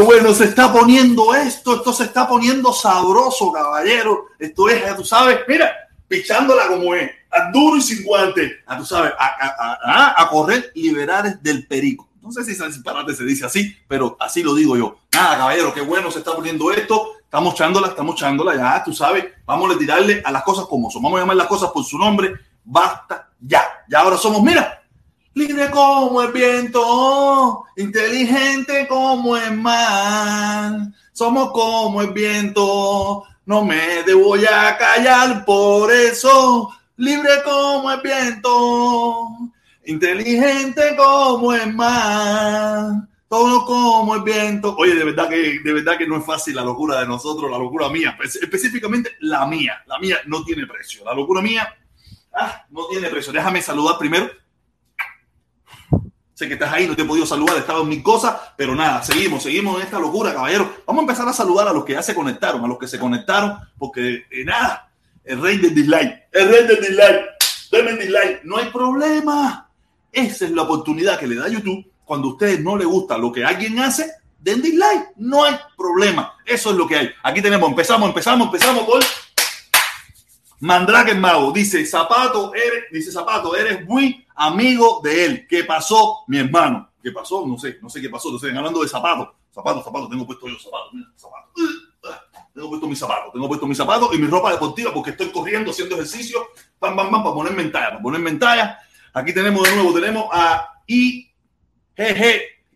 Bueno se está poniendo esto. Esto se está poniendo sabroso, caballero. Esto es, tú sabes, mira, pichándola como es, a duro y sin guante, a tú sabes, a, a, correr liberales del perico. No sé si disparate se dice así, pero así lo digo yo. Nada, caballero, qué bueno se está poniendo esto. Estamos echándola, estamos echándola, ya, tú sabes. Vamos a tirarle a las cosas como son. Vamos a llamar las cosas por su nombre. Basta ya. Ya ahora somos, mira, libre como el viento, inteligente como el mar. Somos como el viento, no me debo ya callar por eso. Libre como el viento, inteligente como el mar. Todo como el viento. Oye, de verdad que de verdad que no es fácil la locura de nosotros, la locura mía, específicamente la mía. La mía no tiene precio. La locura mía ah, no tiene precio. Déjame saludar primero Sé que estás ahí, no te he podido saludar, estaba en mi cosa, pero nada, seguimos, seguimos en esta locura, caballero. Vamos a empezar a saludar a los que ya se conectaron, a los que se conectaron, porque eh, nada, el rey del dislike, el rey del dislike, denme dislike, no hay problema. Esa es la oportunidad que le da YouTube cuando a ustedes no les gusta lo que alguien hace, den dislike, no hay problema. Eso es lo que hay. Aquí tenemos, empezamos, empezamos, empezamos por Mandrake Mago. Dice, Zapato, eres, dice Zapato, eres muy amigo de él. ¿Qué pasó, mi hermano? ¿Qué pasó? No sé, no sé qué pasó. Entonces, hablando de zapatos, zapatos, zapatos, tengo puesto yo zapatos, zapatos. Tengo puesto mis zapatos, tengo puesto mis zapatos y mi ropa deportiva porque estoy corriendo, haciendo ejercicio, pam, pam, pam, para ponerme en talla, para ponerme en talla. Aquí tenemos de nuevo, tenemos a IGG,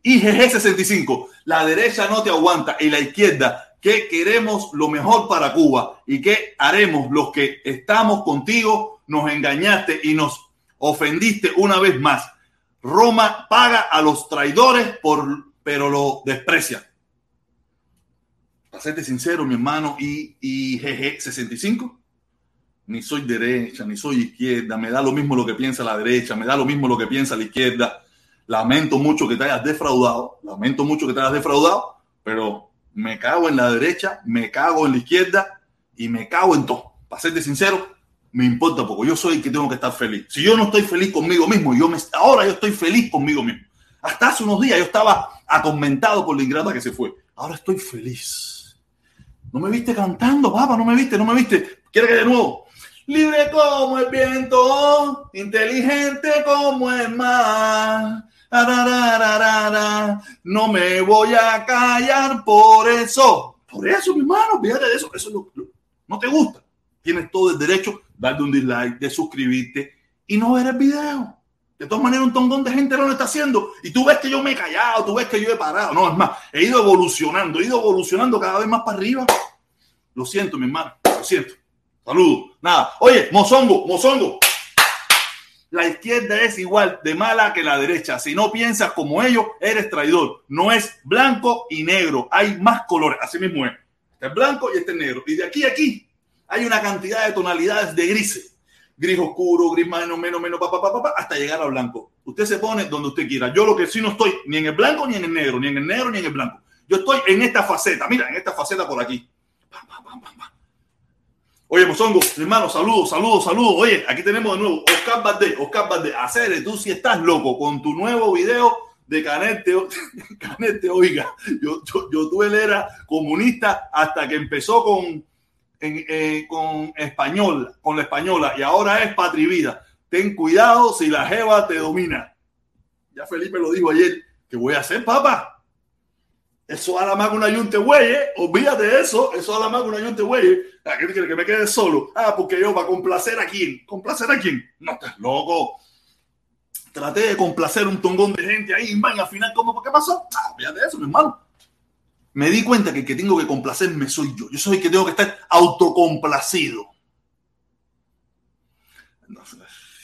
IGG65. La derecha no te aguanta y la izquierda que queremos lo mejor para Cuba y que haremos los que estamos contigo, nos engañaste y nos ofendiste una vez más. Roma paga a los traidores, por, pero lo desprecia. Para serte sincero, mi hermano, y, y GG 65, ni soy derecha, ni soy izquierda, me da lo mismo lo que piensa la derecha, me da lo mismo lo que piensa la izquierda. Lamento mucho que te hayas defraudado, lamento mucho que te hayas defraudado, pero me cago en la derecha, me cago en la izquierda y me cago en todo. Para serte sincero, me importa poco. Yo soy el que tengo que estar feliz. Si yo no estoy feliz conmigo mismo, yo me, ahora yo estoy feliz conmigo mismo. Hasta hace unos días yo estaba atormentado por la ingrata que se fue. Ahora estoy feliz. No me viste cantando, papá, no me viste, no me viste. ¿Quiere que de nuevo? Libre como el viento, inteligente como el mar. No me voy a callar por eso. Por eso, mi hermano, fíjate de eso. Eso no te gusta. Tienes todo el derecho darle un dislike, de suscribirte y no ver el video. De todas maneras, un tongón de gente no lo está haciendo. Y tú ves que yo me he callado, tú ves que yo he parado. No, es más, he ido evolucionando, he ido evolucionando cada vez más para arriba. Lo siento, mi hermano, lo siento. Saludos. Nada. Oye, Mozongo, Mozongo. La izquierda es igual de mala que la derecha. Si no piensas como ellos, eres traidor. No es blanco y negro. Hay más colores. Así mismo es. Este es blanco y este es negro. Y de aquí a aquí hay una cantidad de tonalidades de grises. Gris oscuro, gris menos, menos, menos, pa, pa, pa, hasta llegar al blanco. Usted se pone donde usted quiera. Yo lo que sí no estoy ni en el blanco ni en el negro, ni en el negro ni en el blanco. Yo estoy en esta faceta. Mira, en esta faceta por aquí. Oye, Mozongo, hermano, saludos, saludos, saludos. Oye, aquí tenemos de nuevo Oscar Valdés, Oscar Valdés. Hacer, tú si estás loco con tu nuevo video de Canete, Canete, oiga, yo, yo, yo tuve era comunista hasta que empezó con eh, con español, con la española, y ahora es patrivida. Ten cuidado si la jeva te domina. Ya Felipe lo dijo ayer. ¿Qué voy a hacer, papá? Eso a la más una yunte güey. Olvídate de eso. Eso a la más una yunte güey. ¿A qué que me quede solo? Ah, porque yo para complacer a quién. ¿Complacer a quién? No estás loco. Traté de complacer un tongón de gente ahí, y al final, ¿cómo? ¿Qué pasó? Ah, de eso, mi hermano me di cuenta que el que tengo que complacerme soy yo. Yo soy el que tengo que estar autocomplacido.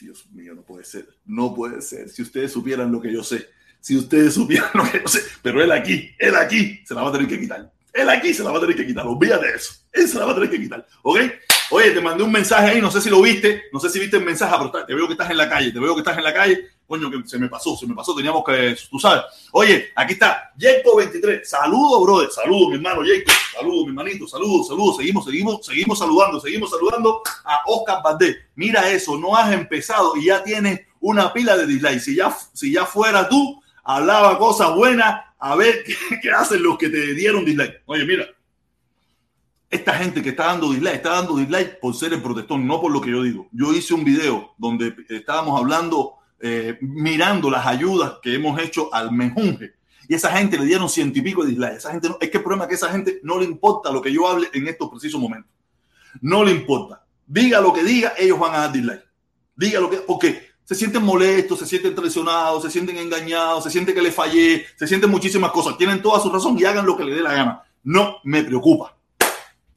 Dios mío, no puede ser. No puede ser. Si ustedes supieran lo que yo sé. Si ustedes supieran lo que yo sé. Pero él aquí, él aquí, se la va a tener que quitar. Él aquí se la va a tener que quitar. Olvídate de eso. Él se la va a tener que quitar. ¿Ok? Oye, te mandé un mensaje ahí. No sé si lo viste. No sé si viste el mensaje, pero te veo que estás en la calle. Te veo que estás en la calle coño, que se me pasó, se me pasó, teníamos que, tú sabes. Oye, aquí está, Jacob23, saludos, brother, saludos, mi hermano Jacob, saludos, mi hermanito, saludos, saludos, seguimos, seguimos, seguimos saludando, seguimos saludando a Oscar Valdés. Mira eso, no has empezado y ya tienes una pila de dislikes. Si ya, si ya fuera tú, hablaba cosas buenas, a ver qué, hacen los que te dieron dislike. Oye, mira, esta gente que está dando dislike, está dando dislike por ser el protestón, no por lo que yo digo. Yo hice un video donde estábamos hablando, eh, mirando las ayudas que hemos hecho al mejunje. Y esa gente le dieron ciento y pico de dislike. Esa gente no, es que el problema es que esa gente no le importa lo que yo hable en estos precisos momentos. No le importa. Diga lo que diga, ellos van a dar dislike. Diga lo que, porque se sienten molestos, se sienten traicionados, se sienten engañados, se sienten que les fallé, se sienten muchísimas cosas. Tienen toda su razón y hagan lo que les dé la gana. No me preocupa.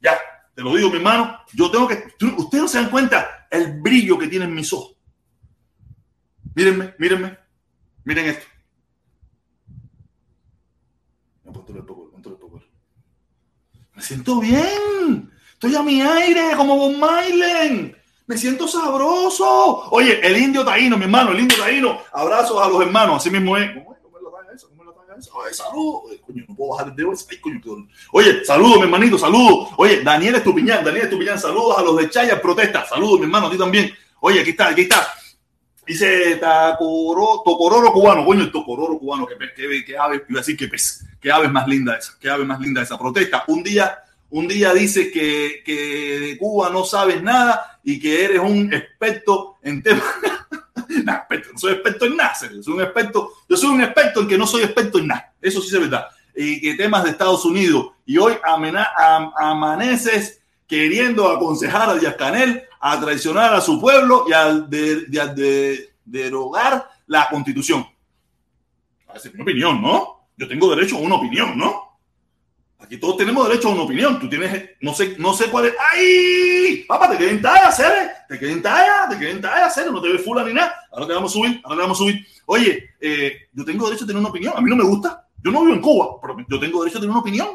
Ya, te lo digo, mi hermano. Yo tengo que. Ustedes no se dan cuenta el brillo que tienen mis ojos. Mírenme, mírenme. Miren esto. Me siento bien. Estoy a mi aire, como Bob Mylen. Me siento sabroso. Oye, el indio taíno, mi hermano, el indio taíno. Abrazos a los hermanos. Así mismo es. Coño, Oye, saludos, mi hermanito, saludos. Oye, Daniel Estupiñán, Daniel Estupiñán, saludos a los de Chaya Protesta. Saludos, mi hermano, a ti también. Oye, aquí está, aquí está. Dice Tacoro, Tocororo cubano, coño, el Tocororo cubano, que, que, que ave, iba a decir que pez, que ave más linda esa, que ave más linda esa protesta. Un día un día dices que, que, de Cuba no sabes nada y que eres un experto en temas. no, no soy experto en nada, soy un experto, yo soy un experto en que no soy experto en nada, eso sí es verdad. Y que temas de Estados Unidos. Y hoy amaneces queriendo aconsejar a Díaz Canel a traicionar a su pueblo y a, de, derogar la constitución. Esa es mi opinión, ¿no? Yo tengo derecho a una opinión, ¿no? Aquí todos tenemos derecho a una opinión. Tú tienes, no sé, no sé cuál es. ¡Ay! Papá, te quedé en talla, Cere. Te quedé en talla, te quedé en talla, Cere. No te ves fula ni nada. Ahora te vamos a subir, ahora te vamos a subir. Oye, eh, yo tengo derecho a tener una opinión. A mí no me gusta. Yo no vivo en Cuba, pero yo tengo derecho a tener una opinión.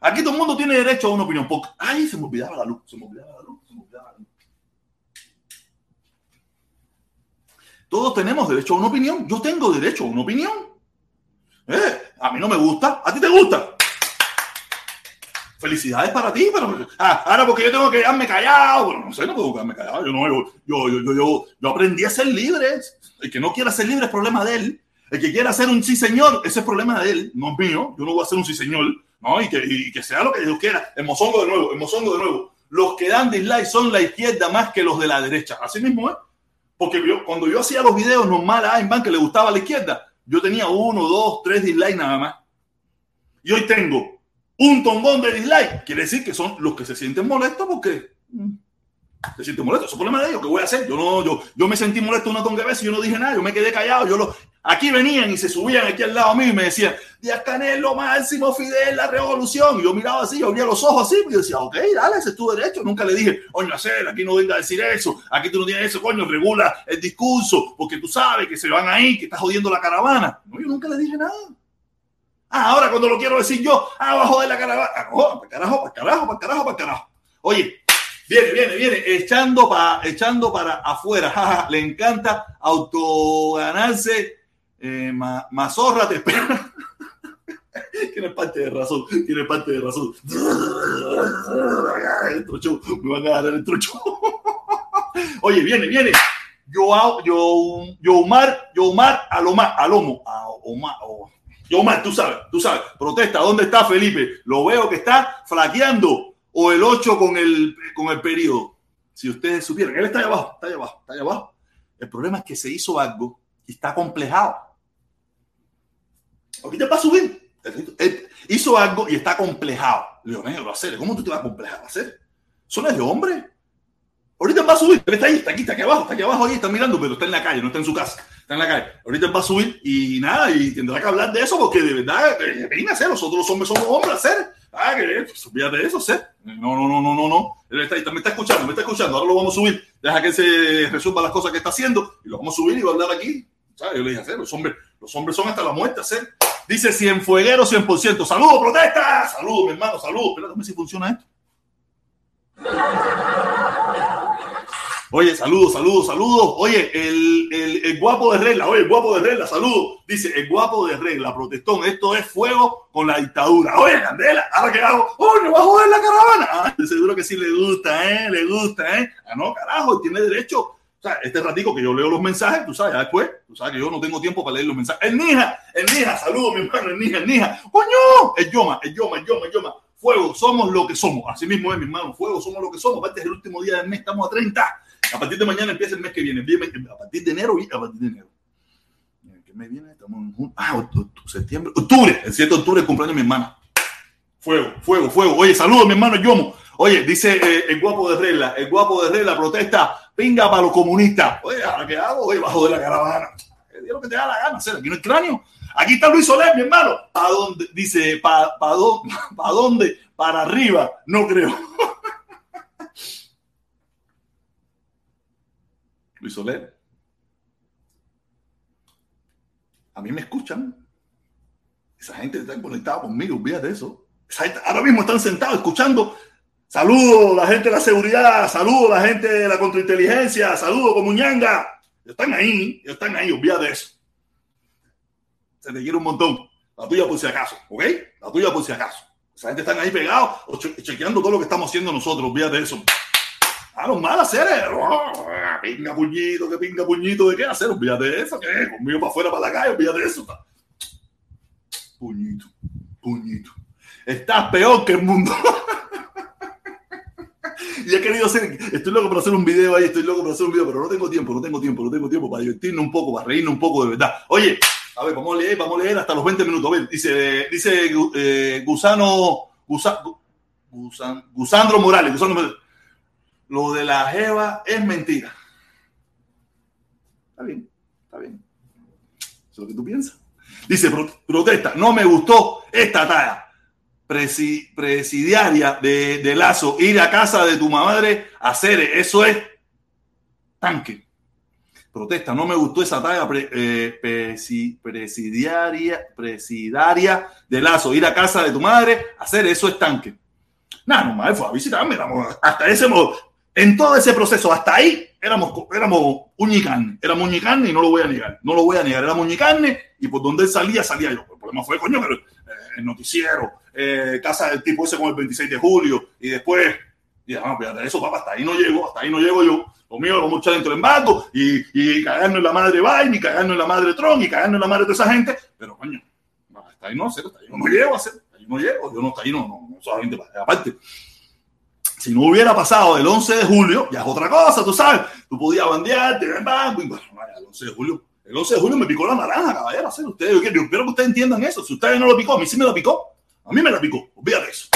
Aquí todo el mundo tiene derecho a una opinión. Porque, ay, se me olvidaba la luz. Se me olvidaba la luz. Se me olvidaba la luz. Todos tenemos derecho a una opinión. Yo tengo derecho a una opinión. Eh, a mí no me gusta. ¿A ti te gusta? Felicidades para ti, pero ah, ahora porque yo tengo que quedarme callado, bueno, no sé, no puedo quedarme callado, yo no, yo, yo, yo, yo, yo aprendí a ser libre, el que no quiera ser libre es problema de él, el que quiera ser un sí señor, ese es problema de él, no es mío, yo no voy a ser un sí señor, ¿no? Y que, y que sea lo que Dios quiera, el mozongo de nuevo, el mozongo de nuevo, los que dan dislike son la izquierda más que los de la derecha, así mismo es, porque yo, cuando yo hacía los videos normal a Van que le gustaba a la izquierda, yo tenía uno, dos, tres dislikes nada más, y hoy tengo un tongón de dislike. Quiere decir que son los que se sienten molestos porque mm, se sienten molestos. Eso es problema de ellos. ¿Qué voy a hacer? Yo no, yo, yo me sentí molesto una tonga veces y yo no dije nada. Yo me quedé callado. Yo lo, aquí venían y se subían aquí al lado mío y me decían, Díaz Canel, lo máximo, Fidel, la revolución. Y yo miraba así, yo abría los ojos así y yo decía, ok, dale, ese es tu derecho. Nunca le dije, coño, hacer, aquí no venga a decir eso. Aquí tú no tienes eso, coño, regula el discurso porque tú sabes que se van ahí, que estás jodiendo la caravana. No, yo nunca le dije nada. Ah, ahora cuando lo quiero decir yo, abajo de la caravana. para carajo, para carajo, para carajo, para carajo. Oye, viene, viene, viene, echando, para echando para afuera. le encanta autoganarse. Eh, mazorra te espera. tiene parte de razón, tiene parte de razón. El trocho, me van a dar el trocho. Oye, viene, viene. Yo, yo, yo, Omar, yo, Omar, a lo a Omar, yo más, tú sabes, tú sabes. Protesta, ¿dónde está Felipe? Lo veo que está flaqueando o el 8 con el, con el periodo. Si ustedes supieran, él está allá abajo, está allá abajo, está allá abajo. El problema es que se hizo algo y está complejado. Ahorita va a subir. Él hizo algo y está complejado. Le digo, lo hacer. ¿Cómo tú te vas a complejar? ¿Hacer? Eso es de hombre. Ahorita va a subir. Está ahí, está aquí, está aquí abajo, está aquí abajo, ahí está mirando, pero está en la calle, no está en su casa en la calle. Ahorita va a subir y nada, y tendrá que hablar de eso porque de verdad, eh, viene a ser, nosotros los hombres somos hombres hacer. Ah, que pues, olvídate de eso, ser. No, no, no, no, no, no. Él está, me está escuchando, me está escuchando. Ahora lo vamos a subir. Deja que se resuelva las cosas que está haciendo y lo vamos a subir y va a hablar aquí. ¿Sabes? Yo le dije, los hombres, los hombres son hasta la muerte, hacer. Dice 100 fueguero, 100%. Saludos, protesta. Saludos, mi hermano, saludos. Espérate, si funciona esto. Oye, saludos, saludos, saludos. Oye, el, el, el, guapo de regla, oye, el guapo de regla, saludos. Dice, el guapo de regla, protestón, esto es fuego con la dictadura. Oye, Candela, ahora que hago, oye, ¿me va a joder la caravana? Ah, seguro que sí le gusta, ¿eh? Le gusta, ¿eh? Ah, no, carajo, tiene derecho. O sea, este ratico que yo leo los mensajes, tú sabes, después, tú sabes que yo no tengo tiempo para leer los mensajes. El Nija, el Nija, saludo mi hermano, el Nija, el Nija. ¡Coño! El Yoma, el Yoma, el Yoma, el Yoma. Fuego, somos lo que somos. Así mismo es, mi hermano. Fuego, somos lo que somos. Aparte es el último día del mes, estamos a 30. A partir de mañana empieza el mes que viene. A partir de enero, a partir de enero. ¿Qué mes viene? Estamos en Ah, septiembre. Octubre. El 7 de octubre, cumpleaños mi hermana. Fuego, fuego, fuego. Oye, saludos, mi hermano Yomo. Oye, dice eh, el guapo de regla, el guapo de regla protesta, pinga para los comunistas. Oye, ¿ahora qué hago? Oye, bajo de la caravana. Es lo que te da la gana hacer. Aquí no hay cráneo. Aquí está Luis Soler, mi hermano. ¿Para dónde? Dice, ¿para pa dónde? Para arriba. No creo. Luis Soler. A mí me escuchan. Esa gente está conectada conmigo, olvídate de eso. Gente ahora mismo están sentados escuchando Saludos la gente de la seguridad, saludos la gente de la contrainteligencia, saludos Comuñanga. Están ahí, están ahí, olvídate de eso. Se te quiere un montón. La tuya por si acaso, ¿ok? La tuya por si acaso. Esa gente están ahí pegados, chequeando todo lo que estamos haciendo nosotros, olvídate de eso. A los malos hacer, oh, pinga puñito, que pinga puñito, ¿de qué hacer? Olvídate de eso, ¿qué? Conmigo para afuera, para la calle, olvídate de eso. Puñito, puñito. Estás peor que el mundo. y he querido hacer, estoy loco para hacer un video ahí, estoy loco para hacer un video, pero no tengo tiempo, no tengo tiempo, no tengo tiempo para divertirnos un poco, para reírnos un poco de verdad. Oye, a ver, vamos a leer, vamos a leer hasta los 20 minutos. A ver, dice, dice eh, Gusano, Gusandro Morales, Gusano lo de la Jeva es mentira. Está bien, está bien. Eso es lo que tú piensas. Dice, protesta, no me gustó esta talla presidiaria de, Lazo, ir a casa de tu madre hacer eso es tanque. Protesta, no me gustó esa talla eh, presidiaria, presidiaria de Lazo, ir a casa de tu madre hacer eso es tanque. Nada, no, madre fue a visitarme, hasta ese modo, en todo ese proceso, hasta ahí éramos, éramos uñicarne, éramos uñicarne y no lo voy a negar, no lo voy a negar, éramos uñicarne y por donde él salía, salía yo. El problema fue, coño, pero eh, el noticiero, eh, casa del tipo ese con el 26 de julio y después, y ah, de eso, papá, hasta ahí no llego, hasta ahí no llego yo. Lo mío lo mucho dentro del embargo y, y cagando en la madre Biden y cagando en la madre Trump y cagando en la madre de esa gente, pero coño, hasta ahí no hasta ahí no, llego a hasta ahí no llego, yo no, hasta ahí no, no solamente aparte. Si no hubiera pasado el 11 de julio, ya es otra cosa, tú sabes, tú podías bandearte, y bueno, el 11 de julio el 11 de julio me picó la naranja, caballero. Hacer ustedes. Quiero que ustedes entiendan eso. Si ustedes no lo picó, a mí sí me lo picó. A mí me la picó. Olvídate eso.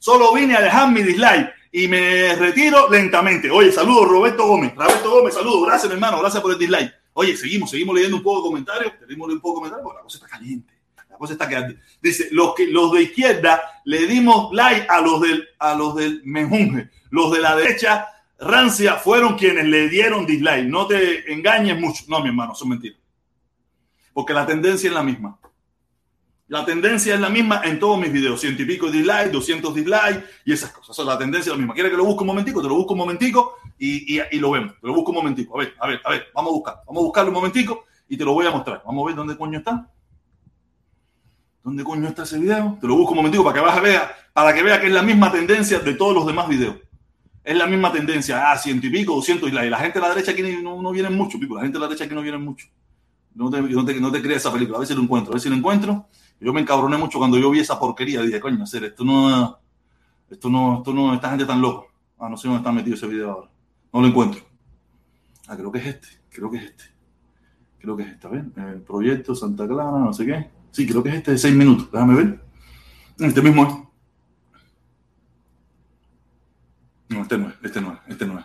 Solo vine a dejar mi dislike y me retiro lentamente. Oye, saludos, Roberto Gómez. Roberto Gómez, saludos. Gracias, mi hermano. Gracias por el dislike. Oye, seguimos, seguimos leyendo un poco de comentarios. Leyendo un poco de comentarios porque la cosa está caliente. La cosa está. Dice, los, que, los de izquierda le dimos like a los del, a los del menjunje. Los de la derecha rancia fueron quienes le dieron dislike. No te engañes mucho. No, mi hermano, son mentiras. Porque la tendencia es la misma. La tendencia es la misma en todos mis videos. Ciento y pico dislikes, 200 dislikes y esas cosas. la tendencia es la misma. ¿Quieres que lo busque un momentico? Te lo busco un momentico y, y, lo vemos. Te lo busco un momentico. A ver, a ver, a ver. Vamos a buscar. Vamos a buscarlo un momentico y te lo voy a mostrar. Vamos a ver dónde coño está. ¿Dónde coño está ese video? Te lo busco un momentico para que vas a ver, para que vea que es la misma tendencia de todos los demás videos es la misma tendencia. Ah, ciento y pico, doscientos. Y la, la gente de la derecha aquí no, no viene mucho, pico. La gente de la derecha aquí no viene mucho. No te, no, te, no creas esa película. A ver si lo encuentro. A ver si lo encuentro. Yo me encabroné mucho cuando yo vi esa porquería. Dije, coño, hacer esto no. Esto no, esto no. Esta gente tan loco. Ah, no sé dónde está metido ese video ahora. No lo encuentro. Ah, creo que es este. Creo que es este. Creo que es este. A ver. El proyecto Santa Clara, no sé qué. Sí, creo que es este de seis minutos. Déjame ver. Este mismo es. No, este no es, este no es, este no es.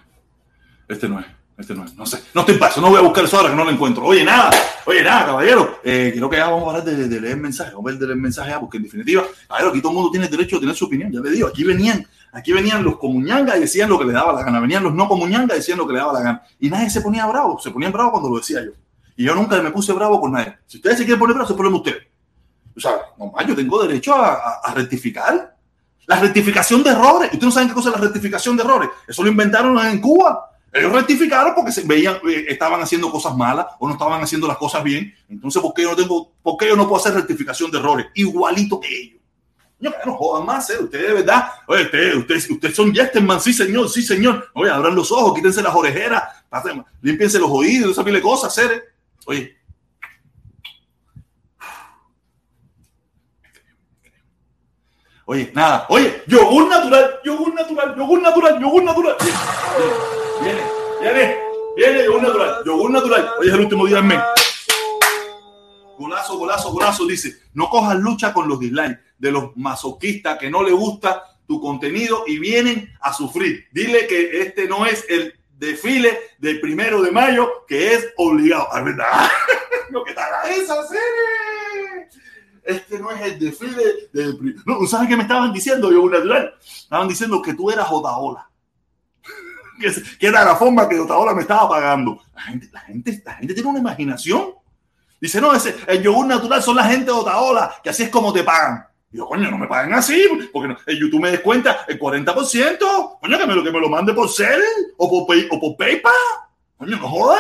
Este no es, este no es. No sé. No estoy paso, no voy a buscar eso ahora que no lo encuentro. Oye, nada, oye, nada, caballero. Eh, creo que ya vamos a hablar de, leer mensajes. Vamos a ver de leer mensajes porque en definitiva, caballero, aquí todo el mundo tiene derecho a tener su opinión. Ya le digo, aquí venían, aquí venían los comuñangas y decían lo que le daba la gana. Venían los no comuñangas y decían lo que le daba la gana. Y nadie se ponía bravo. Se ponían bravo cuando lo decía yo. Y yo nunca me puse bravo con nadie. Si ustedes se quieren poner bravo, se ponen ustedes. O sea, nomás yo tengo derecho a, rectificar la rectificación de errores. Ustedes no saben qué cosa es la rectificación de errores. Eso lo inventaron en Cuba. Ellos rectificaron porque se veían, eh, estaban haciendo cosas malas o no estaban haciendo las cosas bien. Entonces, ¿por qué yo no tengo, por qué yo no puedo hacer rectificación de errores? Igualito que ellos. No, no jodan más, ¿eh? Ustedes de verdad, oye, ustedes, ustedes, ustedes son Yesterman, sí señor, sí señor. Oye, abran los ojos, quítense las orejeras, límpiense los oídos, esa pile de cosas, ¿eh? Oye. Oye, nada, oye, yogur natural, yogur natural, yogur natural, yogur natural. Viene, viene, viene, yogur natural, yogur natural. Hoy es el último día del mes. Golazo, golazo, golazo, dice, no cojas lucha con los dislikes de los masoquistas que no le gusta tu contenido y vienen a sufrir. Dile que este no es el desfile del primero de mayo, que es obligado. Es verdad. Lo que tal esa serie. Este no es el desfile del. No, ¿sabes qué me estaban diciendo, yo natural? Estaban diciendo que tú eras Otaola. que era la forma que Otaola me estaba pagando. La gente, la gente, la gente tiene una imaginación. Dice, no, ese, el yogur natural son la gente de Otaola, que así es como te pagan. Yo, coño, no me paguen así, porque en YouTube me descuenta el 40%. Coño, que me lo, que me lo mande por Cel o por, PayPal. Coño, no jodan.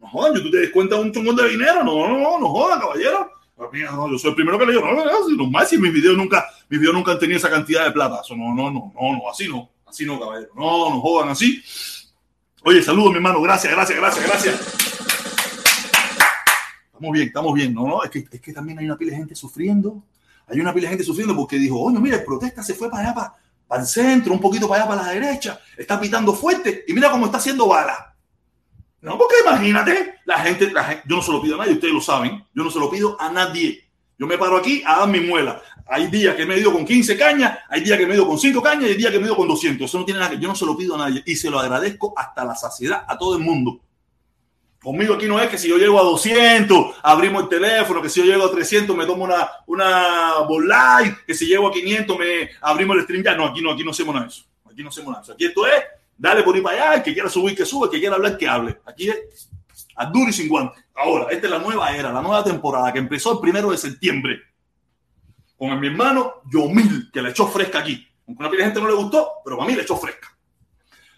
No jodan, YouTube te descuenta un chongón de dinero. No, no, no, no jodan, caballero. No, yo soy el primero que le digo, no, no, más si mis videos nunca, mis videos nunca han tenido esa cantidad de plata. Eso no, no, no, no, no, así no, así no, caballero. No, no jodan así. Oye, saludos, mi hermano. Gracias, gracias, gracias, gracias. Estamos bien, estamos bien. No, no, es que, es que también hay una pila de gente sufriendo hay una pila de gente sufriendo porque dijo, oye, mira, protesta se fue para allá, para, el centro, un poquito para allá, para la derecha, está pitando fuerte y mira cómo está haciendo bala. No, porque imagínate, la gente, la gente, yo no se lo pido a nadie, ustedes lo saben, yo no se lo pido a nadie. Yo me paro aquí a dar mi muela. Hay días que me dio con 15 cañas, hay días que me dio con 5 cañas y hay días que me dio con 200. Eso no tiene nada que yo no se lo pido a nadie y se lo agradezco hasta la saciedad a todo el mundo. Conmigo aquí no es que si yo llego a 200, abrimos el teléfono, que si yo llego a 300 me tomo una, una live, que si llego a 500 me abrimos el stream ya. No, aquí no, aquí no hacemos nada eso. Aquí no hacemos nada eso. Aquí esto es, dale por ir para allá, el que quiera subir, que suba, el que quiera hablar, que hable. Aquí es a duro y sin guante. Ahora, esta es la nueva era, la nueva temporada que empezó el primero de septiembre. Con mi hermano Yomil, que le echó fresca aquí. Aunque una gente no le gustó, pero para mí le echó fresca.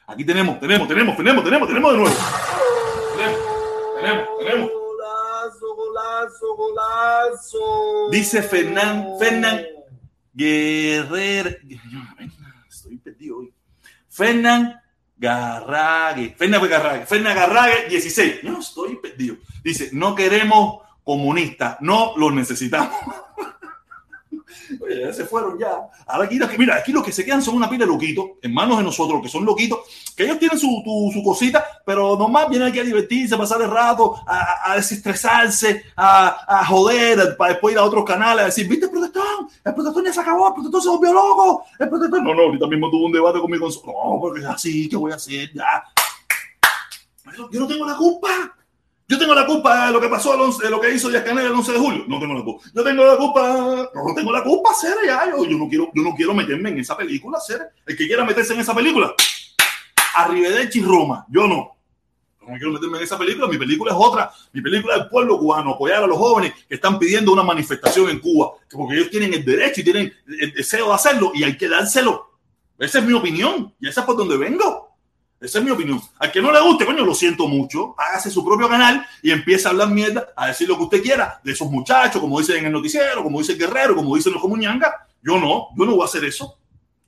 Aquí tenemos, tenemos, tenemos, tenemos, tenemos, tenemos de nuevo. Tenemos. Tenemos, tenemos. Golazo, golazo, golazo. Dice Fernán, Fernán Guerrero. Estoy perdido hoy. Fernán Garrague. Fernán Garrague. Fernán Garrague, 16. No, estoy perdido. Dice, no queremos comunistas, no los necesitamos. Oye, ya se fueron ya. Ahora aquí, mira, aquí los que se quedan son una pila de loquitos, hermanos de nosotros, que son loquitos, que ellos tienen su, su cosita, pero nomás vienen aquí a divertirse, a pasar el rato, a, a desestresarse, a, a, joder, para después ir a otros canales a decir, ¿viste el protestón? El protestón ya se acabó, el protestón se volvió loco, el protestón... No, no, ahorita mismo tuve un debate con mi consola. No, porque es así, ¿qué voy a hacer? Ya. Yo no tengo la culpa. Yo tengo la culpa de lo que pasó, de lo que hizo Díaz Canel el 11 de julio. No tengo la culpa. Yo tengo la culpa. No, tengo la culpa, hacer ya. Yo, yo, no quiero, yo no quiero meterme en esa película, hacer. El que quiera meterse en esa película, Arrivederci Roma. Yo no. No quiero meterme en esa película. Mi película es otra. Mi película es el pueblo cubano. Apoyar a los jóvenes que están pidiendo una manifestación en Cuba. Porque ellos tienen el derecho y tienen el deseo de hacerlo y hay que dárselo. Esa es mi opinión. Y esa es por donde vengo. Esa es mi opinión. Al que no le guste, coño, lo siento mucho. Hágase su propio canal y empieza a hablar mierda, a decir lo que usted quiera de esos muchachos, como dicen en el noticiero, como dice guerrero, como dicen los comuñanga. Yo no, yo no voy a hacer eso.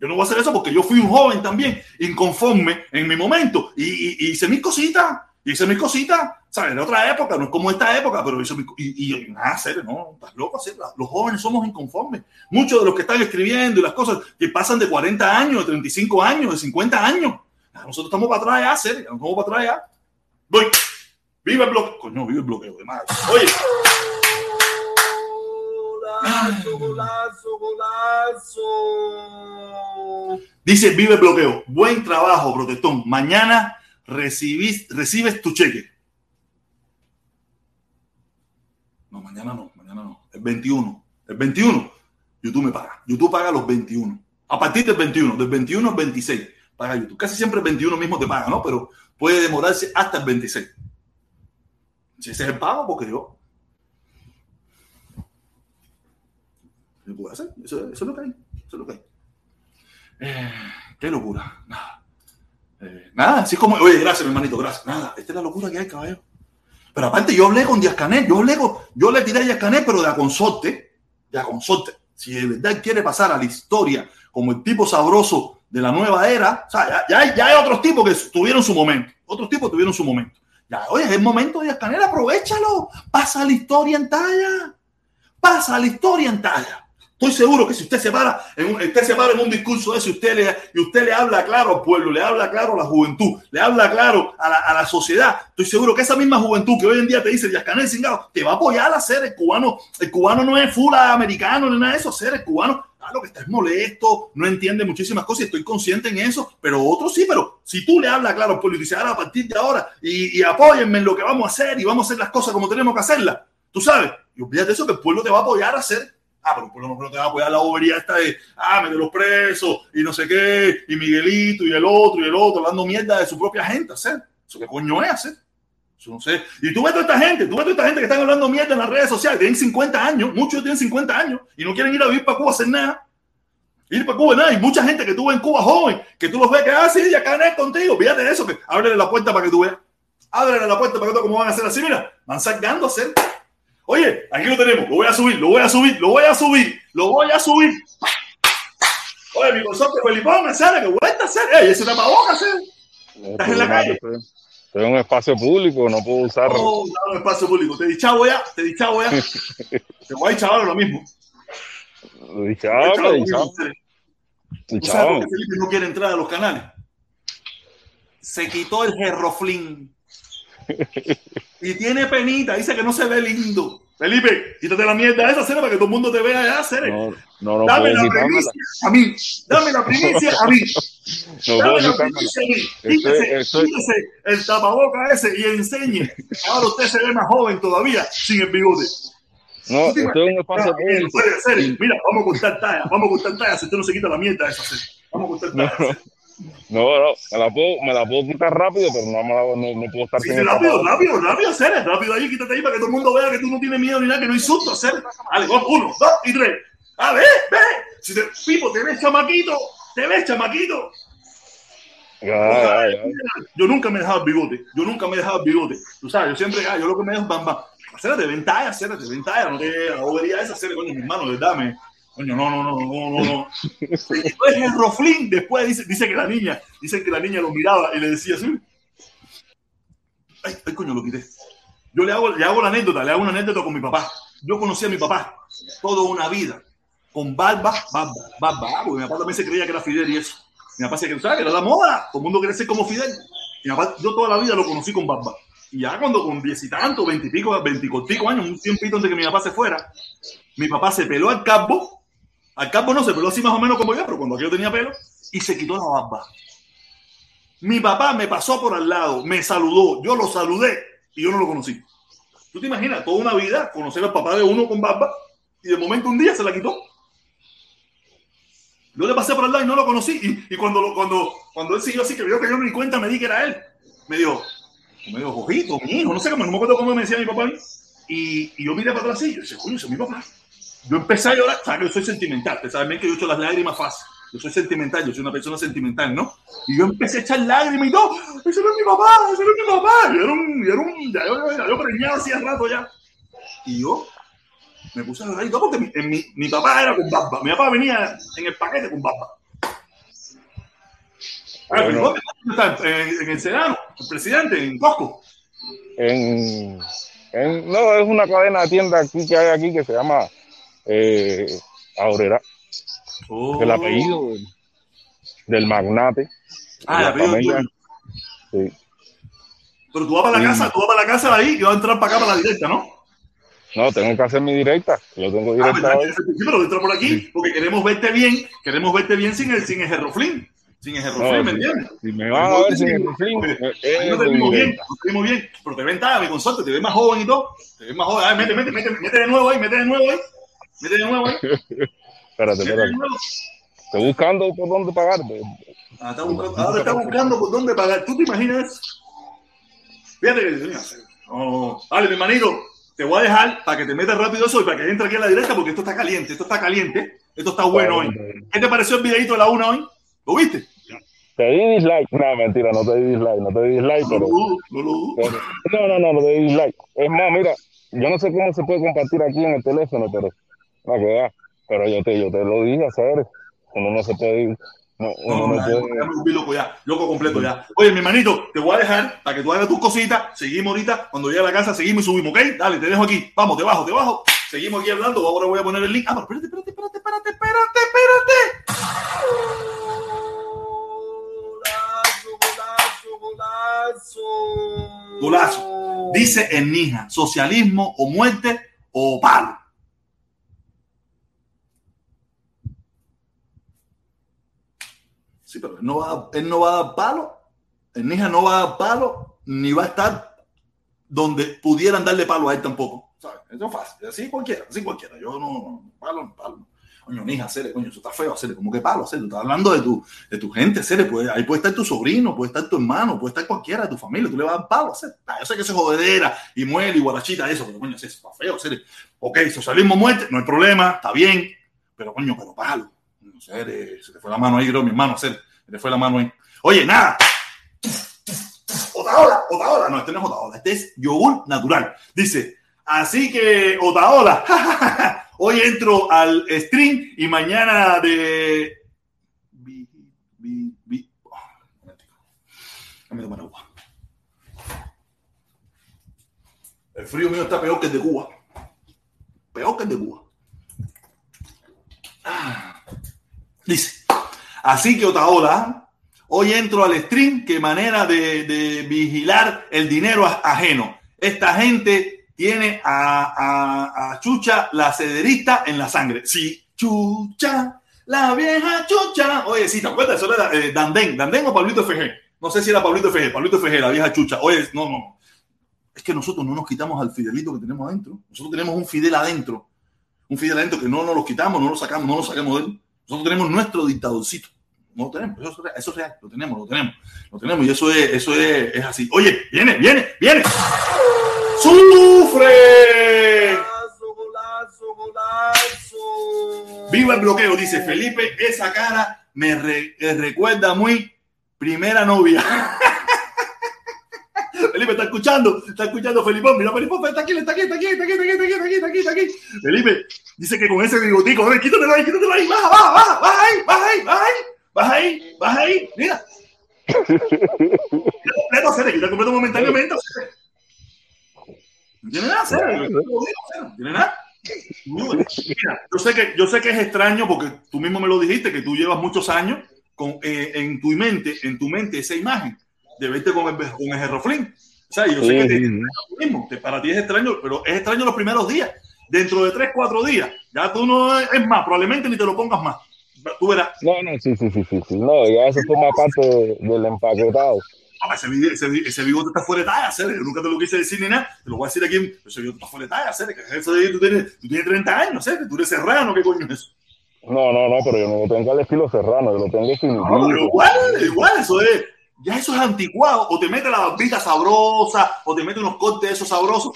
Yo no voy a hacer eso porque yo fui un joven también, inconforme en mi momento, y, hice mis cositas, hice mis cositas, ¿sabes? En otra época, no es como esta época, pero hice mis y, y nada, hacer, no, estás loco, hacer, los jóvenes somos inconformes. Muchos de los que están escribiendo y las cosas que pasan de 40 años, de 35 años, de 50 años, nosotros estamos para atrás ya, serio. Estamos para atrás ya. Voy. Viva el bloqueo. Coño, vive el bloqueo de madre. Oye. Golazo, golazo, golazo. Dice, vive el bloqueo. Buen trabajo, protestón. Mañana recibís, recibes tu cheque. No, mañana no, mañana no. El 21. El 21. YouTube me paga. YouTube paga los 21. A partir del 21. Del 21 al 26 paga YouTube. Casi siempre el 21 mismo te paga, ¿no? Pero puede demorarse hasta el 26. Si ese es el pago, porque yo. ¿Qué puedo hacer? Eso, es lo que hay. Eso es lo que hay. Eh, qué locura. Nada. Eh, nada, así como. Oye, gracias, mi hermanito, gracias. Nada, esta es la locura que hay, caballero. Pero aparte, yo hablé con Díaz Canel. Yo, hablé con, yo le tiré a Díaz Canel, pero de a consorte. De a consorte. si de verdad quiere pasar a la historia como el tipo sabroso de la nueva era, o sea, ya, ya, ya hay otros tipos que tuvieron su momento, otros tipos tuvieron su momento. Ya, oye, es el momento de Canel, aprovechalo, pasa la historia en talla, pasa la historia en talla. Estoy seguro que si usted se para en un, usted se para en un discurso de ese, usted le, y usted le habla claro al pueblo, le habla claro a la juventud, le habla claro a la, a la sociedad, estoy seguro que esa misma juventud que hoy en día te dice Díaz Canel Cingado, te va a apoyar a ser el cubano. El cubano no es full americano ni nada de eso, ser el cubano lo que está es molesto, no entiende muchísimas cosas y estoy consciente en eso, pero otros sí, pero si tú le hablas claro dices, ahora a partir de ahora y, y apóyenme en lo que vamos a hacer y vamos a hacer las cosas como tenemos que hacerlas, tú sabes, y olvídate eso que el pueblo te va a apoyar a hacer Ah, pero el pueblo no te va a apoyar la bobería esta de, ah, me de los presos y no sé qué, y Miguelito y el otro y el otro, hablando mierda de su propia gente, hacer. ¿Eso qué coño es hacer? Eso no sé. Y tú ves toda esta gente, tú ves toda esta gente que están hablando mierda en las redes sociales, tienen 50 años, muchos tienen 50 años y no quieren ir a vivir para Cuba a hacer nada. Ir para Cuba, nada. Y mucha gente que tú ves en Cuba joven, que tú los ves que, ah, sí, ya caen contigo. Fíjate de eso, que ábrele la puerta para que tú veas. Ábrele la puerta para que tú cómo van a hacer así. Mira, van sacando a hacer Oye, aquí lo tenemos, lo voy a subir, lo voy a subir, lo voy a subir, lo voy a subir. Oye, mi consorte Felipón, me sale, que vuelta a hacer. Ey, ese tapabocas, hacer. Estás en la calle. Estoy en un espacio público, no puedo usar. No, un espacio público. Te he dichado ya, te he dichado ya. te voy a echar lo mismo. Dichado, dichado. ¿Sabes por Felipe no quiere entrar a los canales? Se quitó el gerroflín y tiene penita, dice que no se ve lindo. Felipe, quítate la mierda esa cena para que todo el mundo te vea ya, Cere. No, no, no dame la primicia a mí. Dame la primicia a mí. No dame la primicia a mí. Quítese, estoy... quítese el tapaboca ese y enseñe. Ahora usted se ve más joven todavía sin el bigote. No, estoy en un espacio público. Mira, vamos a cortar talla, vamos a cortar talla si usted no se quita la mierda esa. Cere. Vamos a cortar talla. No, no, me la puedo, me la puedo quitar rápido, pero no, me la, no, no puedo estar sí, rápido, rápido, rápido, hacer, rápido ahí, quítate ahí para que todo el mundo vea que tú no tienes miedo ni nada, que no hay susto, hacer. Vale, uno, dos y tres. A ver, ve, si te, Pipo, te ves chamaquito, te ves chamaquito. Yo nunca me he dejado el bigote, yo nunca me he dejado el bigote. Tú sabes, yo siempre, ah, yo lo que me dejo es bamba. De ventaja, de ventaja, no te la bobería esa, hacer, coño, mi hermano, de verdad, me, Coño, no, no, no, no, no. Después el Roflín, después dice, dice que la niña, dice que la niña lo miraba y le decía así. Ay, ay, coño, lo quité. Yo le hago, le hago la anécdota, le hago una anécdota con mi papá. Yo conocí a mi papá toda una vida, con barba, barba, barba, porque mi papá también se creía que era Fidel y eso. Mi papá se creía que era la moda, todo el mundo quiere ser como Fidel. Yo toda la vida lo conocí con barba. Y ya cuando con diez y tanto, veintipico, veintipico años, un tiempito antes que mi papá se fuera, mi papá se peló al cabo al campo no se peló así más o menos como yo, pero cuando yo tenía pelo, y se quitó la barba. Mi papá me pasó por al lado, me saludó, yo lo saludé y yo no lo conocí. ¿Tú te imaginas toda una vida conocer al papá de uno con barba y de momento un día se la quitó? Yo le pasé por al lado y no lo conocí. Y, cuando, cuando, cuando él siguió así, que vio que yo no ni cuenta, me di que era él. Me dijo, me dijo, ojito, mi hijo, no sé cómo, no me acuerdo cómo me decía mi papá. Y, y yo miré para atrás y yo dije, coño, es mi papá. Yo empecé a llorar, sabes que yo soy sentimental, te sabes bien que yo echo las lágrimas fácil. Yo soy sentimental, yo soy una persona sentimental, ¿no? Y yo empecé a echar lágrimas y todo. Ese no es mi papá, ese no es mi papá. Y era un, y era un, ya yo, ya yo hacía rato ya. Y yo me puse a llorar y todo porque mi, mi, mi, papá era con barba. Mi papá venía en el paquete con barba. Bueno. ¿Dónde en, en el Senado? ¿El presidente? ¿En Costco? En, en, no, es una cadena de tiendas aquí que hay aquí que se llama eh, Aurera. Oh. El apellido del magnate. Ah, el apellido. Sí. Pero tú vas para la casa, tú vas para la casa de ahí y vas a entrar para acá para la directa, ¿no? No, tengo que hacer mi directa. Lo tengo directa. Ah, sí, pero entra por aquí porque queremos verte bien, queremos verte bien sin el, sin el Gerroflin. Sin el Gerroflin, no, ¿me entiendes? Si me van a ver sin el Gerroflin. No te vimos bien, no te vimos bien. Pero te ven mi consorte, te ves más joven y todo. Te ves más joven. A ver, mete, mete, mete, mete de nuevo ahí, mete de nuevo ahí. Mete de nuevo ahí. espérate, espérate. Estoy buscando por dónde pagar. Ah, está buscando, ahora está buscando por dónde pagar. ¿Tú te imaginas? Fíjate que oh, Vale, mi hermanito, te voy a dejar para que te metas rápido eso y para que entre aquí a la directa porque esto está caliente, esto está caliente, esto está bueno hoy. ¿Qué te pareció el videito de la una hoy? ¿Lo viste? Te di dislike. No, mentira, no te di dislike, no te di dislike, pero. No, no, no, no te di dislike. Es más, mira, yo no sé cómo se puede compartir aquí en el teléfono, pero. No, que va. Pero yo te, yo te lo dije, hacer. Uno no se puede ir. No, no, no, no loco ya, loco completo ya. Oye, mi hermanito, te voy a dejar para que tú hagas tus cositas. Seguimos ahorita. Cuando llegue a la casa, seguimos y subimos, ¿ok? Dale, te dejo aquí. Vamos, te bajo, te bajo. Seguimos aquí hablando. Ahora voy a poner el link. Ah, pero espérate, espérate, espérate, espérate, espérate, espérate. Golazo, golazo, golazo. Dice en Nija, socialismo o muerte o palo. Sí, pero él no va, él no va a dar palo. El Nija no va a dar palo, ni va a estar donde pudieran darle palo a él tampoco. Eso es fácil. Así cualquiera, así cualquiera. Yo no, palo, palo. Coño, Nija, hacerle, coño, eso está feo, hacerle, como que palo, hacerle. Estás hablando de tu, de tu gente, hacerle, pues, ahí puede estar tu sobrino, puede estar tu hermano, puede estar cualquiera de tu familia, tú le vas a dar palo, hacer. Ah, yo sé que eso es jodedera y muere y guarachita, eso, pero coño, eso está feo, hacerle. Ok, socialismo, muerte, no hay problema, está bien, pero coño, pero palo se te fue la mano ahí, creo, mi hermano, se te fue la mano ahí. Oye, nada. Otaola, Otaola. No, este no es Otaola, este es yogur natural. Dice, así que Otaola, hoy entro al stream y mañana de... El frío mío está peor que el de Cuba. Peor que el de Cuba. Ah. Dice, así que Otaola, hoy entro al stream, qué manera de, vigilar el dinero ajeno. Esta gente tiene a, Chucha, la cederista, en la sangre. Sí, Chucha, la vieja Chucha. Oye, sí, ¿te acuerdas? Eso era eh, Dandén, Dandén o Pablito FG. No sé si era Pablito FG, Pablito FG, la vieja Chucha. Oye, no, no. Es que nosotros no nos quitamos al fidelito que tenemos adentro. Nosotros tenemos un fidel adentro. Un fidel adentro que no nos lo quitamos, no lo sacamos, no lo sacamos de él. Nosotros tenemos nuestro dictadorcito. No lo tenemos, eso, es real, lo tenemos, lo tenemos, lo tenemos y eso es, eso es, es así. Oye, viene, viene, viene. ¡Sufre! Golazo, golazo, Viva el bloqueo, dice Felipe, esa cara me recuerda muy primera novia. Felipe está escuchando, está escuchando Felipón. Mira, Felipón está aquí, está aquí, está aquí, está aquí, está aquí, está aquí, está aquí, está aquí. Felipe dice que con ese bigotico, a ver, quítatelo ahí, quítatelo ahí, baja, baja, baja, baja ahí, baja ahí, baja ahí, baja ahí, baja ahí, mira. completo, se le quita completo momentáneamente. No tiene nada, cero. No tiene nada. Mira, yo sé, que, yo sé que es extraño porque tú mismo me lo dijiste, que tú llevas muchos años con, eh, en tu mente, en tu mente esa imagen de verte con, el, con el Flynn. O sea, yo sé que te, mismo, para ti es extraño, pero es extraño los primeros días. Dentro de tres, cuatro días, ya tú no es más, probablemente ni te lo pongas más. Tú verás. No, no, sí, sí, sí, sí, sí. No, ya eso forma parte del empaquetado. Ah, ese, ese, ese, bigote está fuera de talla. Yo nunca te lo quise decir ni nada. Te lo voy a decir aquí. Ese bigote está fuera de talla, ¿sabes? Eso de, tú, tienes, tú tienes 30 años, ¿sabes? Tú eres serrano, ¿qué coño es eso? No, no, no, pero yo no lo tengo al estilo serrano, yo lo tengo definitivo. No, pero igual, igual, eso es ya eso es anticuado. O te mete la barbita sabrosa, o te mete unos cortes de esos sabrosos.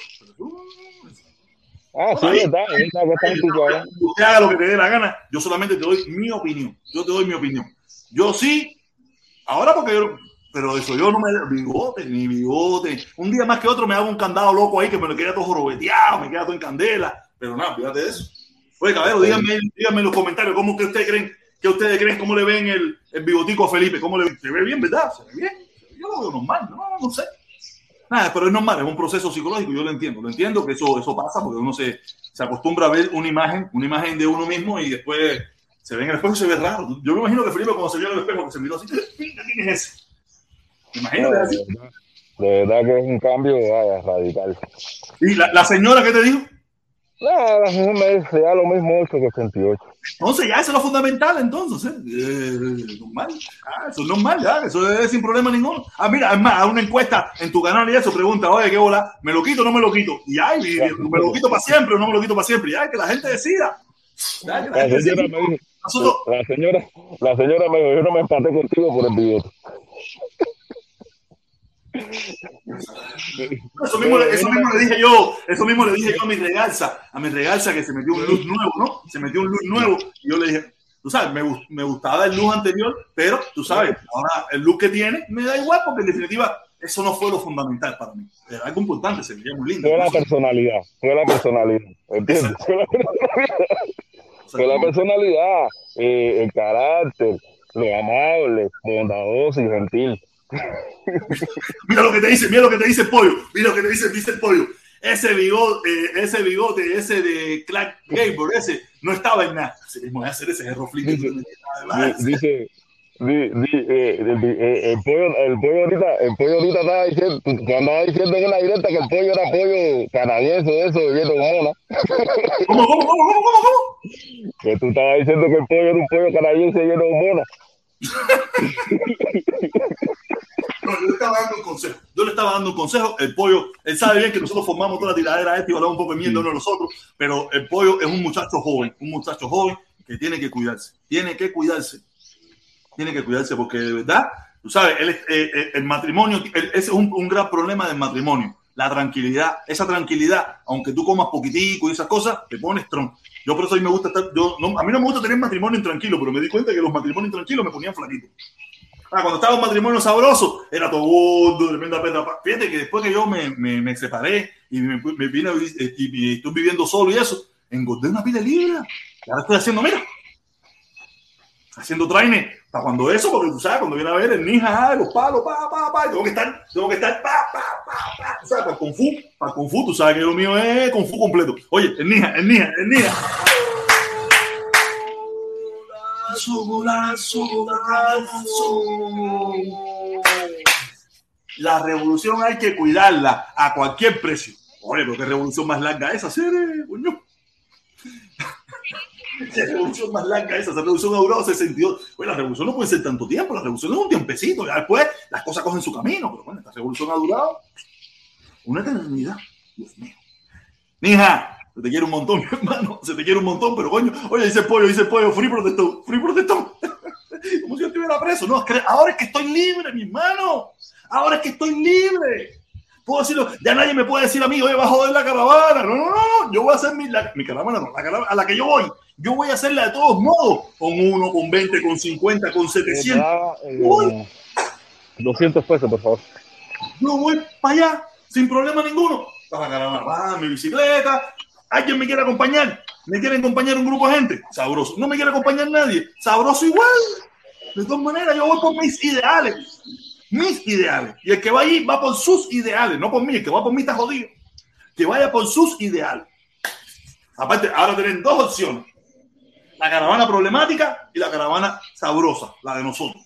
Ah, sí, es verdad, es verdad que está anticuado. Usted haga lo que te dé la gana. Yo solamente te doy mi opinión. Yo te doy mi opinión. Yo sí, ahora porque yo, pero eso yo no me bigote, ni bigote. Un día más que otro me hago un candado loco ahí que me lo queda todo jorobeteado, me queda todo en candela. Pero nada, fíjate de eso. Oye, caballero, díganme, díganme en los comentarios cómo que ustedes creen ¿Qué ustedes creen? ¿Cómo le ven el, el bigotico a Felipe? ¿Cómo le Se ve bien, ¿verdad? Se ve bien. Yo lo veo normal, no, no sé. Nada, pero es normal, es un proceso psicológico, yo lo entiendo. Lo entiendo que eso, eso pasa porque uno se, se acostumbra a ver una imagen, una imagen de uno mismo y después se ve en el espejo y se ve raro. Yo me imagino que Felipe cuando se vio en el espejo, que se miró así, ¿quién es ese? Imagínate así. De verdad que es un cambio vaya, radical. ¿Y la, la señora qué te dijo? No, no me dice ya lo mismo 8 que 28. Entonces ya eso es lo fundamental, entonces, ¿eh? eh normal. Ah, eso es normal, ya, eso es sin problema ninguno. Ah, mira, además, haz una encuesta en tu canal y eso pregunta, oye, qué bola, ¿me lo quito o no me lo quito? Y ay, ¿me lo quito para siempre o no me lo quito para siempre? Y ay, que la gente decida. la, señora me dijo, la, señora, la señora me dijo, yo no me empaté contigo por el billete. Eso mismo, eso mismo le dije yo, eso mismo le dije yo a mi regalza, a mi regalza que se metió un luz nuevo, ¿no? Se metió un luz nuevo y yo le dije, tú sabes, me, me gustaba el luz anterior, pero tú sabes, ahora el look que tiene me da igual porque en definitiva eso no fue lo fundamental para mí. Era algo importante, se veía muy lindo. Fue la personalidad, fue la personalidad, ¿entiendes? Fue la personalidad, eh, el carácter, lo amable, bondadoso y gentil. mira lo que te dice, mira lo que te dice el pollo, mira lo que te dice, dice el pollo. Ese bigote, eh, ese bigote, ese de Clark Gable, ese no estaba en nada. Voy a hacer ese error Dice, dice, eh, el, pollo, el pollo ahorita, el pollo ahorita estaba diciendo, andaba diciendo en una directa que el pollo era pollo canadiense de eso, viviendo con ¿no? ¿Cómo, cómo, cómo, cómo, cómo? Que tú estabas diciendo que el pollo era un pollo canadiense viviendo con mona. No, yo le estaba dando un consejo. Yo le estaba dando un consejo. El pollo, él sabe bien que nosotros formamos toda la tiradera esta y hablamos un poco de mierda uno de nosotros, pero el pollo es un muchacho joven, un muchacho joven que tiene que cuidarse. Tiene que cuidarse tiene que cuidarse porque de verdad, tú sabes, el, eh, eh, el matrimonio, ese es un, un, gran problema del matrimonio. La tranquilidad, esa tranquilidad, aunque tú comas poquitico y esas cosas, te pones tron. Yo por eso a mí me gusta estar, yo, a mí no me gusta tener matrimonio intranquilo, pero me di cuenta que los matrimonios intranquilos me ponían flaquito. Ah, cuando estaba un matrimonio sabroso, era todo gordo, tremenda pedra. Fíjate que después que yo me, me, me separé y me, vine eh, y, y, estoy viviendo solo y eso, engordé una pila libre. Y ahora estoy haciendo, mira, haciendo traine para cuando eso, porque tú sabes, cuando viene a ver el ninja, los palos, pa, pa, pa, tengo que estar, tengo que estar, pa, pa, pa, pa, tú sabes, para Kung Fu, para Kung tú sabes que lo mío es Kung completo. Oye, el ninja, el ninja, el ninja. La revolución hay que cuidarla a cualquier precio. Oye, pero qué revolución más larga esa, serie, coño. La revolución más larga esa, esa revolución ha durado 62. Bueno, la revolución no puede ser tanto tiempo, la revolución es un tiempecito, ya después las cosas cogen su camino, pero bueno, esta revolución ha durado una eternidad. Dios mío. Mija, se te quiere un montón, mi hermano, se te quiere un montón, pero coño, oye, dice pollo, dice pollo, free protestón, free protestón. Como si yo estuviera preso. No, ahora es que estoy libre, mi hermano. Ahora es que estoy libre. Puedo decirlo, ya nadie me puede decir a mí, oye, va a joder la caravana. No, no, no, yo voy a hacer mi, mi caravana, no, la caravana a la que yo voy yo voy a hacerla de todos modos, con uno, con 20, con 50, con 700. Eh, 200 pesos, por favor. Yo voy para allá, sin problema ninguno. Va, mi bicicleta. ¿Alguien me quiere acompañar? ¿Me quiere acompañar un grupo de gente? Sabroso. No me quiere acompañar nadie. Sabroso igual. De todas maneras, yo voy por mis ideales. Mis ideales. Y el que va allí va por sus ideales, no por mí. El que va por mí está jodido. Que vaya por sus ideales. Aparte, ahora tienen dos opciones la caravana problemática y la caravana sabrosa, la de nosotros,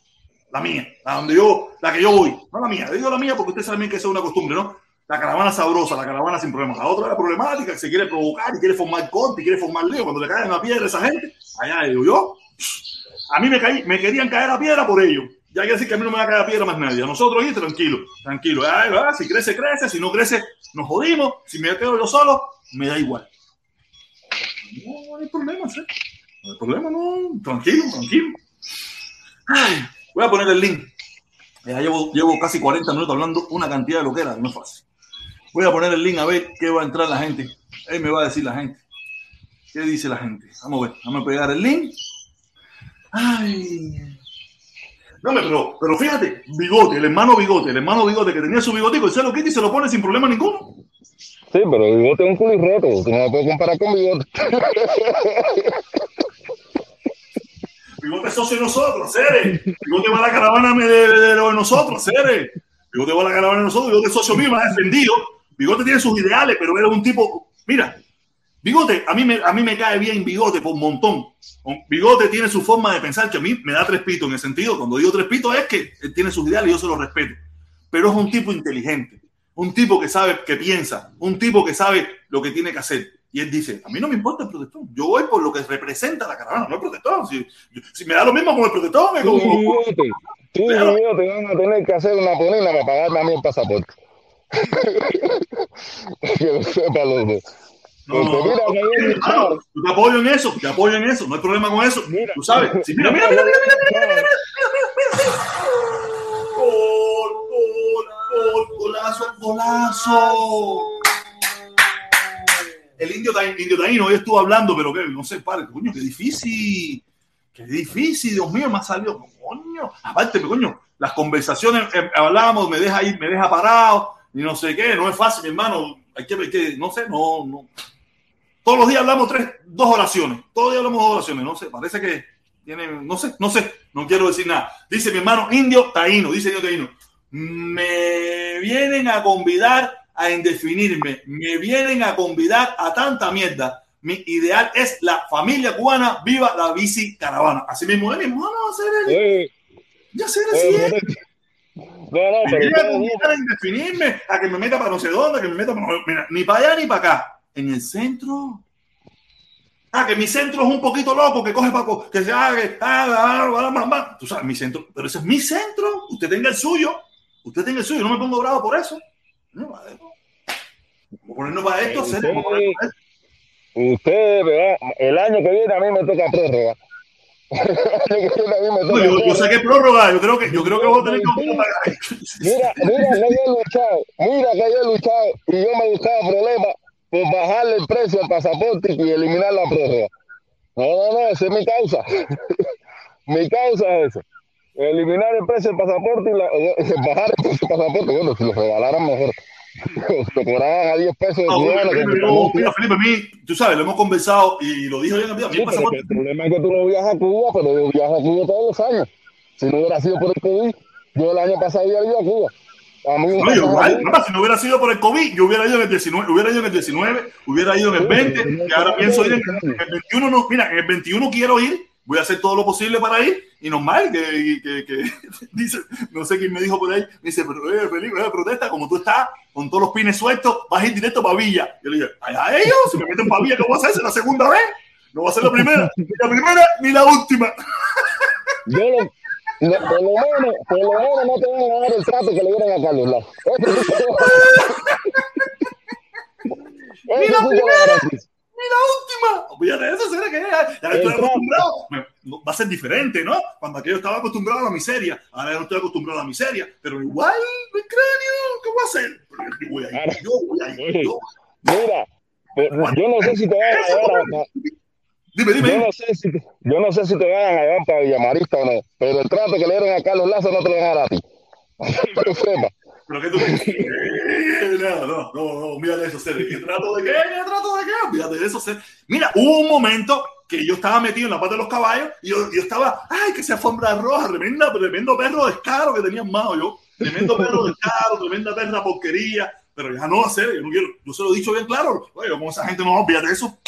la mía, la donde yo, la que yo voy, no la mía, digo la mía porque ustedes saben que eso es una costumbre, ¿no? La caravana sabrosa, la caravana sin problemas. La otra la problemática, que se quiere provocar y quiere formar corte y quiere formar lío. Cuando le caen a piedra a esa gente, allá digo yo, a mí me, caí, me querían caer a piedra por ello. Ya quiere decir que a mí no me va a caer a piedra más nadie. A nosotros ahí, tranquilo, tranquilo. si crece, crece. Si no crece, nos jodimos. Si me quedo yo solo, me da igual. No, hay problema, ¿sí? No hay problema, no. Tranquilo, tranquilo. Ay, voy a poner el link. Ya llevo, llevo casi 40 minutos hablando una cantidad de lo que era, no es fácil. Voy a poner el link a ver qué va a entrar la gente. Ahí me va a decir la gente. ¿Qué dice la gente? Vamos a ver, vamos a pegar el link. Ay. No, pero, pero fíjate, Bigote, el hermano Bigote, el hermano Bigote que tenía su bigotico, se lo quita y se lo pone sin problema ninguno. Sí, pero Bigote es un culo roto, tú no lo puedes comparar con Bigote. Bigote es socio de nosotros, Cere. Bigote va a la caravana de, de, de nosotros, Cere. Bigote va a la caravana de nosotros, Bigote es socio mío, ha defendido. Bigote tiene sus ideales, pero era un tipo. Mira, Bigote, a mí me, a mí me cae bien Bigote por un montón. Bigote tiene su forma de pensar que a mí me da tres pitos en el sentido. Cuando digo tres pitos es que él tiene sus ideales y yo se los respeto. Pero es un tipo inteligente, un tipo que sabe, que piensa, un tipo que sabe lo que tiene que hacer. Y él dice, a mí no me importa el protestón, yo voy por lo que representa la caravana, no el protestón. Si, si me da lo mismo con el protestón, me como... Tú y yo te van a tener que hacer una ponina para pagarme a mí el pasaporte. que lo sepa los dos. No, no, mira, no, no, te apoyo en eso, te apoyo en eso, no hay problema con eso. Mira, tú sabes, sí, mira, mira, mira, mira, mira, mira, mira, mira, mira, mira, Gol, gol, gol, golazo, golazo el indio, indio taíno hoy estuvo hablando, pero que no sé, padre, coño, qué difícil, qué difícil, Dios mío, me ha salido, coño, aparte, coño, las conversaciones eh, hablábamos, me deja ir, me deja parado, y no sé qué, no es fácil, mi hermano, hay que ver que, no sé, no, no. Todos los días hablamos tres, dos oraciones. Todos los días hablamos dos oraciones. No sé, parece que tiene, no sé, no sé, no quiero decir nada. Dice mi hermano indio taíno, dice indio taíno. Me vienen a convidar a indefinirme, me vienen a convidar a tanta mierda. Mi ideal es la familia cubana, viva la bici caravana. Así mismo es mi hermano, hacer Ya sé, así es. No, no, pero. Me a indefinirme, a que me meta para no sé dónde, que me meta para. Mira, ni para allá ni para acá. En el centro. Ah, que mi centro es un poquito loco, que coge para que se haga, ah, tú sabes, mi centro, pero ese es mi centro, usted tenga el suyo, usted tenga el suyo, no me pongo bravo por eso. No, ponernos para esto, usted, usted, ¿verdad? el año que viene a mí me toca prórroga. no, yo, yo saqué prórroga, yo creo que yo creo que vos tenés que Mira, mira que yo he luchado, mira que yo he luchado y yo me he buscado problemas por bajarle el precio al pasaporte y eliminar la prórroga. No, no, no, esa es mi causa. mi causa es eso. Eliminar el precio del pasaporte y la, bajar el precio del pasaporte. Bueno, si lo regalaran mejor. lo cobraban a 10 pesos. No, mira, Felipe, a mí, tú sabes, lo hemos conversado y lo dijo yo en el sí, pasaporte. El problema es que tú no viajas a Cuba, pero yo viajo a Cuba todos los años. Si no hubiera sido por el COVID, yo el año pasado había ido a Cuba. No, igual, si no hubiera sido por el COVID, yo hubiera ido en el 19, hubiera ido en el 19, hubiera ido en el 20, y ahora pienso ir en, el 21. No, mira, en el 21 quiero ir, voy a hacer todo lo posible para ir, y normal, que, que, que dice, no sé quién me dijo por ahí, me dice, pero eh, Felipe, eh, protesta, como tú estás con todos los pines sueltos, vas a ir directo para Villa. Yo le dije, a ellos, si me meten para Villa, ¿qué voy a hacer? ¿Es la segunda vez? No va a ser la primera, ni la primera ni la última. Yo lo, por, lo menos, por lo menos no te van a dar el trato que le dieron a Carlos Lazo. ni la primera, ni la última. Olvídate eso, será que ya, ya estoy acostumbrado. Va a ser diferente, ¿no? Cuando aquello estaba acostumbrado a la miseria, ahora no estoy acostumbrado a la miseria, pero igual, mi cráneo, ¿qué voy a hacer? Yo voy a ir, yo voy a ir. Yo. Mira, yo no sé si te van a dar Dime, dime. Yo no sé si te, yo no sé si te vayan a llevar para Villamarista o no, pero el trato que le dieron a Carlos Lazo no te lo van a dar a ti. Sepa. Pero que tú no, no, no, no, mira eso, Cere. ¿Qué trato de qué? ¿Qué trato de qué? De eso. Mira, hubo un momento que yo estaba metido en la parte de los caballos y yo, yo estaba, ay, que se alfombra roja, tremenda, tremendo perro descaro que tenía en mano yo. Tremendo perro descaro, tremenda perra porquería. Pero ya no, Cere, yo no quiero, yo se lo he dicho bien claro. Oye, como esa gente no olvídate de eso.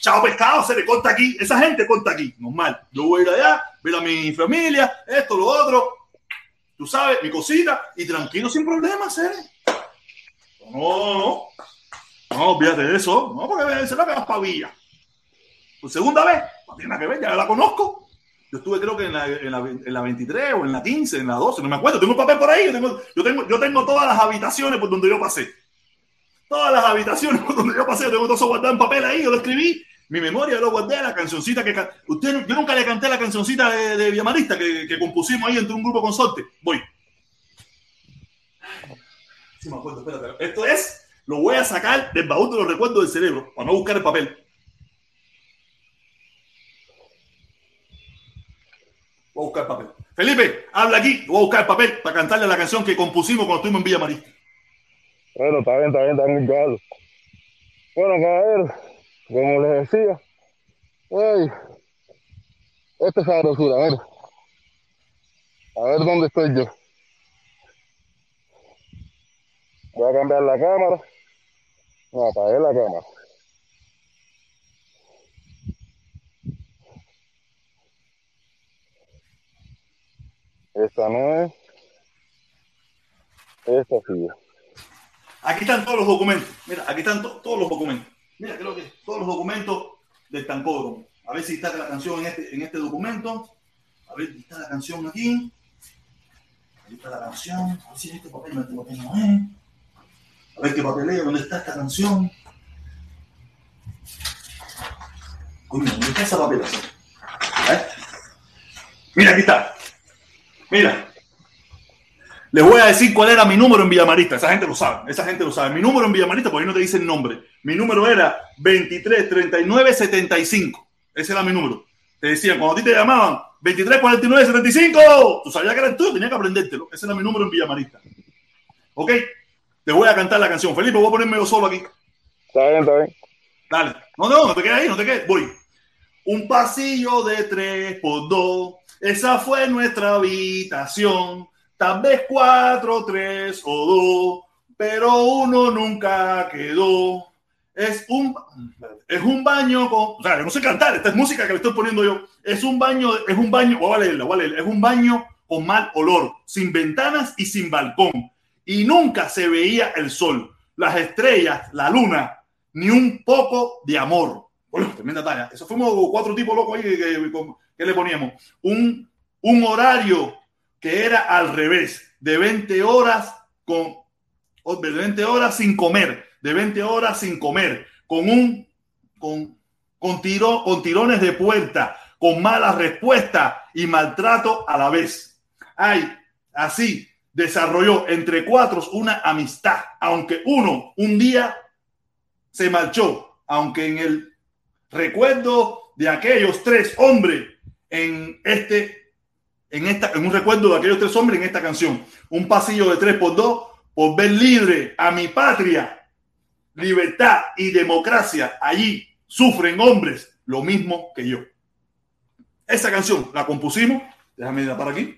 Chao pescado, se le corta aquí. Esa gente corta aquí, normal. Yo voy a ir allá, ver a mi familia, esto, lo otro. Tú sabes, mi cosita, y tranquilo, sin problemas, ¿eh? No, no, no. Olvídate de eso. No, porque se la pegas pavilla. Por segunda vez, no tiene nada que ver, ya la conozco. Yo estuve creo que en la, en, la, en la, 23 o en la 15, en la 12, no me acuerdo. Tengo un papel por ahí. Yo tengo, yo tengo, yo tengo todas las habitaciones por donde yo pasé. Todas las habitaciones por donde yo pasé. Yo tengo todo eso guardado en papel ahí. Yo lo escribí mi memoria lo guardé la cancioncita que usted yo nunca le canté la cancioncita de, de Villamarista que, que, compusimos ahí entre un grupo consorte. Voy. Sí me acuerdo, espérate. Esto es, lo voy a sacar del baúl de los recuerdos del cerebro para no buscar el papel. Voy a buscar el papel. Felipe, habla aquí. Voy a buscar el papel para cantarle la canción que compusimos cuando estuvimos en Villamarista. Bueno, está bien, está bien, está bien. Bueno, caballero como les decía, ay, esta es sabrosura, a ver. A ver dónde estoy yo. Voy a cambiar la cámara. No, apagué la cámara. Esta no es. Esta sí. Aquí están todos los documentos. Mira, aquí están todos los documentos. Mira, creo que todos los documentos del tancódromo. A ver si está la canción en este, en este documento. A ver si está la canción aquí. Ahí está la canción. A ver si este papel lo tengo ahí. A ver qué papeleo, dónde está esta canción. Coño, ¿dónde está esa papel? Mira, aquí está. Mira, les voy a decir cuál era mi número en Villamarista. Esa gente lo sabe. Esa gente lo sabe. Mi número en Villamarista, porque ahí no te dice el nombre. Mi número era 233975. Ese era mi número. Te decían, cuando a ti te llamaban 234975, tú sabías que eras tú, tenías que aprendértelo. Ese era mi número en Villamarista. ¿Ok? Te voy a cantar la canción. Felipe, voy a ponerme yo solo aquí. Está bien, está bien. Dale. No, no, no te quedes ahí, no te quedes. Voy. Un pasillo de tres por dos. Esa fue nuestra habitación. Tal vez cuatro, tres o dos. Pero uno nunca quedó. Es un, es un baño con. O sea, no sé cantar, esta es música que le estoy poniendo yo. Es un baño, es un baño, o vale, vale, es un baño con mal olor, sin ventanas y sin balcón. Y nunca se veía el sol, las estrellas, la luna, ni un poco de amor. Bueno, tremenda talla. Eso fuimos cuatro tipos locos ahí que, le poníamos. Un, un horario que era al revés, de 20 horas con de 20 horas sin comer de 20 horas sin comer, con un con, con, tiro, con tirones de puerta, con mala respuesta y maltrato a la vez. Hay así desarrolló entre cuatro una amistad, aunque uno un día se marchó, aunque en el recuerdo de aquellos tres hombres en este, en esta, en un recuerdo de aquellos tres hombres en esta canción, un pasillo de tres por dos, por ver libre a mi patria libertad y democracia, allí sufren hombres lo mismo que yo. Esa canción la compusimos, déjame ir para aquí.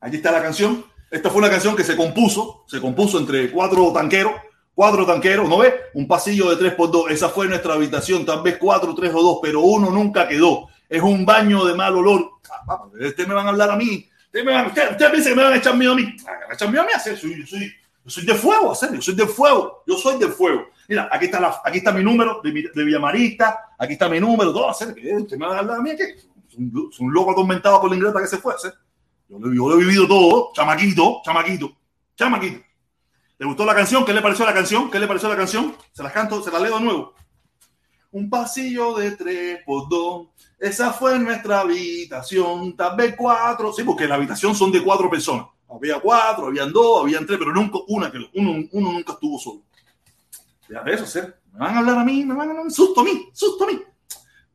Aquí está la canción. Esta fue una canción que se compuso, se compuso entre cuatro tanqueros, cuatro tanqueros, ¿no ves? Un pasillo de tres por dos. Esa fue nuestra habitación, tal vez cuatro, tres o dos, pero uno nunca quedó. Es un baño de mal olor. Ustedes me van a hablar a mí. Ustedes me van, usted, piensan que me van a echar miedo a mí. Ah, me echan miedo a mí, hacer, soy, soy, yo soy de fuego, serio, yo soy de fuego. Yo soy de fuego. Mira, aquí está, la, aquí está mi número de, de Villamarista, aquí está mi número, todo, que usted me va a dar a mí que es un, un, loco atormentado por la ingrata que se fue. Yo, yo lo he vivido todo, chamaquito, chamaquito, chamaquito. ¿Le gustó la canción? ¿Qué le pareció la canción? ¿Qué le pareció la canción? Se las canto, se las leo de nuevo. Un pasillo de tres por dos. Esa fue nuestra habitación. Tal vez cuatro. Sí, porque la habitación son de cuatro personas. Había cuatro, habían dos, habían tres, pero nunca una que uno, uno nunca estuvo solo. Fíjate eso, ¿sí? Me van a hablar a mí, me van a un susto a mí, susto a mí.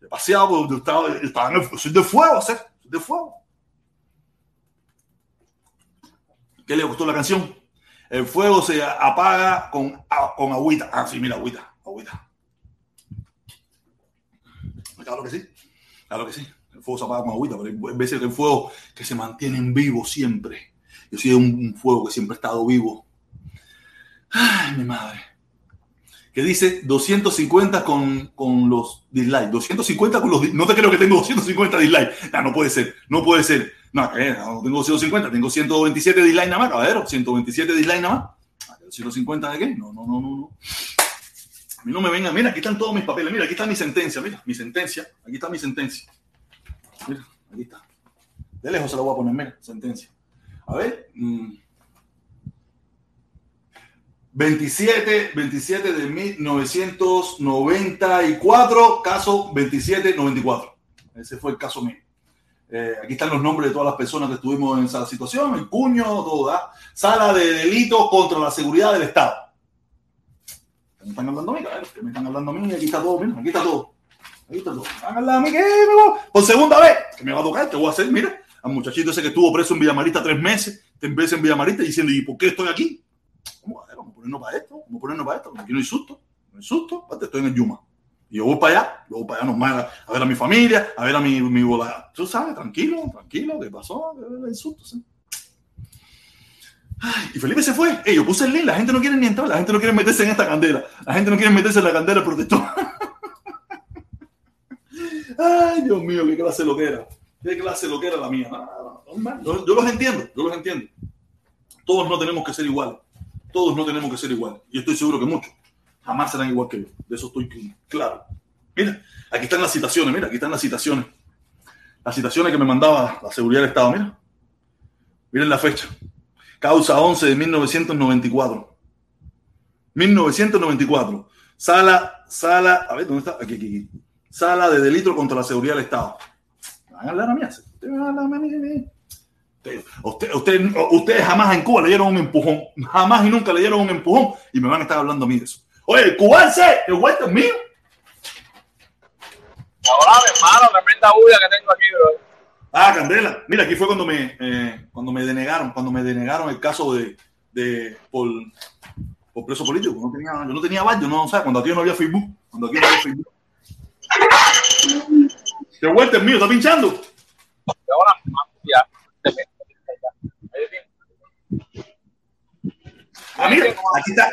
He paseado, estaba, estaba en el, soy de fuego, ¿sí? Soy de fuego. ¿Qué le gustó la canción? El fuego se apaga con, con agüita. Ah, sí, mira, agüita, agüita. Claro que sí, claro que sí. El fuego se apaga con agüita, pero hay veces que el fuego que se mantiene en vivo siempre yo soy un, fuego que siempre ha estado vivo. Ay, mi madre. Que dice 250 con, con los dislikes. 250 con los No te creo que tengo 250 dislikes. No, no puede ser. No puede ser. No, no tengo 250. Tengo 127 dislikes nada más, caballero. 127 dislikes nada más. 150 de qué? No, no, no, no. A mí no me venga. Mira, aquí están todos mis papeles. Mira, aquí está mi sentencia. Mira, mi sentencia. Aquí está mi sentencia. Mira, aquí está. De lejos se la voy a poner. Mira, sentencia. A ver. 27, 27 de 1994, caso 2794. Ese fue el caso mío. Eh, aquí están los nombres de todas las personas que estuvimos en esa situación, el puño, toda. Sala de delito contra la seguridad del Estado. Me están hablando a mí, me están hablando a mí, aquí está todo, mira, aquí está todo. Aquí está todo. Háganla a mí, que me Por segunda vez, que me va a tocar, te voy a hacer, mira al muchachito ese que estuvo preso en Villamarista tres meses, te meses en Villamarista diciendo, ¿y por qué estoy aquí? Vamos a, vamos a ponernos para esto, vamos a ponernos para esto, aquí no hay susto, no hay susto, estoy en el Yuma. Y yo voy para allá, voy para allá nomás a ver a mi familia, a ver a mi, mi bola. Tú sabes, tranquilo, tranquilo, ¿qué pasó? El susto, ¿sí? Ay, y Felipe se fue. Ey, yo puse el link, la gente no quiere ni entrar, la gente no quiere meterse en esta candela. La gente no quiere meterse en la candela protectora. Ay, Dios mío, qué clase lo que era. ¿Qué clase lo que era la mía? Yo, los entiendo, yo los entiendo. Todos no tenemos que ser iguales. Todos no tenemos que ser iguales. Y estoy seguro que muchos jamás serán igual que yo. De eso estoy claro. Mira, aquí están las citaciones, mira, aquí están las citaciones. Las citaciones que me mandaba la seguridad del Estado, mira. Miren la fecha. Causa 11 de 1994. 1994. Sala, sala, a ver, ¿dónde está? Aquí, aquí, aquí. Sala de delito contra la seguridad del Estado van a hablar a mí. Usted me a hablar a mí. Usted, usted, ustedes jamás en Cuba le dieron un empujón. Jamás y nunca le dieron un empujón y me van a estar hablando a mí de eso. Oye, el cubanse, el vuelto es mío. Hola, hermano, tremenda bulla que tengo aquí, bro. Ah, Candela. Mira, aquí fue cuando me, eh, cuando me denegaron, cuando me denegaron el caso de, de por, por preso político. No tenía, yo no tenía baño, no, o sea, cuando aquí no había Facebook, Cuando quiera defender. Te vuelta el mío, ¿está pinchando? Ah, mira, aquí está.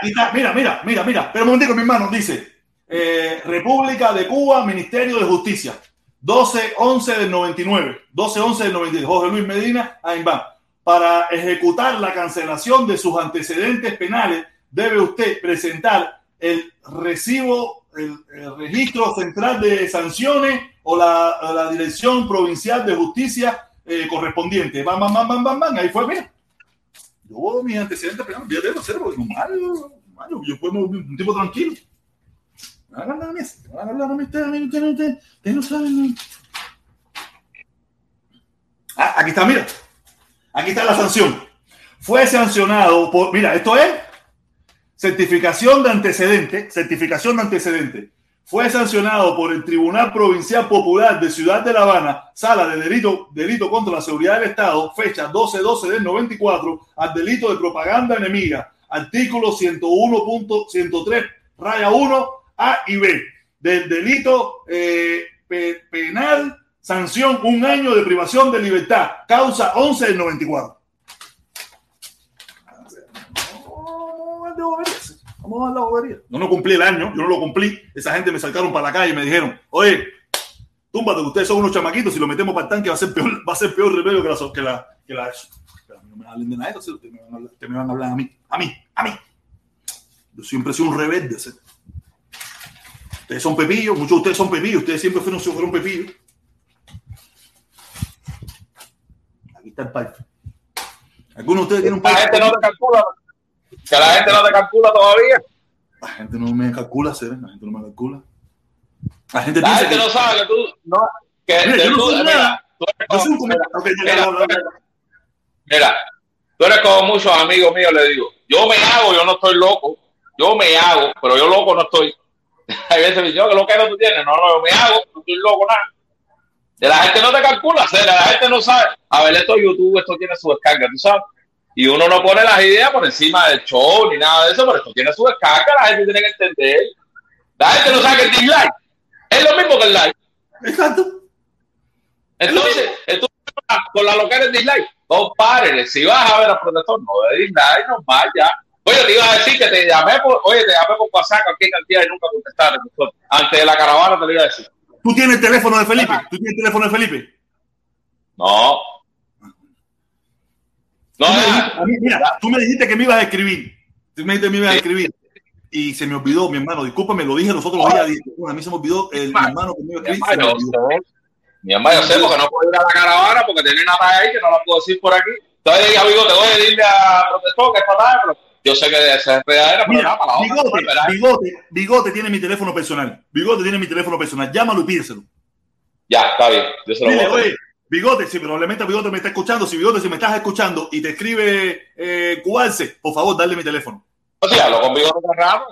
Aquí está, mira, mira, mira, mira. Pero un momentico, mi hermano, dice eh, República de Cuba, Ministerio de Justicia. 12-11 del 99. 12-11 del 99. Jorge Luis Medina, ahí va. Para ejecutar la cancelación de sus antecedentes penales, debe usted presentar el recibo, el, registro central de sanciones o la, la dirección provincial de justicia eh, correspondiente. Ahí fue, mira. Yo, mis antecedentes penales, ya debo porque malo, malo. Yo fui un tipo tranquilo. Hagan la mesa, hagan la mesa, ustedes no saben. Ah, aquí está, mira. Aquí está la sanción. Fue sancionado por, mira, esto es certificación de antecedente, certificación de antecedente. Fue sancionado por el Tribunal Provincial Popular de Ciudad de La Habana, sala de delito, delito contra la seguridad del Estado, fecha 12-12 del 94, al delito de propaganda enemiga, artículo 101.103, raya 1, A y B, del delito eh, penal Sanción, un año de privación de libertad. Causa 11 del 94. Vamos a la bobería. No no cumplí el año, yo no lo cumplí. Esa gente me sacaron para la calle y me dijeron, oye, túmbate, ustedes son unos chamaquitos, si lo metemos para el tanque va a ser peor, va a ser peor remedio que la, que la, que la Pero a mí no me hablen de nada, ustedes me, van a hablar, ustedes me van a hablar a mí, a mí, a mí. Yo siempre he sido un rebelde. Ustedes son pepillos, muchos de ustedes son pepillos, ustedes siempre fueron, fueron pepillos. está el pipe. ¿Alguno de ustedes tiene un pipe? La gente no te calcula. Que la gente no te calcula todavía. La gente no me calcula, Seren. La gente no me calcula. La gente, la gente que... no sabe que tú. No, que mira, yo no soy nada. Yo soy un Mira, tú eres como muchos amigos míos, le digo. Yo me hago, yo no estoy loco. Yo me hago, pero yo loco no estoy. Hay veces yo, que lo que no tú tienes, no, no, yo me hago, no estoy loco nada. De la gente no te calcula, la gente no sabe. A ver, esto YouTube, esto tiene su descarga, tú sabes. Y uno no pone las ideas por encima del show ni nada de eso, pero esto tiene su descarga, la gente tiene que entender. La gente no sabe que el dislike es lo mismo que el like. Exacto. Entonces, entonces con la local del dislike, compadre, si vas a ver a protector, no de dislike, no vaya. Oye, te iba a decir que te llamé por, oye, te llamé por WhatsApp, cualquier cantidad y nunca contestaste. Antes de la caravana te lo iba a decir. ¿Tú tienes el teléfono de Felipe? ¿Tú tienes el teléfono de Felipe? No. No, me, mira, tú me dijiste que me ibas a escribir. Tú me dijiste que me ibas a escribir. Y se me olvidó, mi hermano. Discúlpame, lo dije los otros días. a mí se me olvidó el mi hermano que me iba a escribir. Mi hermano, yo sé porque no puedo ir a la caravana porque tiene una ahí que no la puedo decir por aquí. Entonces, amigo, te voy a decirle a protector que es fatal, pero yo sé que esa es real, pero Mira, para bigote, bigote, bigote tiene mi teléfono personal. Bigote tiene mi teléfono personal. Llámalo y pídeselo. Ya, está bien. Yo se lo Dile, voy a oye, Bigote, si probablemente Bigote me está escuchando, si Bigote, si me estás escuchando y te escribe eh, Cubalce, por favor, dale mi teléfono. O sea, lo con Bigote raro.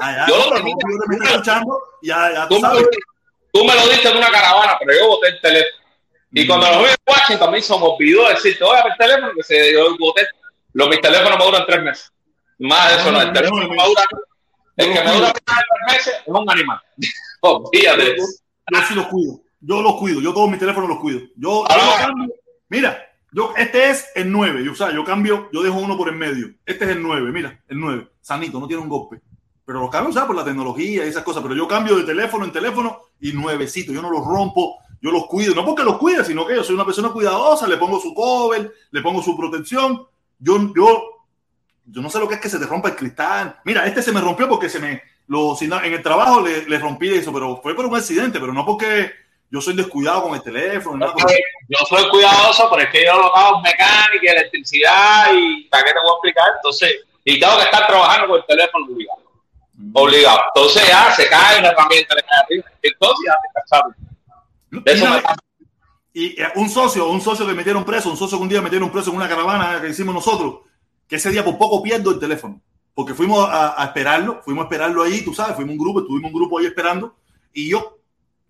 Ah, yo lo tenía. Bigote me está escuchando, ya, ya tú, sabes. tú me lo diste en una caravana, pero yo boté el teléfono. Y cuando lo vi en Washington, me hizo me olvidó decirte, oye, el teléfono, que se yo boté. Los, mis teléfonos me duran tres meses. Más de eso no, el teléfono me dura. El que me dura tres meses es un animal. Olvídate. Yo sí los cuido. Yo los cuido. Yo todos mis teléfonos los cuido. Yo, yo cambio. Mira, yo, este es el 9. Yo, o sea, yo cambio, yo dejo uno por en medio. Este es el 9. Mira, el 9. Sanito, no tiene un golpe. Pero los cambio, o sea, por la tecnología y esas cosas. Pero yo cambio de teléfono en teléfono y nuevecito. Yo no los rompo. Yo los cuido. No porque los cuide, sino que yo soy una persona cuidadosa. Le pongo su cover, le pongo su protección. Yo, yo yo no sé lo que es que se te rompa el cristal. Mira, este se me rompió porque se me lo en el trabajo le, le rompí eso, pero fue por un accidente, pero no porque yo soy descuidado con el teléfono. Yo soy cuidadoso, pero es que yo lo hago mecánica, electricidad y para qué te voy a explicar. Entonces, y tengo que estar trabajando con el teléfono obligado. Mm. Obligado. Entonces ya se cae una herramienta, Entonces ya te cansado. Eso me Y eh, un socio, un socio que metieron preso, un socio que un día metieron preso en una caravana que hicimos nosotros, que ese día por poco pierdo el teléfono, porque fuimos a, esperarlo, fuimos a esperarlo ahí, tú sabes, fuimos un grupo, estuvimos un grupo ahí esperando, y yo,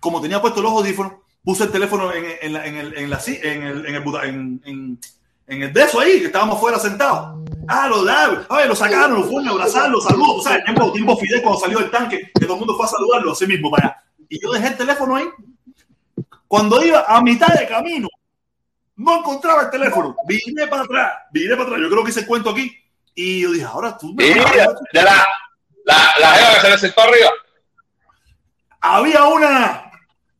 como tenía puesto los audífonos, puse el teléfono en, en, en, el, en, la, en, el, en, el, en, el de eso ahí, que estábamos fuera sentados. Ah, lo da, oye, lo sacaron, lo fueron a abrazar, lo saludó. ¿Sabes? Tiempo, tiempo Fidel cuando salió del tanque, que todo el mundo fue a saludarlo, así mismo para allá. Y yo dejé el teléfono ahí. Cuando iba a mitad de camino, no encontraba el teléfono. Vine para atrás, vine para atrás. Yo creo que hice el cuento aquí. Y yo dije, ahora tú me. la, la, la que se le sentó arriba. Había una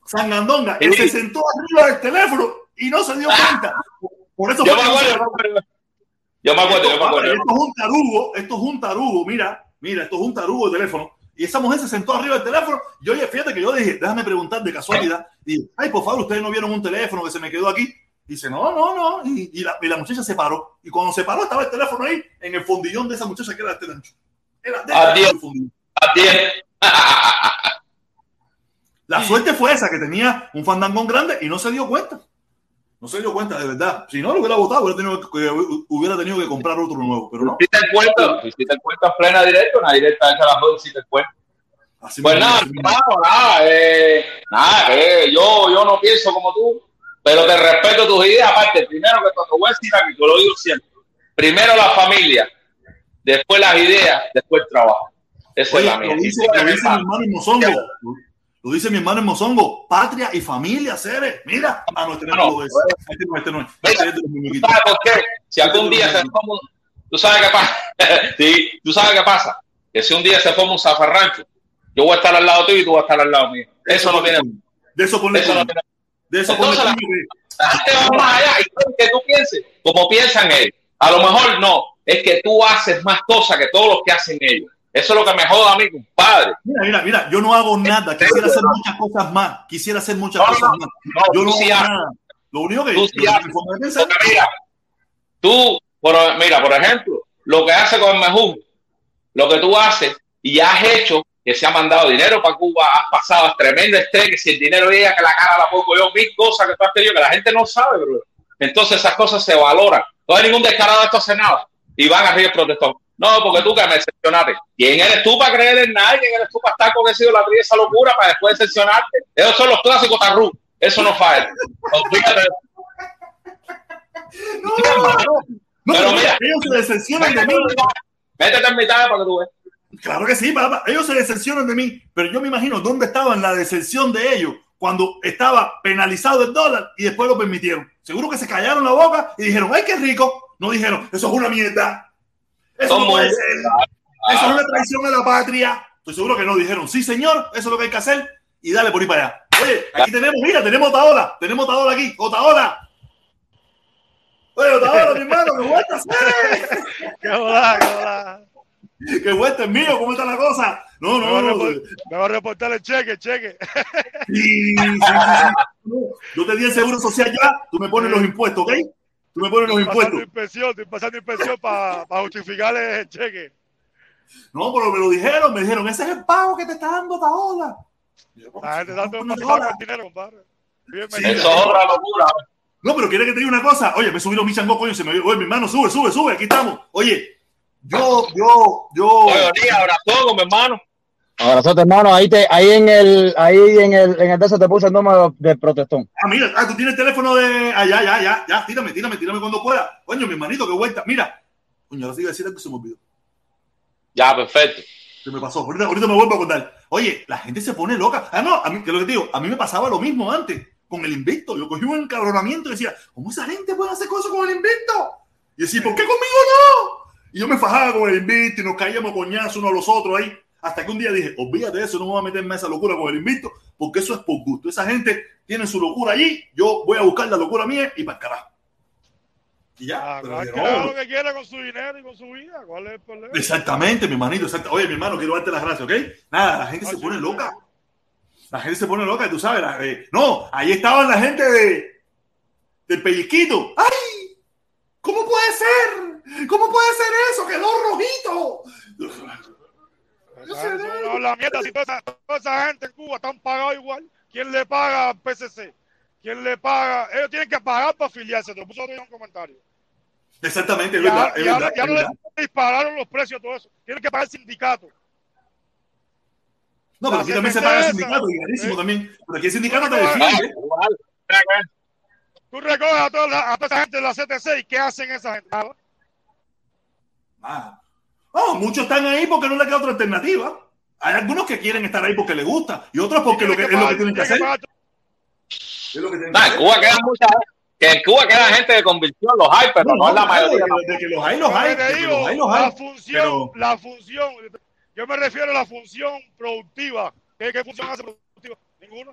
sangandonga que se sentó arriba del teléfono y no se dio cuenta. Por eso yo me acuerdo, yo me acuerdo, yo me acuerdo. Esto es un tarugo, esto es un tarugo, mira, mira, esto es un tarugo de teléfono. Y esa mujer se sentó arriba del teléfono. Y oye, fíjate que yo dije, déjame preguntar de casualidad. Y ay, por favor, ustedes no vieron un teléfono que se me quedó aquí. Dice, no, no, no. Y, la, y, la, muchacha se paró. Y cuando se paró, estaba el teléfono ahí, en el fondillón de esa muchacha que era de este ancho. Era de Adiós. fondillón. Adiós. La suerte fue esa, que tenía un fandangón grande y no se dio cuenta. No se dio cuenta, de verdad. Si no lo hubiera votado, hubiera tenido que, hubiera tenido que comprar otro nuevo. Pero no. Si te cuento, si te cuento en plena directo, una directa hecha las dos, si te cuento. Así pues nada, nada, nada, eh, nada eh, yo, yo no pienso como tú, pero te respeto tus ideas. Aparte, primero que todo, voy a decir aquí, yo lo digo siempre. Primero la familia, después las ideas, después el trabajo. Esa es la mía. Lo dice, lo dice mi hermano Mozongo. Lo dice mi hermano en Mozongo, patria y familia, seres. Mira, ah, no, este no, no, es. Este no, este no es. Este es ¿Sabes por qué? Si algún día se forma, tú sabes qué pasa. sí, tú sabes qué pasa. Que si un día se forma un zafarrancho, yo voy a estar al lado tuyo y tú vas a estar al lado mío. Eso, no tiene. De eso ponle eso no tiene. De eso ponle la, la gente va más allá y que tú pienses como piensan ellos. A lo mejor no, es que tú haces más cosas que todos los que hacen ellos. Eso es lo que me joda a mí, compadre. Mira, mira, mira, yo no hago nada. Quisiera hacer muchas cosas más. Quisiera hacer muchas cosas más. yo no hago nada. Lo único que, tú sí mira, tú, por, mira, por ejemplo, lo que hace con el Mejún, lo que tú haces y has hecho, que se ha mandado dinero para Cuba, has pasado tremendo estrés, que si el dinero llega, que la cara la pongo yo, mil cosas que tú has tenido, que la gente no sabe, bro. Entonces esas cosas se valoran. No hay ningún descarado de esto hace nada. Y van arriba el protector. No, porque tú que me decepcionaste. ¿Quién eres tú para creer en nadie? ¿Quién eres tú para estar con ese la esa locura para después decepcionarte? Esos son los clásicos tarru. Eso no falla. No, no, no, pero mira, ellos se decepcionan de mí. Métete en mitad para que tú veas. Claro que sí, papá. Ellos se decepcionan de mí, pero yo me imagino dónde estaba en la decepción de ellos cuando estaba penalizado el dólar y después lo permitieron. Seguro que se callaron la boca y dijeron, ¡ay, qué rico! No dijeron, eso es una mierda. Eso no puede ser. Eso es una traición a la patria. Estoy seguro que no dijeron, sí, señor, eso es lo que hay que hacer y dale por ahí para allá. Oye, aquí tenemos, mira, tenemos Otaola, tenemos Otaola aquí, Otaola. Oye, Otaola, mi hermano, qué vuelta hacer. qué hola, qué hola. Qué vuelta es mío, ¿cómo está la cosa? No, no, no. Me va a reportar el cheque, el cheque. Sí, sí, sí, Yo te di el seguro social ya, tú me pones los impuestos, ¿ok? Tú me pones los impuestos. Pasando inspección, estoy pasando inspección para pa justificar el cheque. No, pero me lo dijeron, me dijeron, ese es el pago que te está dando Taola. La gente dando un dinero, compadre. Eso es otra locura. No, pero quiere que te diga una cosa. Oye, me subieron mi chango, coño, se me Oye, mi hermano, sube, sube, sube, aquí estamos. Oye, yo, yo, yo. Oye, día, abrazo con mi hermano. Abrazote, hermano. Ahí, te, ahí en el, ahí en el, en el de te puse el número de protestón. Ah, mira, ah, tú tienes el teléfono de. Ah, ya, ya, ya, ya, tírame, tírame, tírame cuando pueda. Coño, mi hermanito, qué vuelta. Mira. Coño, ahora sí iba a decir algo que se me olvidó. Ya, perfecto. Se me pasó. Ahorita, ahorita me vuelvo a contar. Oye, la gente se pone loca. Ah, no, a mí, que lo que te digo, a mí me pasaba lo mismo antes con el invicto. Yo cogí un encabronamiento y decía, ¿cómo esa gente puede hacer cosas con el invicto? Y decía, ¿por qué conmigo no? Y yo me fajaba con el invicto y nos caíamos coñazos unos a los otros ahí. Hasta que un día dije, olvídate de eso, no me voy a meterme en esa locura con el invicto, porque eso es por gusto. Esa gente tiene su locura allí, yo voy a buscar la locura mía y para el carajo. Y ya. Ah, pero lo que quiera con su dinero y con su vida. ¿Cuál es el problema? Exactamente, mi hermanito. Oye, mi hermano, quiero darte las gracias, ¿ok? Nada, la gente se pone loca. La gente se pone loca, tú sabes. Eh, no, ahí estaban la gente de del pellizquito. ¡Ay! ¿Cómo puede ser? ¿Cómo puede ser eso? Quedó rojito. No, la mierda, si toda esa, gente en Cuba están pagados igual, ¿quién le paga al PCC? ¿Quién le paga? Ellos tienen que pagar para afiliarse. Te lo puso en un comentario. Exactamente, es verdad. Ya, ya no les dispararon los precios, todo eso. Tienen que pagar el sindicato. No, pero aquí también se paga el sindicato, y carísimo ¿eh? también. Pero aquí el sindicato te defiende. Tú recoges a toda, a toda esa gente de la CTC y ¿qué hacen esa gente? Ah. Oh, muchos están ahí porque no les queda otra alternativa. Hay algunos que quieren estar ahí porque les gusta y otros porque lo que, es lo que tienen que hacer. Es lo que tienen que hacer. En Cuba queda mucha que en Cuba queda gente de convicción, los hay, pero no, es la mayoría. De, que los hay, los hay. La función, la función, yo me refiero a la función productiva. ¿Qué, qué función hace productiva? Ninguna.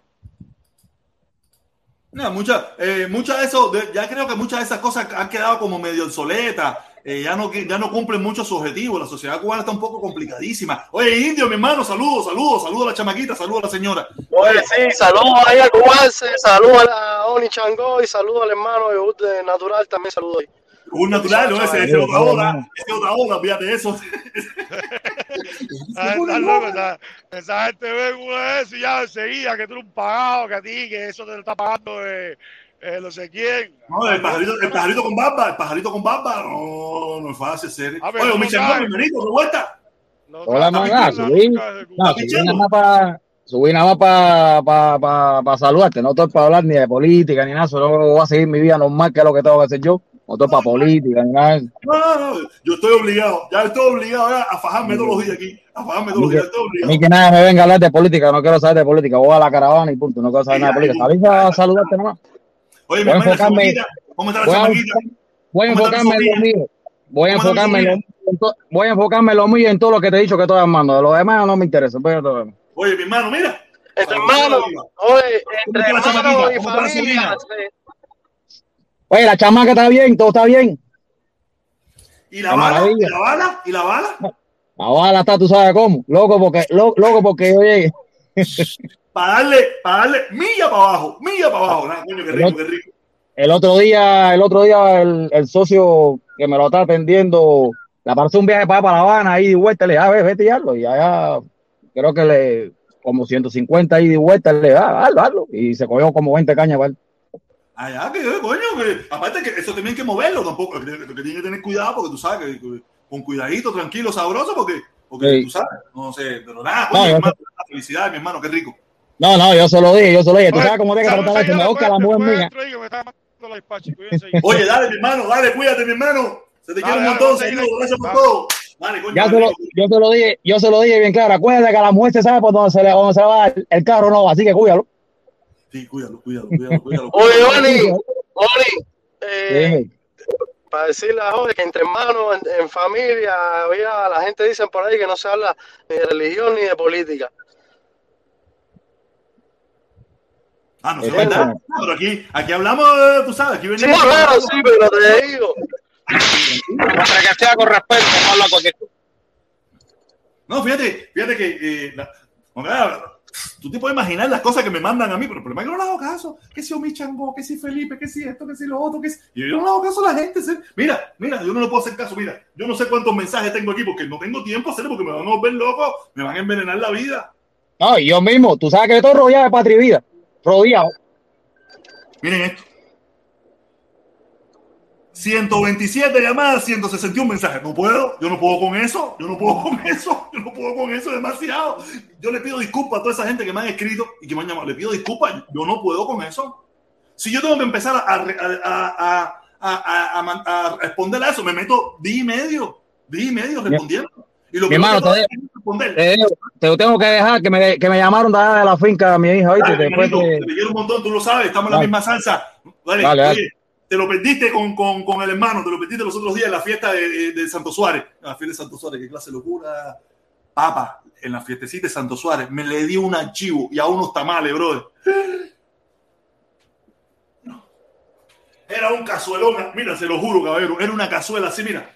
No, muchas eh, mucha de eso, ya creo que muchas de esas cosas han quedado como medio obsoletas. Eh, ya, no, ya no cumplen muchos objetivos. La sociedad cubana está un poco complicadísima. Oye, Indio, mi hermano, saludos, saludos, saludos a la chamaquita, saludos a la señora. Oye, sí, saludos ahí a Cubanse, saludos a la Oni Chango y saludos al hermano de Natural, también saludos ahí. Un natural, no, ese, es otra ola, ese es otra ola, fíjate eso. Ah, está loco, esa, esa gente ve uno de eso y ya enseguida que tú eres un pagado, que a ti, que eso te lo está pagando eh, eh, no sé quién. No, el pajarito, el pajarito con barba, el pajarito con barba, no, no es fácil ser. Oye, mi changón, bienvenido, ¿de vuelta? Hola, mamá, subí. No, subí nada más para subí nada más para pa, pa, pa saludarte, no estoy para hablar ni de política ni nada, solo voy a seguir mi vida normal, que es lo que tengo que hacer yo. No estoy para política ni nada. No, no, yo estoy obligado, ya estoy obligado a fajarme todos los días aquí, a fajarme todos los días, estoy obligado. Ni que nada me venga a hablar de política, no quiero saber de política, voy a la caravana y punto, no quiero saber nada de política. ¿Sabes a saludarte nomás? Oye, voy a enfocarme, ¿cómo está la chamaquita? Voy a enfocarme en lo mío. Voy a enfocarme en lo mío. Voy a enfocarme en lo mío en todo lo que te he dicho que estoy armando. De lo demás no me interesa. Oye, mi hermano, mira. Entre hermano, oye, entre hermano y familia. Oye, la chamaca está bien, todo está bien. ¿Y la, bala? ¿Y la bala? ¿Y la bala? La bala está, tú sabes cómo. Loco porque, loco porque, oye. Para darle, para darle milla para abajo, milla para abajo. coño, qué rico, qué rico. El otro día, el otro día, el, el socio que me lo está atendiendo, le apareció un viaje para, para La Habana, ahí de vuelta, le dije, a ver, vete y hazlo. Y allá, creo que le, como 150 ahí de vuelta, le dije, ah, hazlo, hazlo. Y se cogió como 20 cañas, ¿vale? Allá, que coño, que aparte que eso también hay que moverlo tampoco, que, que, que tiene que tener cuidado porque tú sabes que, con cuidadito, tranquilo, sabroso, porque, porque sí. tú sabes, no sé, pero nada, coño, no, hermano, felicidades, mi hermano, qué rico. No, no, yo se lo dije, yo se lo dije. Tú sabes cómo tiene que tratar eso. Me busca la mujer mía. Oye, dale, mi hermano, dale, cuídate, mi hermano. Se te quiere un montón, saludos, gracias por todo. Vale, coño, ya se lo, yo se lo dije, yo se lo dije bien claro. Acuérdate que a la mujer se sabe por dónde se le, dónde se le va el, el carro, no, así que cuídalo. Sí, cuídalo, cuídalo, cuídalo, cuídalo. Oye, Oli, Oli, eh, para decirle a Jorge que entre hermanos, en, en familia, había, la gente dice por ahí que no se habla ni de religión ni de política. Ah, no sé, ¿verdad? No, pero aquí, aquí hablamos, tú sabes, aquí venimos. Sí, claro, sí, pero te digo. Para que sea con respeto, no habla con esto. No, fíjate, fíjate que eh, la, tú te puedes imaginar las cosas que me mandan a mí, pero el problema es que no le hago caso. Que si Omi Chango, que si Felipe, que si esto, que si lo otro, que si... Y yo no le hago caso a la gente. ¿sí? Mira, mira, yo no le puedo hacer caso. Mira, yo no sé cuántos mensajes tengo aquí porque no tengo tiempo a hacerlo porque me van a volver loco, me van a envenenar la vida. No, y yo mismo, tú sabes que estoy rodeado de patria y vida rodeado. Miren esto. 127 llamadas, 161 mensajes. No puedo, yo no puedo con eso, yo no puedo con eso, yo no puedo con eso, demasiado. Yo le pido disculpas a toda esa gente que me han escrito y que me han llamado. Le pido disculpas, yo no puedo con eso. Si yo tengo que empezar a, a, a, a responder a eso, me meto día y medio, día y medio respondiendo. Y lo mi hermano, te, te, te, tengo que dejar que me, que me llamaron de la finca a mi hija. Dale, después de... Te quiero un montón, tú lo sabes, estamos en la misma salsa. Dale, dale. Oye, te lo perdiste con, con, con, el hermano, te lo perdiste los otros días en la fiesta de, de Santo Suárez. La fiesta de Santo Suárez, qué clase de locura. Papa, en la fiestecita de Santo Suárez, me le dio un archivo y a unos tamales, brother. Era un cazuelón, mira, se lo juro, caballero, era una cazuela así, mira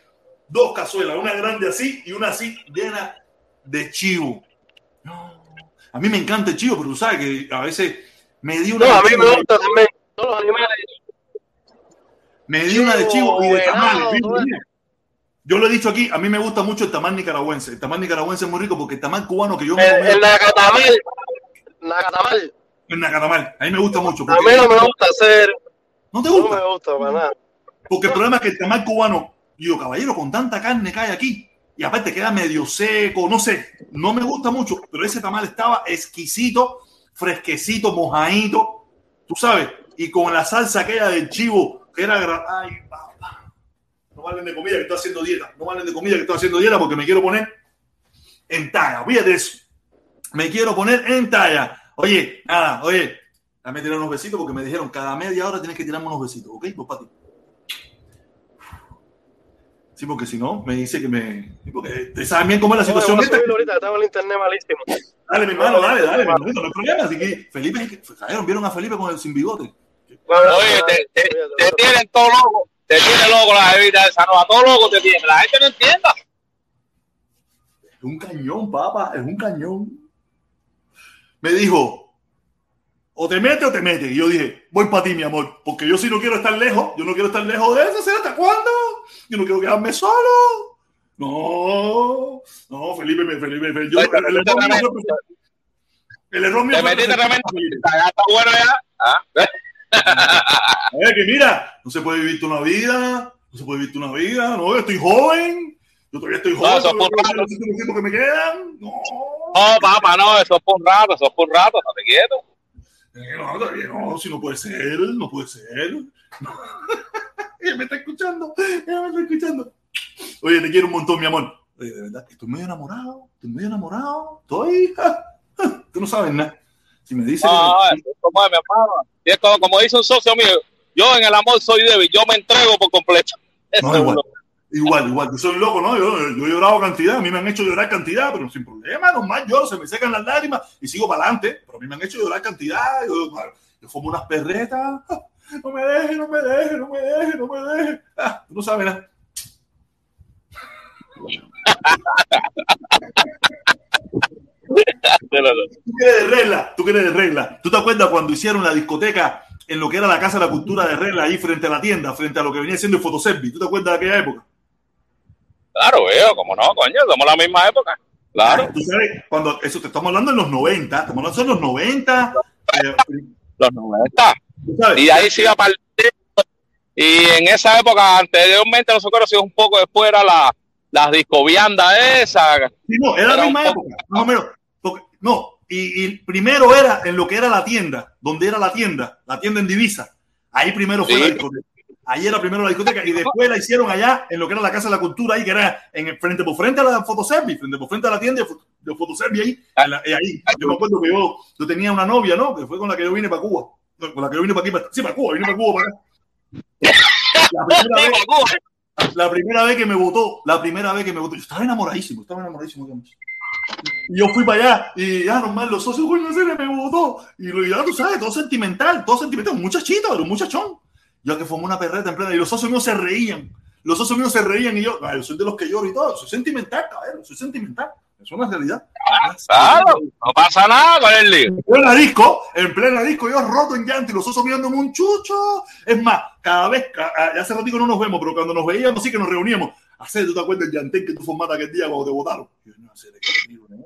dos cazuelas, una grande así y una así llena de chivo. No. A mí me encanta el chivo, pero tú sabes que a veces me di una. No, a mí me gusta también. Todos los animales. Me di una de chivo y de tamales. Yo lo he dicho aquí, a mí me gusta mucho el tamal nicaragüense. El tamal nicaragüense es muy rico porque el tamal cubano que yo me El, el nacatamal. Nacatamal. El nacatamal. A mí me gusta mucho. A mí no me gusta hacer. ¿No te gusta? No me gusta para nada. Porque el problema es que el tamal cubano digo, caballero, con tanta carne hay aquí, y aparte queda medio seco, no sé, no me gusta mucho, pero ese tamal estaba exquisito, fresquecito, mojadito, tú sabes, y con la salsa aquella del chivo, que era... Ay, papá. no me hablen de comida que estoy haciendo dieta, no me hablen de comida que estoy haciendo dieta porque me quiero poner en talla. Fíjate eso. Me quiero poner en talla. Oye, nada, oye, dame tirar unos besitos porque me dijeron cada media hora tienes que tirarme unos besitos, ¿ok? Pues para. Sí, porque si no, me dice que me. Porque te saben bien cómo es la situación. No, ahorita, estaba el internet malísimo. Dale, mi hermano, dale, dale, no hay problema. Así que Felipe, cayeron, vieron a Felipe con el sin bigote. Oye, te, te, te tienen todo loco, te tienen loco la bebida esa, no, a todo loco te tienen, la gente no entienda. Es un cañón, papá, es un cañón. Me dijo, o te mete o te mete. Y yo dije, voy para ti, mi amor, porque yo sí no quiero estar lejos, yo no quiero estar lejos de eso, ¿hasta cuándo? Yo no quiero quedarme solo. No, no, Felipe, Felipe, Felipe yo, el, el, error mío el error mío fue está bueno ya. ¿Ah? Es que mira, no se puede vivir una vida, no se puede vivir una vida, no, yo estoy joven, yo todavía estoy joven, no, eso es por rato. Que me quedan, no. No, papá, no, eso es por un rato, eso es por un rato, no te quieto. Eh, no, no, si no puede ser, no puede ser. ella me está escuchando, ella me está escuchando. Oye, te quiero un montón, mi amor. Oye, de verdad, estoy medio enamorado, estoy medio enamorado, estoy. Tú no sabes nada. Si me dices. No, que como es, mi hermano. Es como, dice un socio mío, yo en el amor soy débil, yo me entrego por completo. No, igual, igual, igual, yo soy loco, ¿no? Yo, he llorado cantidad, a mí me han hecho llorar cantidad, pero sin problema, normal, yo se me secan las lágrimas y sigo para adelante, pero a mí me han hecho llorar cantidad, yo, yo unas perretas, no me deje, no me deje, no me deje, no me deje. Ah, tú no sabes nada. tú quieres de regla, tú quieres de regla. ¿Tú te acuerdas cuando hicieron la discoteca en lo que era la Casa de la Cultura de Regla, ahí frente a la tienda, frente a lo que venía siendo el Fotoservi? ¿Tú te acuerdas de aquella época? Claro, veo, como no, coño, somos la misma época. Claro. Ah, tú sabes, cuando eso te estamos hablando en los 90, estamos hablando en los 90. Eh, los 90. Y ahí se iba para Y en esa época, anteriormente, nosotros íbamos un poco después, era la, las discoviandas esas. Sí, no, era, era la misma época, más o menos. Porque, no, y, y, primero era en lo que era la tienda, donde era la tienda, la tienda en divisa. Ahí primero fue sí. la discoteca. Ahí era primero la discoteca y después la hicieron allá en lo que era la Casa de la Cultura, ahí que era en frente por frente a la Fotoservi, frente por frente a la tienda de Fotoservi ahí, la, ahí. Yo me acuerdo que yo, yo tenía una novia, ¿no? Que fue con la que yo vine para Cuba. Con la que yo vine para aquí, para, sí, para Cuba, vine para Cuba para acá. La primera, vez, la primera vez que me votó, la primera vez que me votó, yo estaba enamoradísimo, estaba enamoradísimo. Digamos. Y yo fui para allá y ya normal los socios, bueno, se me votó. Y ya tú sabes, todo sentimental, todo sentimental, un muchachito, un muchachón. Yo que formé una perreta en plena y los socios míos se reían. Los socios míos se reían y yo, yo soy de los que lloro y todo, soy sentimental, cabrón, soy sentimental. Es una realidad. Claro, no pasa nada con el lío. En plena disco, en plena disco, yo roto en llanto y los osos mirándome un chucho. Es más, cada vez, hace ratito no nos vemos, pero cuando nos veíamos sí que nos reuníamos. Hacer, ¿tú te acuerdas del llantén que tú formaste aquel día cuando te votaron? Yo, no sé, de qué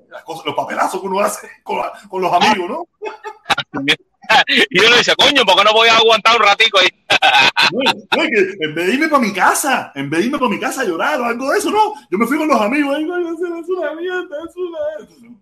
Las cosas, los papelazos que uno hace con, la, con los amigos, ¿no? y uno dice, coño, ¿por qué no voy a aguantar un ratico ahí? no, en vez de irme para mi casa, en vez de irme para mi casa a llorar o algo de eso, no. Yo me fui con los amigos, es una mierda, es una...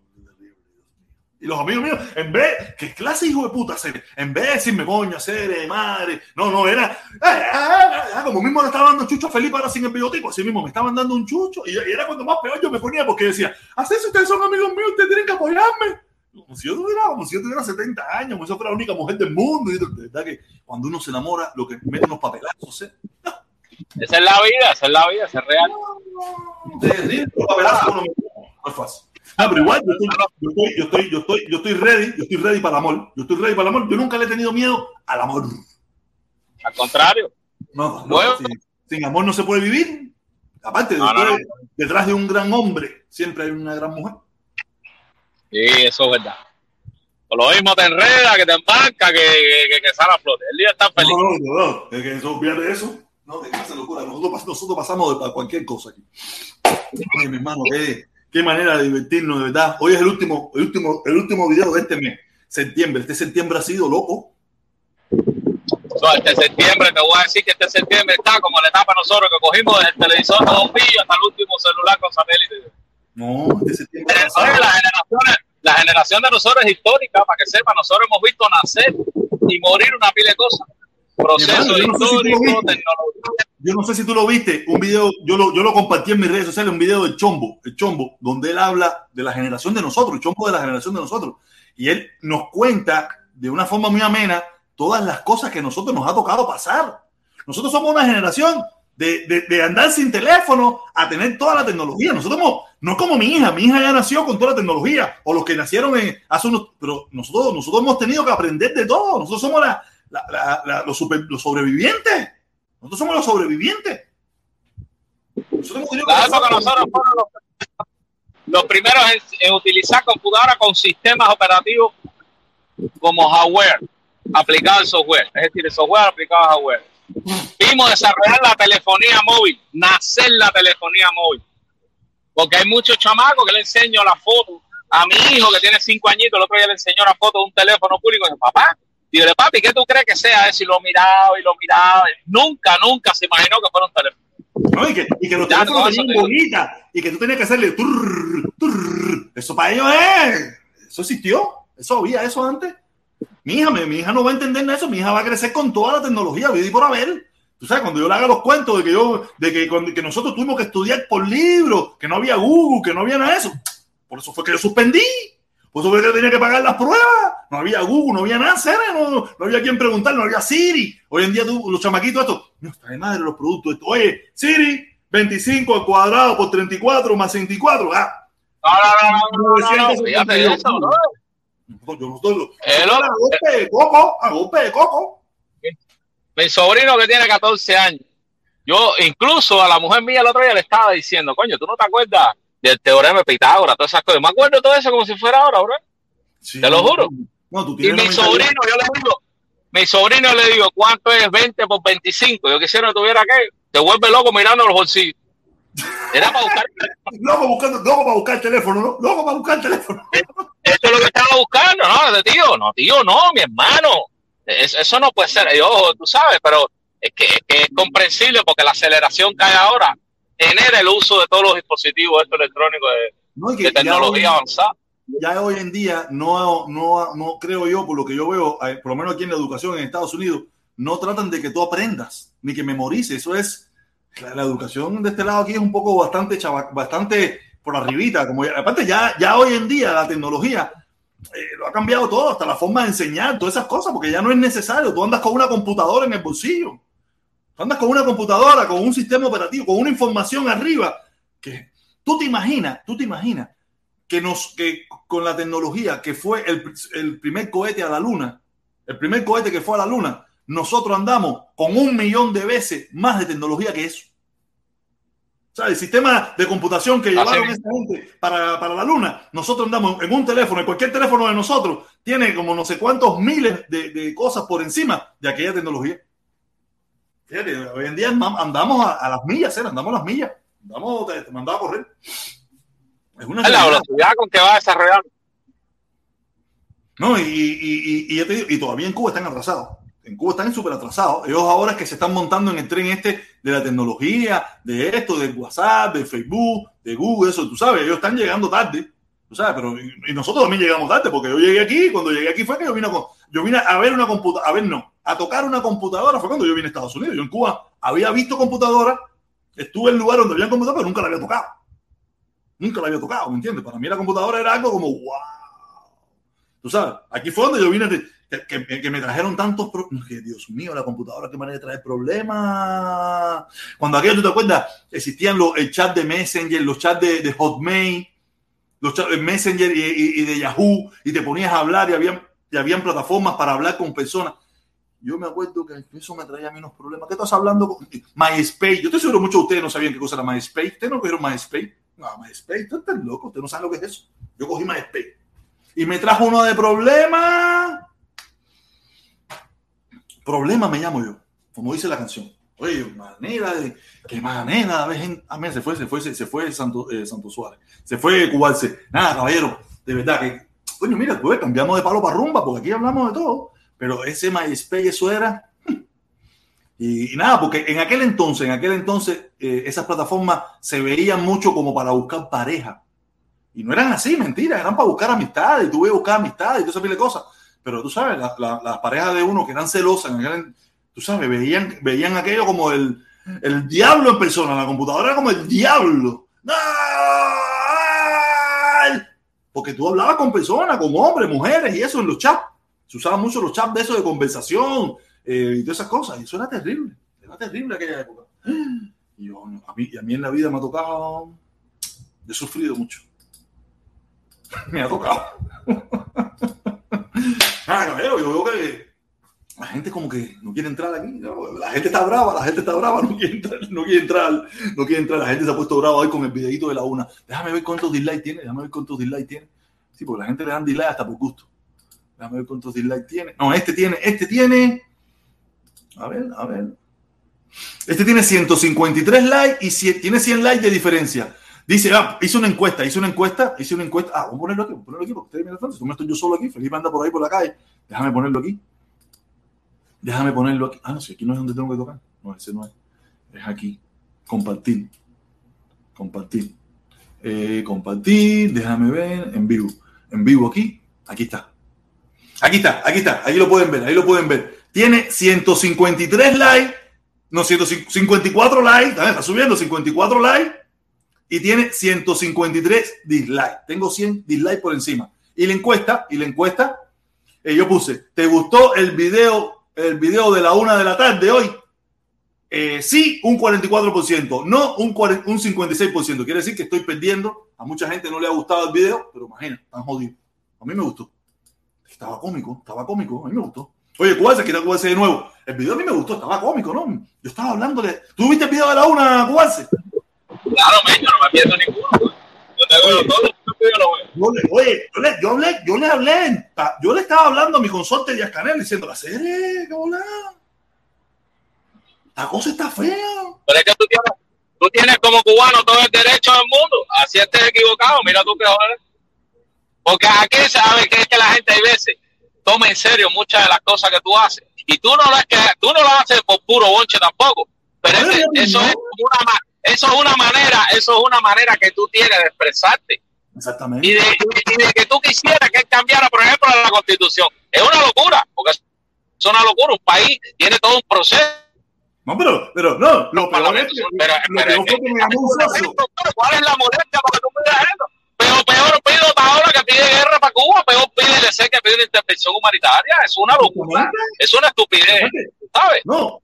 Y los amigos míos, en vez, ¿qué clase hijo de puta hacer? En vez de decirme, coño, hacer, madre, no, no, era, ah, ah, ah, como mismo le estaba dando chucho a Felipe ahora sin el biotipo, así mismo me estaban dando un chucho, y, y era cuando más peor yo me ponía, porque decía, así si ustedes son amigos míos, ustedes tienen que apoyarme como si yo tuviera, como si yo tuviera 70 años, como si yo fuera la única mujer del mundo. Y de verdad que cuando uno se enamora, lo que mete unos papelazos. ¿eh? Esa es la vida, esa es la vida, esa es real. Los papelazos no es fácil. Ah, pero igual yo estoy, yo estoy, yo estoy, yo estoy, yo estoy ready, yo estoy ready para el amor. Yo estoy ready para el amor. Yo nunca le he tenido miedo al amor. Al contrario. No, sin, amor no se puede vivir. Aparte, detrás de un gran hombre siempre hay una gran mujer. Sí, eso es verdad. Por lo mismo te enreda, que te embarca, que, que, que sale a flote. El día está feliz. No, no, no, es que eso, olvídate eso. No, de esa locura. Nosotros, nosotros pasamos de cualquier cosa aquí. Oye, mi hermano, qué, qué manera de divertirnos, de verdad. Hoy es el último, el último, el último video de este mes, septiembre. Este septiembre ha sido loco. No, este septiembre, te voy a decir que este septiembre está como la etapa nosotros que cogimos desde el televisor de bombillo hasta el último celular con satélite. No, este septiembre. La generación, la generación de nosotros es histórica, para que sepa, nosotros hemos visto nacer y morir una pila de cosas. Proceso hermano, histórico, no sé si tecnología. yo no sé si tú lo viste, un video, yo lo, yo lo compartí en mis redes sociales, un video del Chombo, el Chombo, donde él habla de la generación de nosotros, el Chombo de la generación de nosotros. Y él nos cuenta de una forma muy amena todas las cosas que a nosotros nos ha tocado pasar. Nosotros somos una generación de, de, de, andar sin teléfono a tener toda la tecnología. Nosotros somos, no como mi hija, mi hija ya nació con toda la tecnología, o los que nacieron en, hace unos, pero nosotros, nosotros hemos tenido que aprender de todo. Nosotros somos la, la, la, los, super, los, sobrevivientes. Nosotros somos los sobrevivientes. Nosotros la época nosotros fuimos los, los primeros en, en, utilizar computadoras con sistemas operativos como hardware aplicado al software, es decir, el software aplicado al hardware. Vimos desarrollar la telefonía móvil, nacer la telefonía móvil. Porque hay muchos chamacos que le enseño la foto a mi hijo que tiene cinco añitos, el otro día le enseñó la foto de un teléfono público y dice, papá, Digo, papi, ¿qué tú crees que sea eso? Y lo miraba y lo miraba. Nunca, nunca se imaginó que fuera un teléfono. No, y, que, y que los ya teléfonos tenían bolitas y que tú tenías que hacerle turr, turr. Eso para ellos es. Eso existió. Eso había eso antes. Mi hija, mi, mi, hija no va a entender eso. Mi hija va a crecer con toda la tecnología, y por haber. Tú sabes, cuando yo le haga los cuentos de que yo, de que, cuando, que nosotros tuvimos que estudiar por libros, que no había Google, que no había nada de eso. Por eso fue que yo suspendí. Por eso que tenía que pagar las pruebas. No había Google, no había nada, no, no, no, había quien preguntar, no había Siri. Hoy en día tú, los chamaquitos, esto, no está de madre los productos. Esto. Oye, Siri, 25 al cuadrado por 34 más 24. Ah. No, no, no, no, no. Yo no coco. Mi sobrino que tiene 14 años. Yo, incluso a la mujer mía el otro día le estaba diciendo, coño, ¿tú no te acuerdas del teorema de Pitágoras, todas esas cosas. Me acuerdo de todo eso como si fuera ahora, bro. Sí, Te lo juro. No, y mi sobrino, yo le digo, mi sobrino le digo, ¿cuánto es 20 por 25? Yo quisiera que tuviera que, te vuelve loco mirando los bolsillos. Era para buscar. loco, buscando, loco para buscar el teléfono, ¿no? Loco para buscar el teléfono. Esto es lo que estaba buscando, ¿no? Tío, no, tío, no, mi hermano. Eso, eso no puede ser. Yo, tú sabes, pero es que, es que es comprensible porque la aceleración que hay ahora genera el uso de todos los dispositivos electrónicos de, no, de tecnología hoy, avanzada. Ya hoy en día, no, no, no creo yo, por lo que yo veo, eh, por lo menos aquí en la educación en Estados Unidos, no tratan de que tú aprendas, ni que memorices. Eso es, la, la educación de este lado aquí es un poco bastante, chava, bastante por arribita. Como ya, aparte, ya, ya hoy en día la tecnología eh, lo ha cambiado todo, hasta la forma de enseñar, todas esas cosas, porque ya no es necesario. Tú andas con una computadora en el bolsillo andas con una computadora, con un sistema operativo, con una información arriba, que tú te imaginas, tú te imaginas que nos, que con la tecnología que fue el, el primer cohete a la luna, el primer cohete que fue a la luna, nosotros andamos con un millón de veces más de tecnología que eso. O sea, el sistema de computación que llevaron esta gente para, para, la luna, nosotros andamos en un teléfono, en cualquier teléfono de nosotros, tiene como no sé cuántos miles de, de cosas por encima de aquella tecnología. Fíjate, hoy en día andamos a, a las millas, ¿eh? andamos a las millas. Andamos, te, te mandaba a correr. Es una la velocidad con que va a desarrollar. No, y, y, y, y, y, todavía en Cuba están atrasados. En Cuba están súper atrasados. Ellos ahora es que se están montando en el tren este de la tecnología, de esto, de WhatsApp, de Facebook, de Google, eso, tú sabes, ellos están llegando tarde. Tú sabes, pero y, nosotros también llegamos tarde, porque yo llegué aquí, cuando llegué aquí fue que yo vine a, yo vine a ver una computadora, a ver no, a tocar una computadora fue cuando yo vine a Estados Unidos. Yo en Cuba había visto computadora, estuve en lugar donde había computadora, pero nunca la había tocado. Nunca la había tocado, ¿me entiendes? Para mí la computadora era algo como, wow. Tú sabes, aquí fue donde yo vine, que, que, que me trajeron tantos problemas. Dios mío, la computadora, qué manera de traer problemas. Cuando aquello, ¿tú te acuerdas? Existían los, el chat de Messenger, los chats de, de Hotmail, los chats de Messenger y, y, y, de Yahoo, y te ponías a hablar y habían, y habían plataformas para hablar con personas yo me acuerdo que eso me traía a mí unos problemas. ¿Qué estás hablando? Con MySpace. Yo estoy seguro muchos de ustedes no sabían qué cosa era MySpace. ¿Ustedes no cogieron MySpace? No, MySpace, tú estás loco. Ustedes no saben lo que es eso. Yo cogí MySpace. Y me trajo uno de problemas. Problema me llamo yo, como dice la canción. Oye, manera de. Qué manera de ver A mí se fue, se fue, se fue Santo, eh, Santo Suárez. Se fue Cubalce. Nada, caballero. De verdad que. Coño, mira, pues cambiamos de palo para rumba, porque aquí hablamos de todo pero ese MySpace, eso era. Y, y, nada, porque en aquel entonces, en aquel entonces, eh, esas plataformas se veían mucho como para buscar pareja. Y no eran así, mentira, eran para buscar amistad, y tú a buscar amistad y todo ese de cosas. Pero tú sabes, la, la, las parejas de uno que eran celosas, tú sabes, veían, veían aquello como el, El diablo en persona, la computadora era como el diablo. Porque tú hablabas con personas, con hombres, mujeres y eso en los chats. Se usaban mucho los chats de eso de conversación eh, y todas esas cosas. Y eso era terrible. Era terrible aquella época. Y yo, a, mí, a mí en la vida me ha tocado. He sufrido mucho. me ha tocado. Ah, yo veo que la gente como que no quiere entrar aquí. La gente está brava, la gente está brava, no quiere entrar, no quiere entrar. La gente se ha puesto brava hoy con el videito de la una. Déjame ver cuántos dislikes tiene, déjame ver cuántos dislikes tiene. Sí, porque la gente le dan dislike hasta por gusto. Déjame ver cuántos dislikes tiene. No, este tiene, este tiene. A ver, a ver. Este tiene 153 likes y tiene 100 likes de diferencia. Dice, ah, hice una encuesta, hice una encuesta, hice una encuesta. Ah, vamos a ponerlo aquí, vamos a ponerlo aquí, porque ustedes me frente. Si no estoy yo solo aquí, Felipe anda por ahí por la calle. Déjame ponerlo aquí. Déjame ponerlo aquí. Ah, no, si aquí no es donde tengo que tocar. No, ese no es. Es aquí. Compartir. Compartir. Eh, compartir. Déjame ver. En vivo. En vivo aquí. Aquí está. Aquí está. Aquí está. Ahí lo pueden ver. Ahí lo pueden ver. Tiene 153 likes. No, 154 likes. Está subiendo 54 likes. Y tiene 153 dislikes. Tengo 100 dislikes por encima. Y la encuesta, y la encuesta, eh, yo puse, ¿te gustó el video el video de la una de la tarde hoy, eh, sí, un 44%, no un, un 56%. Quiere decir que estoy perdiendo. A mucha gente no le ha gustado el video, pero imagina, están jodidos. A mí me gustó. Estaba cómico, estaba cómico, a mí me gustó. Oye, Cubase, quiero Cubase de nuevo. El video a mí me gustó, estaba cómico, ¿no? Yo estaba hablando de. ¿Tú viste el video de la una, Cubase? Claro, yo no me pierdo ninguno. Yo tengo todo oye, yo le, yo, hablé, yo le hablé, yo le estaba hablando a mi consorte de Canel diciendo, la serie, qué La cosa está fea. Pero es que tú tienes, tú tienes como cubano todo el derecho del mundo. Así estés equivocado, mira tú que joder. Porque aquí sabes que es que la gente hay veces toma en serio muchas de las cosas que tú haces. Y tú no lo, es que, tú no lo haces por puro bonche tampoco. Pero eso, es una, eso es una manera, eso es una manera que tú tienes de expresarte. Exactamente. Y de, que tú quisieras que él cambiara, por ejemplo, la constitución. Es una locura, porque es una locura. Un país tiene todo un proceso. No, pero, pero no, lo peor es que, pero, lo que me llamó un ¿Cuál es la molestia para que tú me digas eso? Pero peor pido ahora que pide guerra para Cuba, peor pide el que pide una intervención humanitaria. Es una locura. Es una estupidez. ¿Sabes? No.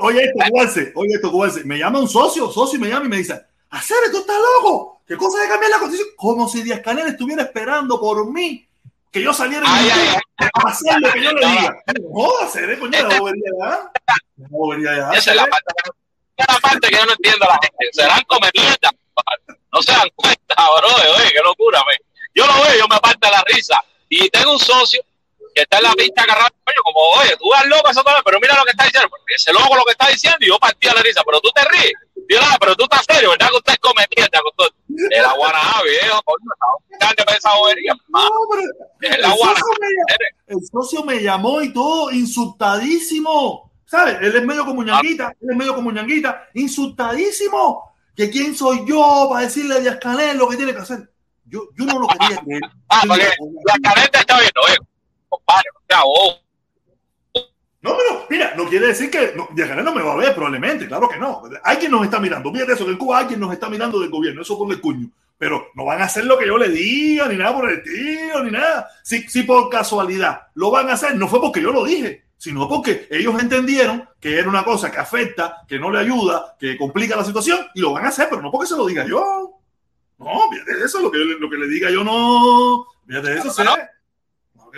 Oye esto, Cubalse, oye esto. Me llama un socio, socio me llama y me dice, hacer esto está loco. ¿Qué cosa de cambiar la constitución? Como si Díaz Canel estuviera esperando por mí que yo saliera ay, a hacer lo que yo le diga. No, hacer, ¿eh? coño, la bobería ya. La bobería ya. Esa es la parte, la parte que yo no entiendo a la gente. Serán come mierda. No se dan cuenta, bro. Oye, qué locura, me. Yo lo veo, yo me aparto la risa. Y tengo un socio que está en la pista agarrado, coño, como, oye, tú vas loco eso todo, pero mira lo que está diciendo, porque ese loco lo que está diciendo y yo partí a la risa, pero tú te ríes. Dios, pero tú estás serio, ¿verdad que usted come mierda con todo? El aguanajá, viejo, coño, esa bobería. No, pero el, socio me, el socio me llamó y todo, insultadísimo. ¿Sabes? Él es medio como ñanguita, él es medio como ñanguita, insultadísimo. ¿Que quién soy yo para decirle a Díaz Canel lo que tiene que hacer? Yo, yo no lo quería creer. Ah, porque Díaz Canel te está viendo, eh. Compadre, no sea no, pero mira, no quiere decir que no, no me va a ver probablemente, claro que no. Alguien nos está mirando. Fíjate eso, que en Cuba alguien nos está mirando del gobierno, eso con el cuño. Pero no van a hacer lo que yo le diga, ni nada por el estilo, ni nada. Si, si por casualidad lo van a hacer, no fue porque yo lo dije, sino porque ellos entendieron que era una cosa que afecta, que no le ayuda, que complica la situación, y lo van a hacer, pero no porque se lo diga yo. No, fíjate eso, lo que, lo que le diga yo no. Fíjate eso,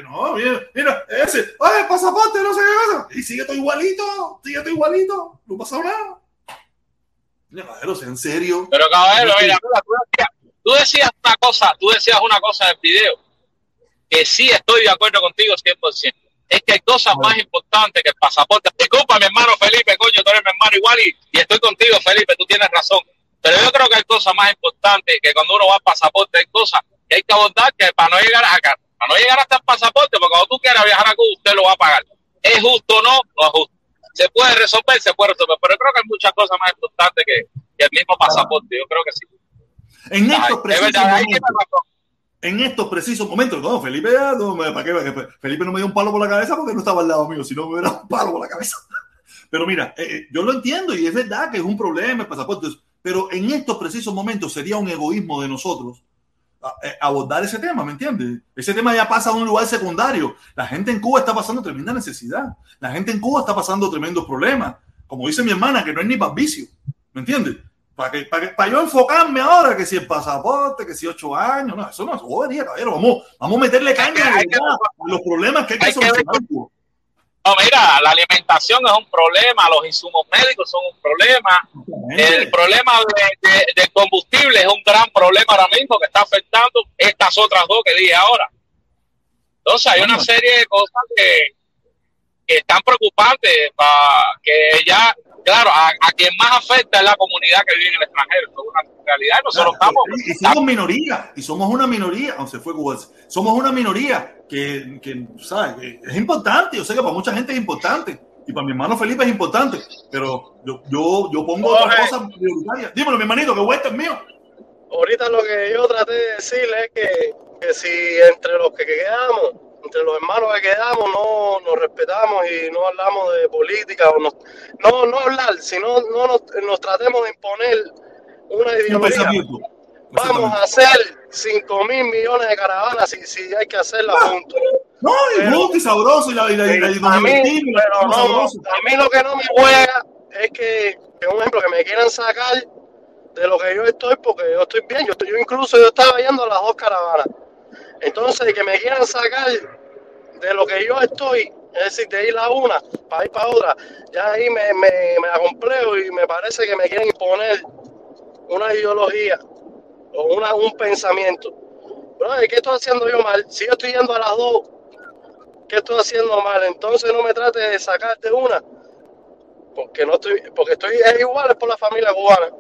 no, mira, mira, ese, oye, pasaporte, no sé qué pasa. Y sigue todo igualito, sigue todo igualito, no pasa nada. Mira, caballero, sea en serio. Pero caballero, mira, tú decías, tú decías una cosa, tú decías una cosa en el video, que sí estoy de acuerdo contigo 100%. Es que hay cosas más importantes que el pasaporte. Disculpa, mi hermano Felipe, coño, tú eres mi hermano igual y, y estoy contigo, Felipe, tú tienes razón. Pero yo creo que hay cosas más importantes que cuando uno va al pasaporte, hay cosas que hay que abordar que para no llegar a, para no llegar hasta el pasaporte, porque cuando tú quieras viajar a Cuba, usted lo va a pagar. ¿Es justo o no? No es justo. Se puede resolver, se puede resolver, pero creo que hay muchas cosas más importantes que, el mismo pasaporte. Yo creo que sí. En estos precisos momentos, en estos precisos momentos, no, Felipe, no, ¿para qué? Felipe no me dio un palo por la cabeza porque no estaba al lado mío, si no me hubiera un palo por la cabeza. Pero mira, eh, eh, yo lo entiendo y es verdad que es un problema el pasaporte, pero en estos precisos momentos sería un egoísmo de nosotros abordar ese tema, ¿me entiendes? Ese tema ya pasa a un lugar secundario. La gente en Cuba está pasando tremenda necesidad. La gente en Cuba está pasando tremendos problemas. Como dice mi hermana, que no es ni para vicio, ¿me entiendes? Para, que, para, para, yo enfocarme ahora que si el pasaporte, que si ocho años, no, eso no es bobería, caballero. Vamos, vamos a meterle caña a los problemas que hay que solucionar. No, mira, la alimentación es un problema, los insumos médicos son un problema, el problema de, de, de, combustible es un gran problema ahora mismo que está afectando estas otras dos que dije ahora. Entonces hay una serie de cosas que, que están preocupantes para que ya claro, a, a, quien más afecta es la comunidad que vive en el extranjero. Es una realidad. Nosotros claro, estamos. Y, somos minoría, y somos una minoría, aunque se fue Cuba, somos una minoría que, que ¿sabes? Es importante. Yo sé que para mucha gente es importante. Y para mi hermano Felipe es importante. Pero yo, yo, yo pongo otras cosas prioritarias. Dímelo, mi hermanito, que vuelta es mío. Ahorita lo que yo traté de decirle es que, que si entre los que quedamos entre los hermanos que quedamos no nos respetamos y no hablamos de política o nos, no no hablar sino no nos, nos tratemos de imponer una ideología vamos a hacer 5 mil millones de caravanas si, si hay que hacerla Ah. juntos No, justo y sabroso. Y la, y la, y la, y a mí, pero no, sabroso. a mí lo que no me juega es que, que, un ejemplo, que me quieran sacar de lo que yo estoy, porque yo estoy bien, yo, estoy, yo incluso yo estaba yendo a las dos caravanas. Entonces, que me quieran sacar de lo que yo estoy, es decir, de ir a una para ir para otra, ya ahí me, me, me acomplejo y me parece que me quieren imponer una ideología o una, un pensamiento. ¿qué estoy haciendo yo mal? Si yo estoy yendo a las dos, ¿qué estoy haciendo mal? Entonces no me trate de sacarte una, porque no estoy, porque estoy es igual por la familia cubana.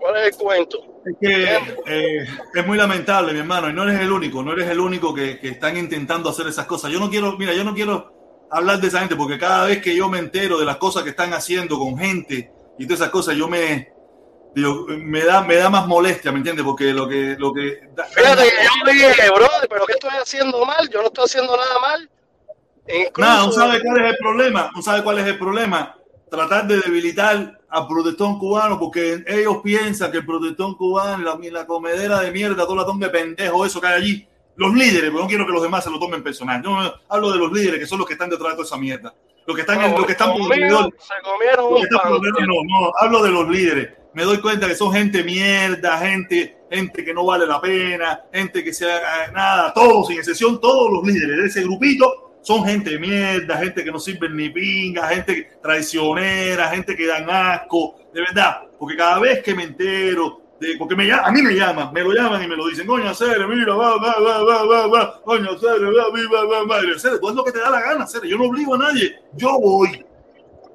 ¿Cuál es el cuento? Es que eh, es muy lamentable, mi hermano, y no eres el único, no eres el único que, que, están intentando hacer esas cosas. Yo no quiero, mira, yo no quiero hablar de esa gente, porque cada vez que yo me entero de las cosas que están haciendo con gente y todas esas cosas, yo me, digo, me da, me da más molestia, ¿me entiendes? Porque lo que, lo que da, Fíjate que yo dije, brother, pero ¿qué estoy haciendo mal? Yo no estoy haciendo nada mal. Incluso... Nada, ¿no sabe cuál es el problema? ¿No sabe cuál es el problema? Tratar de debilitar al protestón cubano porque ellos piensan que el protestón cubano, la, la comedera de mierda, todo latón de pendejo, eso que hay allí, los líderes, pero no quiero que los demás se lo tomen personal. Yo hablo de los líderes que son los que están detrás de toda esa mierda. Los que están, no, los que están por alrededor. Se comieron un pan. No, no, hablo de los líderes. Me doy cuenta que son gente mierda, gente, gente que no vale la pena, gente que sea nada, todos, sin excepción, todos los líderes de ese grupito son gente de mierda, gente que no sirven ni pinga, gente traicionera, gente que dan asco, de verdad, porque cada vez que me entero, de, porque me, a mí me llaman, me lo llaman y me lo dicen, coño, Cere, mira, va, va, va, va, va, va, coño, Cere, va, va, va, va, Cere, tú haz lo que te da la gana, Cere, yo no obligo a nadie, yo voy,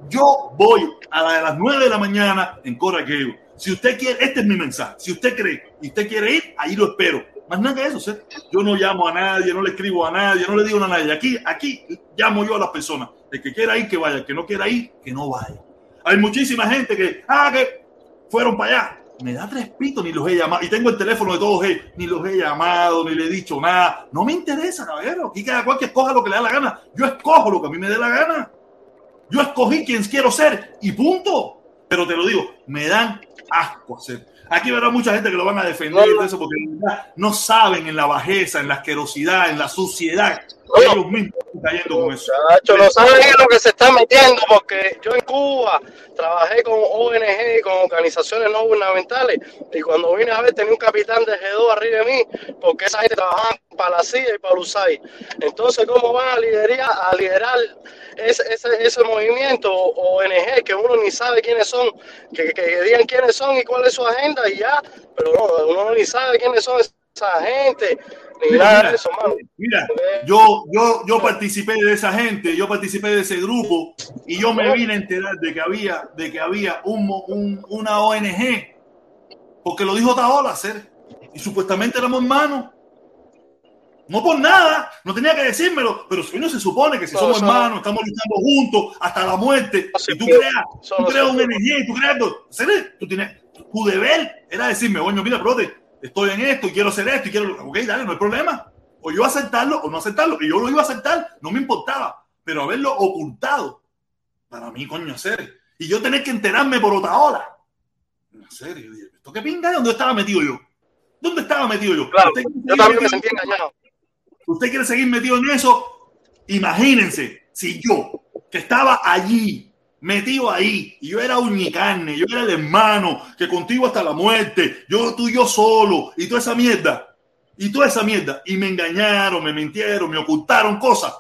yo voy a, a las 9 de la mañana en Coraqueo. Si usted quiere, este es mi mensaje, si usted cree y usted quiere ir, ahí lo espero. Más nada que eso, yo no llamo a nadie, no le escribo a nadie, no le digo a nadie. Aquí, aquí llamo yo a las personas. El que quiera ir, que vaya. El que no quiera ir, que no vaya. Hay muchísima gente que, ah, que fueron para allá. Me da tres pitos, ni los he llamado. Y tengo el teléfono de todos ellos. Ni los he llamado, ni le he dicho nada. No me interesa, caballero. Aquí cada cual que escoja lo que le da la gana. Yo escojo lo que a mí me dé la gana. Yo escogí quien quiero ser y punto. Pero te lo digo, me dan asco hacer. Aquí habrá mucha gente que lo van a defender no, eso porque no saben en la bajeza, en la asquerosidad, en la suciedad. No, ellos mismos están cayendo con eso. Muchachos, no saben en lo que se está metiendo porque yo en Cuba trabajé con ONG, con organizaciones no gubernamentales y cuando vine a ver tenía un capitán de G2 arriba de mí porque esa gente trabajaba para la CIA y para USAID. Entonces, ¿cómo van a liderar, a liderar ese, ese, ese movimiento ONG que uno ni sabe quiénes son, que, que, digan quiénes son y cuál es su agenda y ya, pero no, uno ni sabe quiénes son esa gente, mira, eso, mano. Mira, yo, yo, yo participé de esa gente, yo participé de ese grupo y yo me vine a enterar de que había, de que había un, un, una ONG, porque lo dijo Taola hacer, y supuestamente éramos hermanos. No por nada, no tenía que decírmelo, pero si uno se supone que si somos no, hermanos, estamos luchando juntos hasta la muerte, no y tú creas, tú creas un ONG, tú creas, tú tienes, tu deber era decirme, oye, mira, brother, estoy en esto y quiero hacer esto y quiero, ok, dale, no hay problema. O yo aceptarlo o no aceptarlo, y yo lo iba a aceptar, no me importaba, pero haberlo ocultado, Para mí, coño, hacer. Y yo tener que enterarme por otra hora. En serio, ¿esto qué pinga? ¿Dónde estaba metido yo? ¿Dónde estaba metido yo? Claro, yo también me sentí engañado. ¿Usted quiere seguir metido en eso? Imagínense si yo, que estaba allí, metido ahí, y yo era uñicarne, yo era el hermano, que contigo hasta la muerte, yo tú yo solo, y toda esa mierda, y toda esa mierda, y me engañaron, me mintieron, me ocultaron cosas.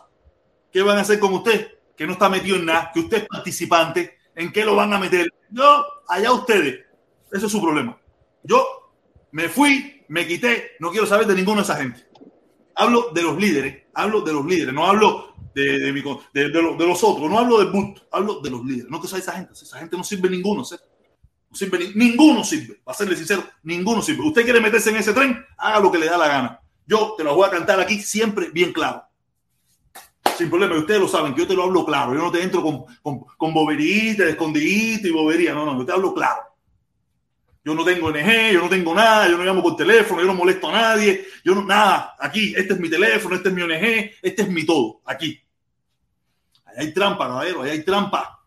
¿Qué van a hacer con usted? Que no está metido en nada, que usted es participante, ¿en qué lo van a meter? Yo, allá ustedes, ese es su problema. Yo me fui, me quité, no quiero saber de ninguna de esa gente. Hablo de los líderes, hablo de los líderes, no hablo de, de, mi, de, de, de los otros, no hablo del bulto, hablo de los líderes. No que sea esa gente, esa gente no sirve ninguno, sirve ni, ninguno sirve, para serle sincero, ninguno sirve. Usted quiere meterse en ese tren, haga lo que le da la gana. Yo te lo voy a cantar aquí siempre bien claro. Sin problema, ustedes lo saben, que yo te lo hablo claro. Yo no te entro con, con, con boberita, escondidito y bobería. No, no, yo te hablo claro. Yo no tengo NG, yo no tengo nada, yo no llamo por teléfono, yo no molesto a nadie, yo no, nada, aquí, este es mi teléfono, este es mi ONG, este es mi todo, aquí. Hay trampa, caballero, allá hay trampa.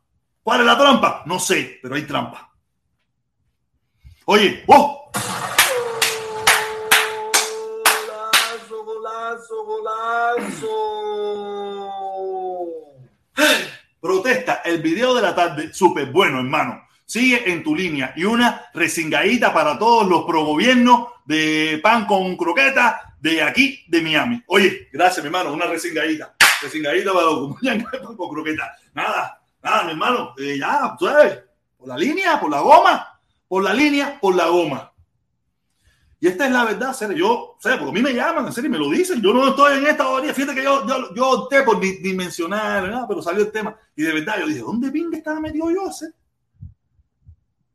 ¿Cuál es la trampa? No sé, pero hay trampa. Oye, ¡oh! Golazo, golazo, golazo. Protesta, el video de la tarde, súper bueno, hermano sigue en tu línea. Y una resingadita para todos los pro gobiernos de pan con croqueta de aquí, de Miami. Oye, gracias, mi hermano, una resingadita. Resingadita para los con croqueta. Nada, nada, mi hermano. Eh, ya, ¿sabes? Por la línea, por la goma. Por la línea, por la goma. Y esta es la verdad, serio. Yo, sé, porque a mí me llaman, en serio, y me lo dicen. Yo no estoy en esta orilla. Fíjate que yo, yo, yo opté por dimensionar, ¿verdad? pero salió el tema. Y de verdad, yo dije, ¿dónde pinga estaba metido yo hacer?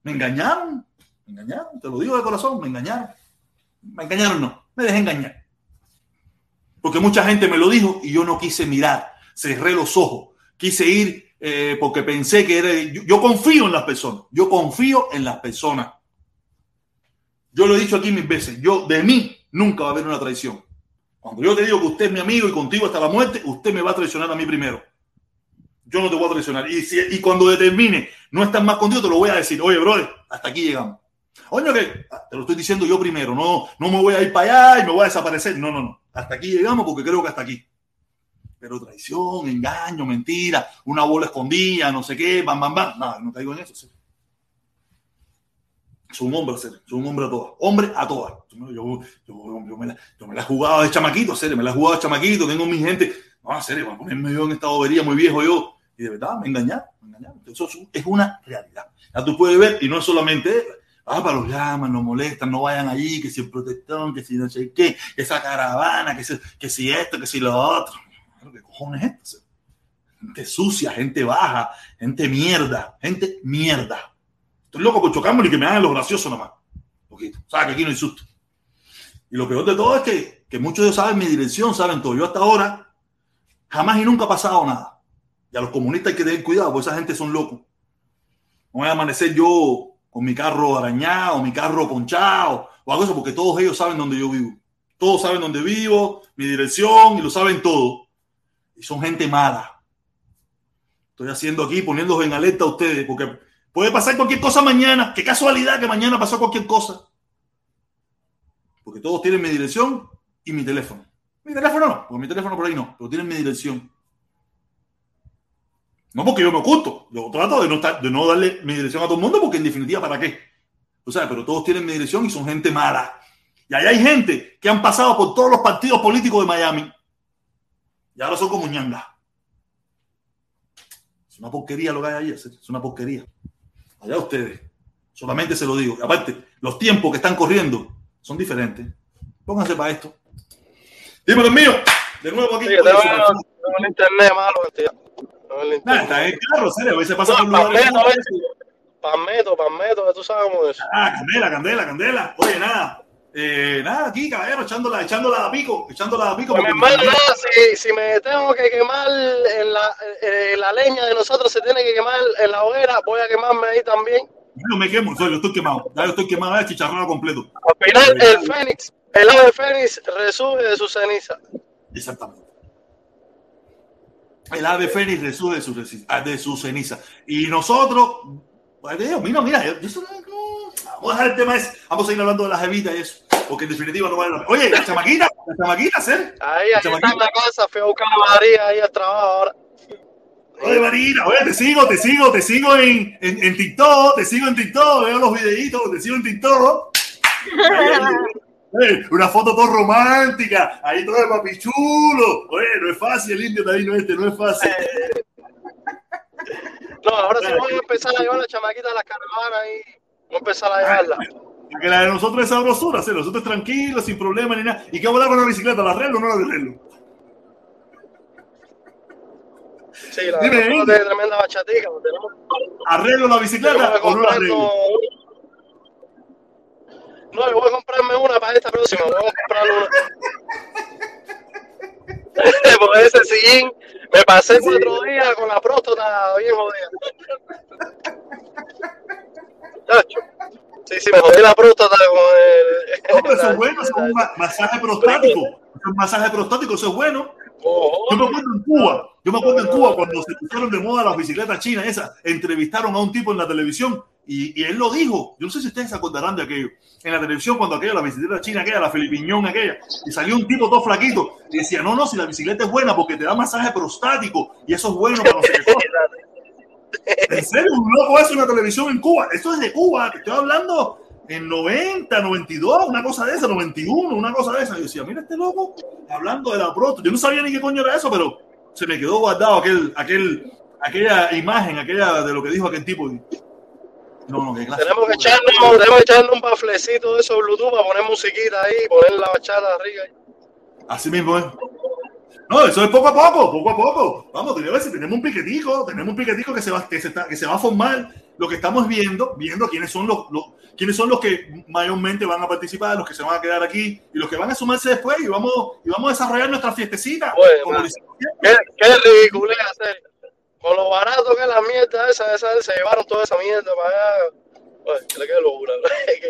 Me engañaron, me engañaron, te lo digo de corazón, me engañaron. Me engañaron, no, me dejé engañar. Porque mucha gente me lo dijo y yo no quise mirar, cerré los ojos, quise ir eh, porque pensé que era. Yo, confío en las personas, yo confío en las personas. Yo lo he dicho aquí mil veces, yo de mí nunca va a haber una traición. Cuando yo te digo que usted es mi amigo y contigo hasta la muerte, usted me va a traicionar a mí primero yo no te voy a traicionar. Y, si, cuando determine no estar más contigo, te lo voy a decir, oye, brother, hasta aquí llegamos. Oye, que ah, te lo estoy diciendo yo primero, no, no me voy a ir para allá y me voy a desaparecer. No, no, no. Hasta aquí llegamos porque creo que hasta aquí. Pero traición, engaño, mentira, una bola escondida, no sé qué, bam, bam, bam. No, no caigo en eso. ¿sí? Soy un hombre, soy un hombre a todas. Hombre a todas. Yo, yo, yo, yo, me la, yo me la he jugado de chamaquito, serio, me la he jugado de chamaquito, tengo mi gente. No, serio, voy a ponerme yo en esta bobería muy viejo yo. Y de verdad, me engañaron, me engañaron. Eso es una realidad. Ya tú puedes ver, y no es solamente, ah, para los llaman, los molestan, no vayan allí, que si el protector, que si no sé qué, que esa caravana, que si, esto, que si lo otro. ¿Qué cojones es esto? Gente sucia, gente baja, gente mierda, gente mierda. Estoy loco por chocarme y que me hagan lo gracioso nomás. Poquito. ¿Sabes que aquí no hay susto? Y lo peor de todo es que, que muchos de ellos saben mi dirección, saben todo. Yo hasta ahora jamás y nunca ha pasado nada. Y a los comunistas hay que tener cuidado, porque esa gente son locos. No voy a amanecer yo con mi carro arañado, mi carro ponchado, o algo eso, porque todos ellos saben dónde yo vivo. Todos saben dónde vivo, mi dirección, y lo saben todo. Y son gente mala. Estoy haciendo aquí, poniéndolos en alerta a ustedes, porque puede pasar cualquier cosa mañana. Qué casualidad que mañana pasó cualquier cosa. Porque todos tienen mi dirección y mi teléfono. Mi teléfono no, porque mi teléfono por ahí no, pero tienen mi dirección. No porque yo me oculto, yo trato de no, darle mi dirección a todo el mundo porque en definitiva, ¿para qué? O sea, pero todos tienen mi dirección y son gente mala. Y ahí hay gente que han pasado por todos los partidos políticos de Miami y ahora son como ñanga. Es una porquería lo que hay ahí, es una porquería. Allá ustedes. Solamente se lo digo. Aparte, los tiempos que están corriendo son diferentes. Pónganse para esto. Dímelo mío. De nuevo aquí. Sí, tengo el internet Nah, está en el carro, serio. Hoy se pasa no, por lugares. Palmeto, Palmeto, tú sabes cómo es. Ah, candela, candela, candela. Oye, nada. Eh, nada, aquí, caballero, echándola, echándola a pico, echándola a pico. Pues, hermano, nada, si, si, me tengo que quemar en la, eh, la leña de nosotros, se tiene que quemar en la hoguera, voy a quemarme ahí también. Yo me quemo, soy, yo estoy quemado. Ya yo estoy quemado, ya chicharrado completo. Al final, el Fénix, el ave Fénix resurge de su ceniza. Exactamente. El ave fénix resurge de su, de su ceniza. Y nosotros, mira, mira, eso, vamos a dejar el tema ese, vamos a ir hablando de las evitas y eso, porque en definitiva no vale la pena. Oye, la chamaquita, la chamaquita, ¿ser? Ahí, ahí está la casa, fui a buscar a María ahí al trabajo ahora. Oye, Marina, oye, te sigo, te sigo, te sigo en, en, en, TikTok, te sigo en TikTok, veo los videitos, te sigo en TikTok. una foto todo romántica, ahí todo de papi chulo. Oye, no es fácil el indio también, no este, no es fácil. No, ahora sí vamos a empezar a llevar la chamaquita a la caravana y vamos a empezar a llevarla. Que la de nosotros es sabrosura, ¿sí? nosotros tranquilos, sin problema ni nada. ¿Y qué volar con la bicicleta? ¿La arreglo o no la arreglo? Sí, la Dime, de tremenda bachatica. Tenemos... ¿Arreglo la bicicleta o no la arreglo? No, yo voy a comprarme una para esta próxima. Voy a comprar una. Por ese sillín me pasé cuatro días con la próstata bien jodida. Sí, sí, me jodí la próstata con el. No, pero eso es bueno, eso es un masaje prostático. Un masaje prostático, eso es bueno. Yo me acuerdo en Cuba, yo me acuerdo en Cuba cuando se pusieron de moda las bicicletas chinas esas, entrevistaron a un tipo en la televisión y, y, él lo dijo. Yo no sé si ustedes se acordarán de aquello. En la televisión, cuando aquella, la bicicleta china aquella, la filipiñón aquella, y salió un tipo todo flaquito y decía, no, no, si la bicicleta es buena porque te da masaje prostático y eso es bueno para no sé qué En serio, un loco en la televisión en Cuba. Esto es de Cuba, te estoy hablando en 90, 92, una cosa de esa, 91, una cosa de esa. Yo decía, mira este loco hablando de la próstata. Yo no sabía ni qué coño era eso, pero se me quedó guardado aquel, aquel, aquella imagen, aquella de lo que dijo aquel tipo. No, no, qué clase. Tenemos que echarle, tenemos que echarle un baflecito de esos Bluetooth para poner musiquita ahí, poner la bachata arriba. Así mismo es. No, eso es poco a poco, poco a poco. Vamos, tenemos, tenemos un piquetico, tenemos un piquetico que se va, que se, está, que se va a formar. Lo que estamos viendo, viendo quiénes son los, los, quiénes son los que mayormente van a participar, los que se van a quedar aquí y los que van a sumarse después y vamos, y vamos a desarrollar nuestra fiestecita. Bueno, qué, qué ridículo hacer con lo barato que es la mierda esa, esa, se llevaron toda esa mierda para allá. Oye, le queda locura.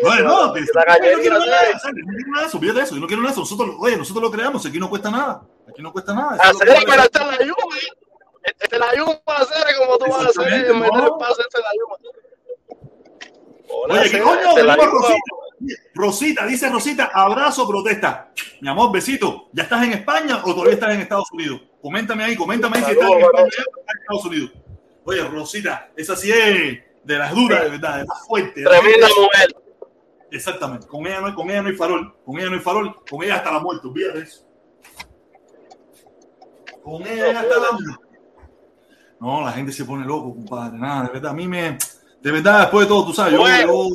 Bueno, no, la cañería no quiero nada, olvídate eso, yo no quiero nada eso. Nosotros, oye, nosotros lo creamos, aquí no cuesta nada. Aquí no cuesta nada. Hacer es para estar en la yuma. Este la yuma hacer como tú vas a hacer, meter el pase este la yuma. Oye, ¿qué coño? Rosita. Rosita, dice Rosita, abrazo, protesta. Mi amor, besito. ¿Ya estás en España o todavía estás en Estados Unidos? Coméntame ahí, coméntame ahí si estás en Estados Unidos. Oye, Rosita, esa sí es de las duras, de verdad, de las fuertes. Tremenda mujer. Exactamente. Con ella, no, con ella no hay farol. Con ella no hay farol. Con ella hasta la muerte. Olvídate eso. Con ella hasta la muerte. No, la gente se pone loco, compadre. Nada, de verdad. A mí me. De verdad, después de todo, tú sabes, yo, yo,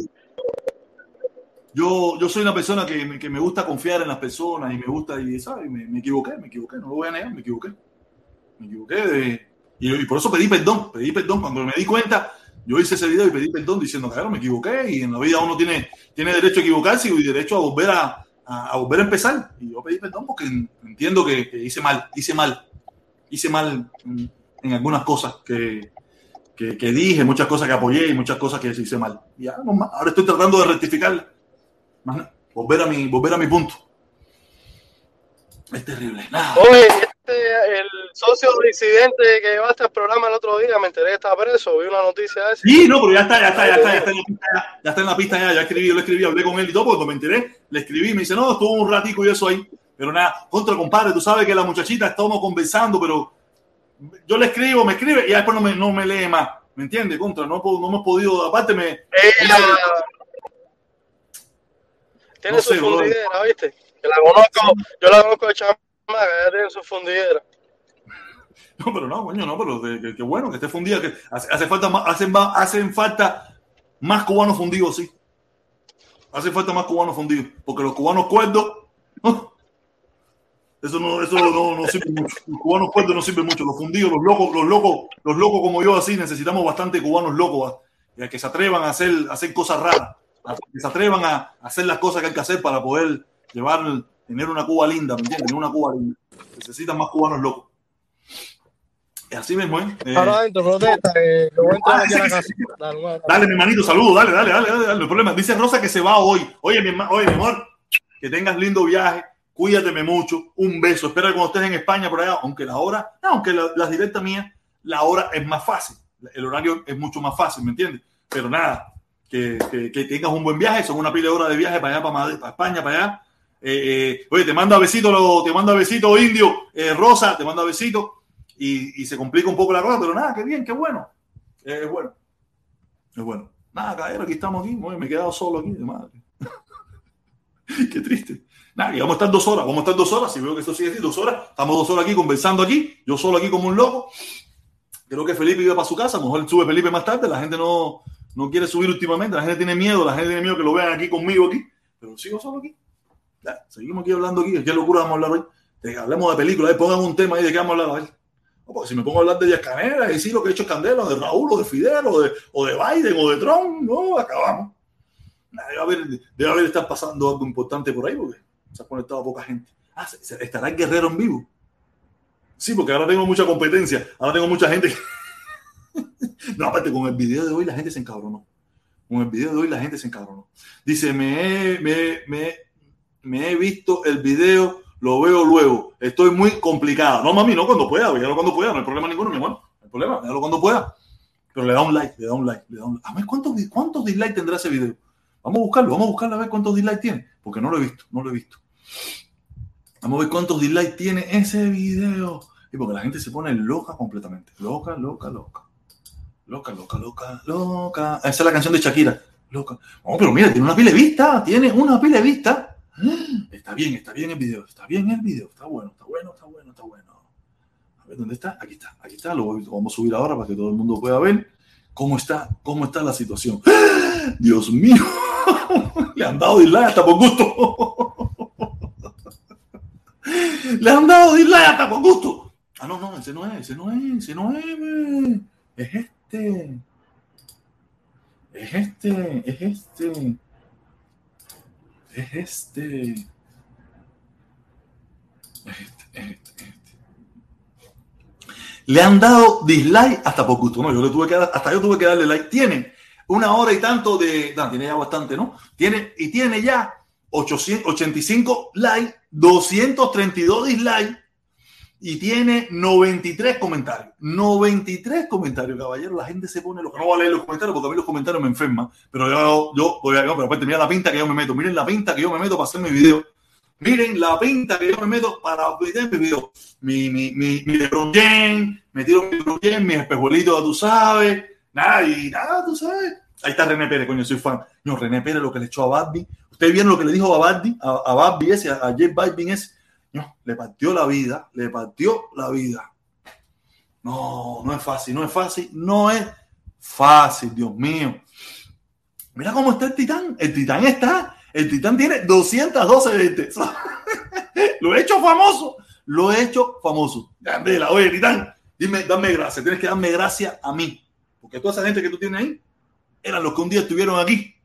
yo, yo, soy una persona que me, que me gusta confiar en las personas y me gusta, y ¿sabes? Me, me equivoqué, me equivoqué, no lo voy a negar, me equivoqué. Me equivoqué y, y, por eso pedí perdón, pedí perdón cuando me di cuenta yo hice ese video y pedí perdón diciendo, claro, me equivoqué y en la vida uno tiene, tiene derecho a equivocarse y derecho a volver a, a, volver a empezar. Y yo pedí perdón porque entiendo que, hice mal, hice mal, hice mal en, algunas cosas que, que, dije, muchas cosas que apoyé y muchas cosas que hice mal. Y ahora estoy tratando de rectificar, volver a mi, volver a mi punto. Es terrible. Nada. Oye, este, el socio disidente que llevaste al programa el otro día, me enteré que estaba preso, vi una noticia de eso. Sí, no, pero ya está, ya está, ya está, ya está en la pista, ya, ya está en la pista, ya, ya escribí, yo le escribí, hablé con él y todo, porque me enteré, le escribí, me dice, no, estuvo un ratico y eso ahí, pero nada, contra compadre, tú sabes que la muchachita estamos conversando, pero yo le escribo, me escribe y después no me, no me lee más, ¿me entiendes? Contra, no, no hemos podido, aparte me... Eh, tiene no su sé, fundidera, ¿viste? Que la conozco, yo la conozco de chama, que ya tiene su fundidera. No, pero no, coño, no, pero que bueno que esté fundida, que hace, hace falta más, hacen, hacen falta más cubanos fundidos, sí. Hace falta más cubanos fundidos, porque los cubanos cuerdos, ¿no? eso no, eso no, no sirve mucho. Los cubanos cuerdos no sirven mucho. Los fundidos, los locos, los locos, los locos como yo así, necesitamos bastante cubanos locos, ¿eh? que se atrevan a hacer, a hacer cosas raras, que se atrevan a hacer las cosas que hay que hacer para poder llevar, tener una Cuba linda, ¿me entiendes? Tener una Cuba linda. Necesitan más cubanos locos. Así mismo, ¿eh? eh Ahora adentro, protesta. Eh, lo voy a entrar aquí a la casa. Dale, dale, dale, mi manito, saludo, dale, dale, dale, dale, dale. El problema. Dice Rosa que se va hoy. Oye, mi, oye, mi amor, que tengas lindo viaje. Cuídateme mucho. Un beso. Espero que cuando estés en España por allá, aunque la hora, no, aunque las la directas mías, la hora es más fácil. El horario es mucho más fácil, ¿me entiendes? Pero nada, que, tengas un buen viaje. Son una pila de horas de viaje para allá, para, Madrid, para España, para allá. Eh, eh, oye, te manda besito, te manda besito indio, eh, Rosa, te manda besito y, se complica un poco la cosa, pero nada, qué bien, qué bueno. Es bueno. Es bueno. Nada, caballero, aquí estamos aquí. me he quedado solo aquí, de madre. qué triste. Nada, y vamos a estar dos horas, vamos a estar dos horas. Si veo que esto sigue así, dos horas. Estamos dos horas aquí conversando aquí, yo solo aquí como un loco. Creo que Felipe iba para su casa, lo mejor sube Felipe más tarde. La gente no, no quiere subir últimamente, la gente tiene miedo, la gente tiene miedo que lo vean aquí conmigo aquí. Pero sigo solo aquí. Seguimos aquí hablando aquí. ¿Qué locura vamos a hablar hoy? hablemos de películas, pongan un tema ahí de qué vamos a hablar hoy. Si me pongo a hablar de Díaz Canela, y sí, lo que he hecho Candela, de Raúl, o de Fidel, o de, o de Biden, o de Trump, no, acabamos. Debe haber, debe haber pasando algo importante por ahí, porque se ha conectado poca gente. Ah, ¿estará el guerrero en vivo? Sí, porque ahora tengo mucha competencia, ahora tengo mucha gente. No, aparte, con el video de hoy la gente se encabronó. Con el video de hoy la gente se encabronó. Dice, me he, me, me, me he visto el video, lo veo luego. Estoy muy complicada. No, mami, no cuando pueda, véalo cuando pueda, no hay problema ninguno, mi amor. No hay problema, véalo cuando pueda. Pero le da un like, le da un like, le da un like. A ver, ¿cuántos, cuántos dislikes tendrá ese video? Vamos a buscarlo, vamos a buscarlo a ver cuántos dislikes tiene, porque no lo he visto, no lo he visto. Vamos a ver cuántos dislikes tiene ese video. Y porque la gente se pone loca completamente. Loca, loca, loca. Loca, loca, loca, loca. Esa es la canción de Shakira. Loca. Oh, pero mira, tiene una pila de vista. Tiene una pila de vista. Está bien, está bien el video. Está bien el video. Está bueno, está bueno, está bueno, está bueno. A ver, ¿dónde está? Aquí está, aquí está. Lo vamos a subir ahora para que todo el mundo pueda ver cómo está, cómo está la situación. Dios mío. Le han dado dislike hasta por gusto. Le han dado dislike hasta por gusto. Ah, no, no, ese no es, ese no es, ese no es. Es este. Es este, es este. Es este. Es este, es este, Le han dado dislike hasta por gusto. No, yo le tuve que dar, hasta yo tuve que darle like. Tiene una hora y tanto de. Tiene ya bastante, ¿no? Tiene, y tiene ya 885 likes, 232 dislikes y tiene 93 comentarios. 93 comentarios, caballero. La gente se pone lo que no va a leer los comentarios porque a mí los comentarios me enferman. Pero yo, yo voy a. pero aparte, mira la pinta que yo me meto. Miren la pinta que yo me meto para hacer mi video. Miren la pinta que yo me meto para hacer mi video. Mi, mi, mi, mi LeBron James, mi LeBron James, mi espejuelito, tú sabes. Nada, y nada, tú sabes. Ahí está René Pérez, coño, soy fan. No, René Pérez lo que le echó a Barbie. Ustedes vieron lo que le dijo a Barbie, a, a ese, a, Jeff Barbie ese no, le partió la vida, le partió la vida. No, no es fácil, no es fácil, no es fácil, Dios mío. Mira cómo está el titán. El titán está, el titán tiene 212 veces. lo he hecho famoso, lo he hecho famoso. Candela, oye, titán, dime, dame gracias, tienes que darme gracias a mí. Porque toda esa gente que tú tienes ahí eran los que un día estuvieron aquí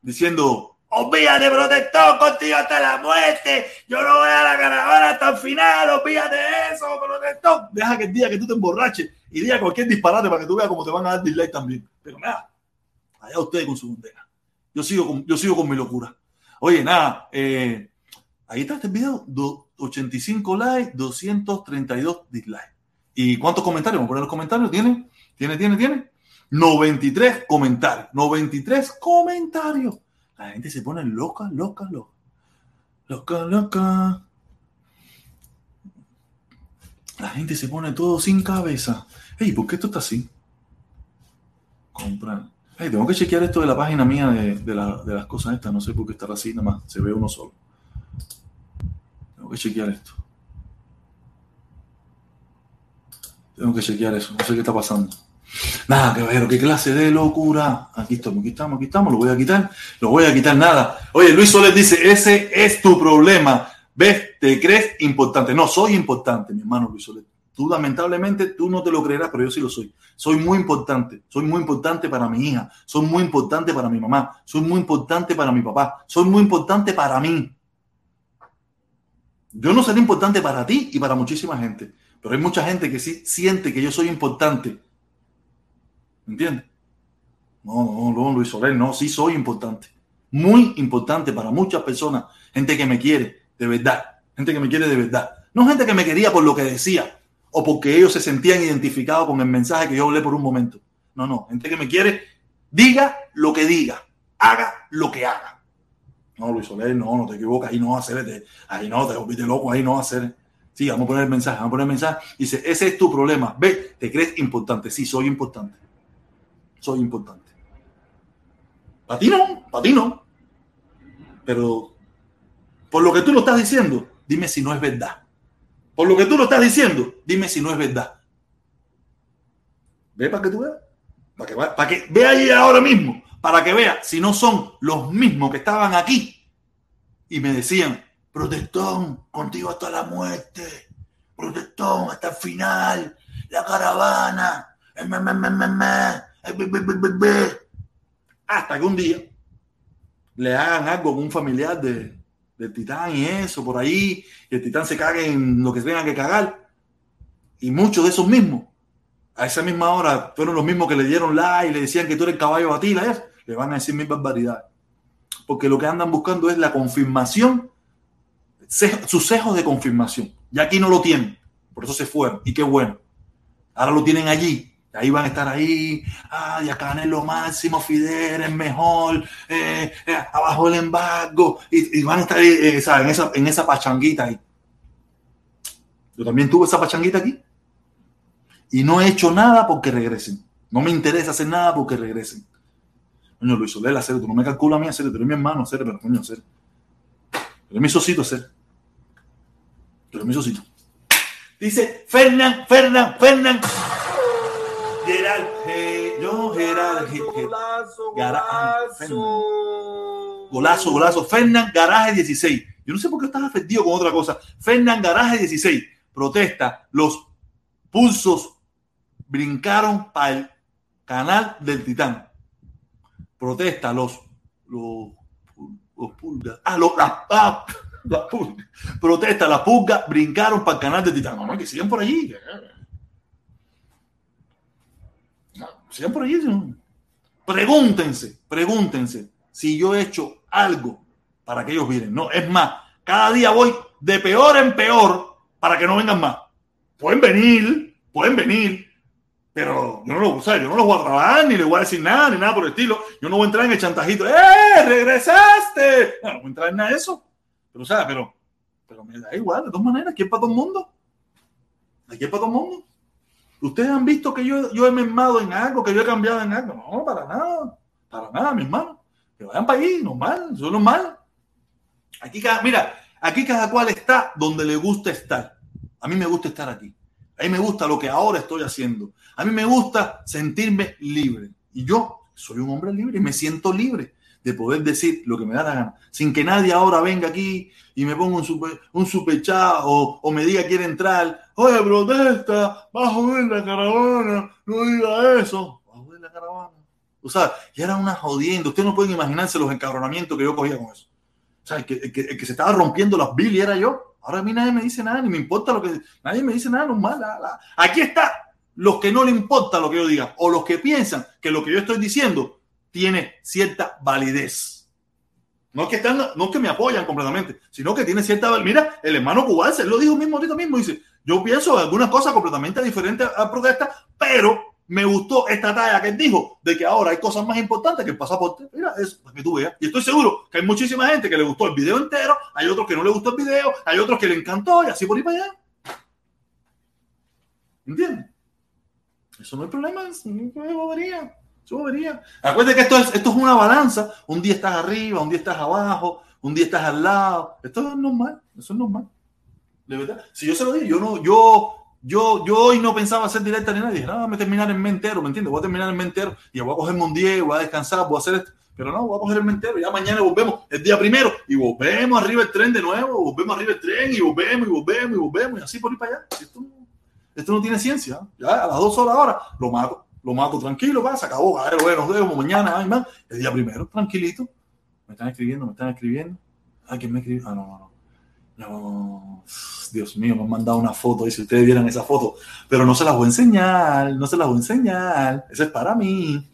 diciendo, Olvídate, protector, contigo hasta la muerte. Yo no voy a la caravana hasta el final. Olvídate de eso, protector. Deja que el día que tú te emborraches y diga cualquier disparate para que tú veas cómo te van a dar dislike también. Pero nada, allá ustedes con su bandera. Yo sigo con, yo sigo con mi locura. Oye, nada, eh, ahí está este video. 85 likes, 232 dislikes. ¿Y cuántos comentarios? Vamos a poner los comentarios. ¿Tiene? ¿Tiene, tiene, tiene? 93 comentarios. 93 comentarios. La gente se pone loca, loca, loca. Loca, loca. La gente se pone todo sin cabeza. Hey, ¿por qué esto está así? Comprar. Hey, tengo que chequear esto de la página mía de, de, la, de las cosas estas. No sé por qué estará así, nada más. Se ve uno solo. Tengo que chequear esto. Tengo que chequear eso. No sé qué está pasando. Nada, caballero, qué clase de locura. Aquí estamos, aquí estamos, aquí estamos, lo voy a quitar, lo voy a quitar, nada. Oye, Luis Soles dice, ese es tu problema. ¿Ves? ¿Te crees importante? No, soy importante, mi hermano Luis Soles. Tú lamentablemente, tú no te lo creerás, pero yo sí lo soy. Soy muy importante. Soy muy importante para mi hija. Soy muy importante para mi mamá. Soy muy importante para mi papá. Soy muy importante para mí. Yo no seré importante para ti y para muchísima gente, pero hay mucha gente que sí siente que yo soy importante ¿Entiendes? No, no, no, Luis Soler, no, sí soy importante. Muy importante para muchas personas, gente que me quiere, de verdad. Gente que me quiere de verdad. No gente que me quería por lo que decía o porque ellos se sentían identificados con el mensaje que yo hablé por un momento. No, no. Gente que me quiere, diga lo que diga, haga lo que haga. No, Luis Soler, no, no te equivocas, ahí no va a hacer, ahí no, te volviste loco, ahí no va a hacer. Sí, vamos a poner el mensaje, vamos a poner el mensaje. Dice, ese es tu problema. Ve, te crees importante. Sí, soy importante. Soy importante. Para ti no, para ti no. Pero por lo que tú lo estás diciendo, dime si no es verdad. Por lo que tú lo estás diciendo, dime si no es verdad. Ve para que tú veas. Para que, para que vea ahí ahora mismo. Para que vea si no son los mismos que estaban aquí y me decían, protestón, contigo hasta la muerte. Protestón hasta el final. La caravana. Hasta que un día le hagan algo con un familiar de, del titán y eso por ahí, y el titán se cague en lo que tenga que cagar. Y muchos de esos mismos, a esa misma hora, fueron los mismos que le dieron like y le decían que tú eres el caballo batila, le van a decir mil barbaridades. Porque lo que andan buscando es la confirmación, sus cejos de confirmación. Y aquí no lo tienen, por eso se fueron. Y qué bueno. Ahora lo tienen allí, Ahí van a estar ahí, ay, acá es lo máximo, Fidel es mejor, eh, eh, abajo el embargo, y, van a estar eh, en, esa, en esa pachanguita ahí. Yo también tuve esa pachanguita aquí. Y no he hecho nada porque regresen. No me interesa hacer nada porque regresen. Coño, Luis Soler, hacer, tú no me calculas a mí hacer, tú eres mi hermano, hacer, pero coño, hacer. Eres mi socito, hacer. Eres mi socito. Dice Fernán, Fernán, Fernán. Gerald, no, Gerald, golazo, golazo, golazo. Fernán Garaje 16. Yo no sé por qué estás afectado con otra cosa. Fernán Garaje 16. Protesta. Los pulsos brincaron para el canal del Titán. Protesta. Los, los, los pulgas. Ah, los, ah, Protesta. Las pulgas brincaron para el canal del Titán. No, no, que sigan por allí. Sigan por allí. Pregúntense, pregúntense si yo he hecho algo para que ellos vienen. No, es más, cada día voy de peor en peor para que no vengan más. Pueden venir, pueden venir, pero yo no lo, yo no los voy a trabajar, ni les voy a decir nada, ni nada por el estilo. Yo no voy a entrar en el chantajito. ¡Eh! ¡Regresaste! No, no voy a entrar en nada de eso. Pero, o sea, pero, pero me da igual, de todas maneras, aquí es para todo el mundo. Aquí es para todo el mundo. ¿Ustedes han visto que yo, yo he mermado en algo, que yo he cambiado en algo? No, para nada. Para nada, mi hermano. Que vayan para ahí, normal, eso es normal. Aquí cada, mira, aquí cada cual está donde le gusta estar. A mí me gusta estar aquí. A mí me gusta lo que ahora estoy haciendo. A mí me gusta sentirme libre. Y yo soy un hombre libre y me siento libre de poder decir lo que me da la gana, sin que nadie ahora venga aquí y me ponga un super, un super o, me diga quiere entrar, oye, protesta, va a joder la caravana, no diga eso, va a joder la caravana. O sea, ya era una jodienda, ustedes no pueden imaginarse los encabronamientos que yo cogía con eso. O sea, el que, que, se estaba rompiendo las y era yo. Ahora a mí nadie me dice nada, ni me importa lo que... Nadie me dice nada normal. La. Aquí está los que no le importa lo que yo diga o los que piensan que lo que yo estoy diciendo tiene cierta validez. No es que están, no es que me apoyan completamente, sino que tiene cierta validez. Mira, el hermano cubano se lo dijo mismo ahorita mismo, dice, yo pienso algunas cosas completamente diferentes a protesta, pero me gustó esta talla que él dijo de que ahora hay cosas más importantes que el pasaporte. Mira, eso, para que tú veas. Y estoy seguro que hay muchísima gente que le gustó el video entero, hay otros que no le gustó el video, hay otros que le encantó y así por ahí para allá. ¿Entiendes? Eso no es problema, es bobería. Acuérdate que esto es, esto es una balanza. Un día estás arriba, un día estás abajo, un día estás al lado. Esto es normal, eso es normal. Si yo se lo digo, yo no, yo, yo, yo hoy no pensaba hacer directa ni nada. Dije, no, a terminar en mentero, ¿me entiendes? Voy a terminar en mentero y voy a cogerme un día, voy a descansar, voy a hacer esto. Pero no, voy a coger el mentero. Ya mañana volvemos el día primero y volvemos arriba el tren de nuevo, volvemos arriba el tren y volvemos y volvemos y volvemos y así por ir para allá. Esto, no tiene ciencia. Ya a las dos horas ahora lo mato lo mato tranquilo, va, se acabó, a ver, bueno, nos vemos mañana, ay, man. el día primero, tranquilito. Me están escribiendo, me están escribiendo. Ay, ¿quién me escribió? Ah, no, no, no. Dios mío, me han mandado una foto, y si ustedes vieran esa foto, pero no se las voy a enseñar, no se las voy a enseñar, eso es para mí.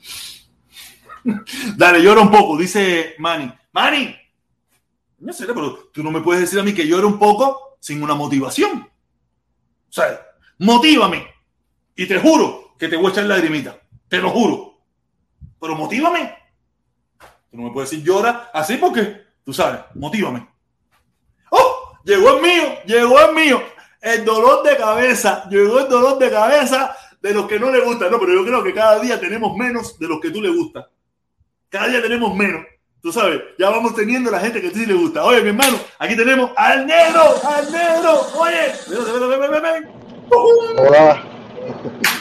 Dale, llora un poco, dice Manny. Manny, no sé, pero tú no me puedes decir a mí que llore un poco sin una motivación. O sea, motívame. Y te juro que te voy a echar lagrimita. Te lo juro. Pero motívame. Tú no me puedes decir llora así porque, tú sabes, motívame. Llegó el mío, llegó el mío. El dolor de cabeza, llegó el dolor de cabeza de los que no le gusta. No, pero yo creo que cada día tenemos menos de los que tú le gusta. Cada día tenemos menos. Tú sabes, ya vamos teniendo la gente que a ti le gusta. Oye, mi hermano, aquí tenemos al negro, al negro. Oye, ven, ven, ven, ven. Hola.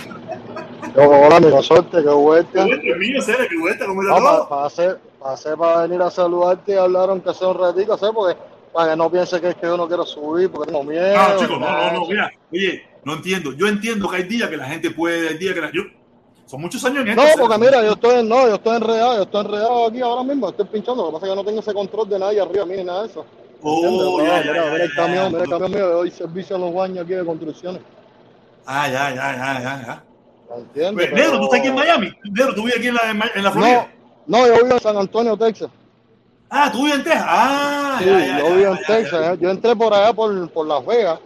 Hola, mi suerte, qué vuelta. Qué mío, Cere, qué vuelta, ¿cómo está todo? para, hacer, para hacer, para venir a saludarte y hablar aunque sea un ratito, ¿sabes? Porque para que no piense que es que yo no quiero subir, porque tengo miedo. No, chicos, no, no, no, mira, oye, no entiendo. Yo entiendo que hay días que la gente puede, hay días que la, yo, son muchos años en esto. No, porque mira, yo estoy, no, yo estoy enredado, yo estoy enredado aquí ahora mismo, estoy pinchando, lo que pasa es que no tengo ese control de nadie arriba, ni nada de eso. Oh, ya, No, ya, mira, el camión, mira el camión mío, doy servicio a los baños aquí de construcciones. Ah, ya, ya, ya, ya, ya. ¿Entiendes? Pues, Negro, tú estás aquí en Miami. Negro, tú vives aquí en la, en la No, Florida. no, yo vivo en San Antonio, Texas. Ah, tú vives en Texas. Ah, Sí, ya, ya, yo ya, vivo ya, en ya, Texas. ¿eh? Yo entré por allá por, por Las Vegas,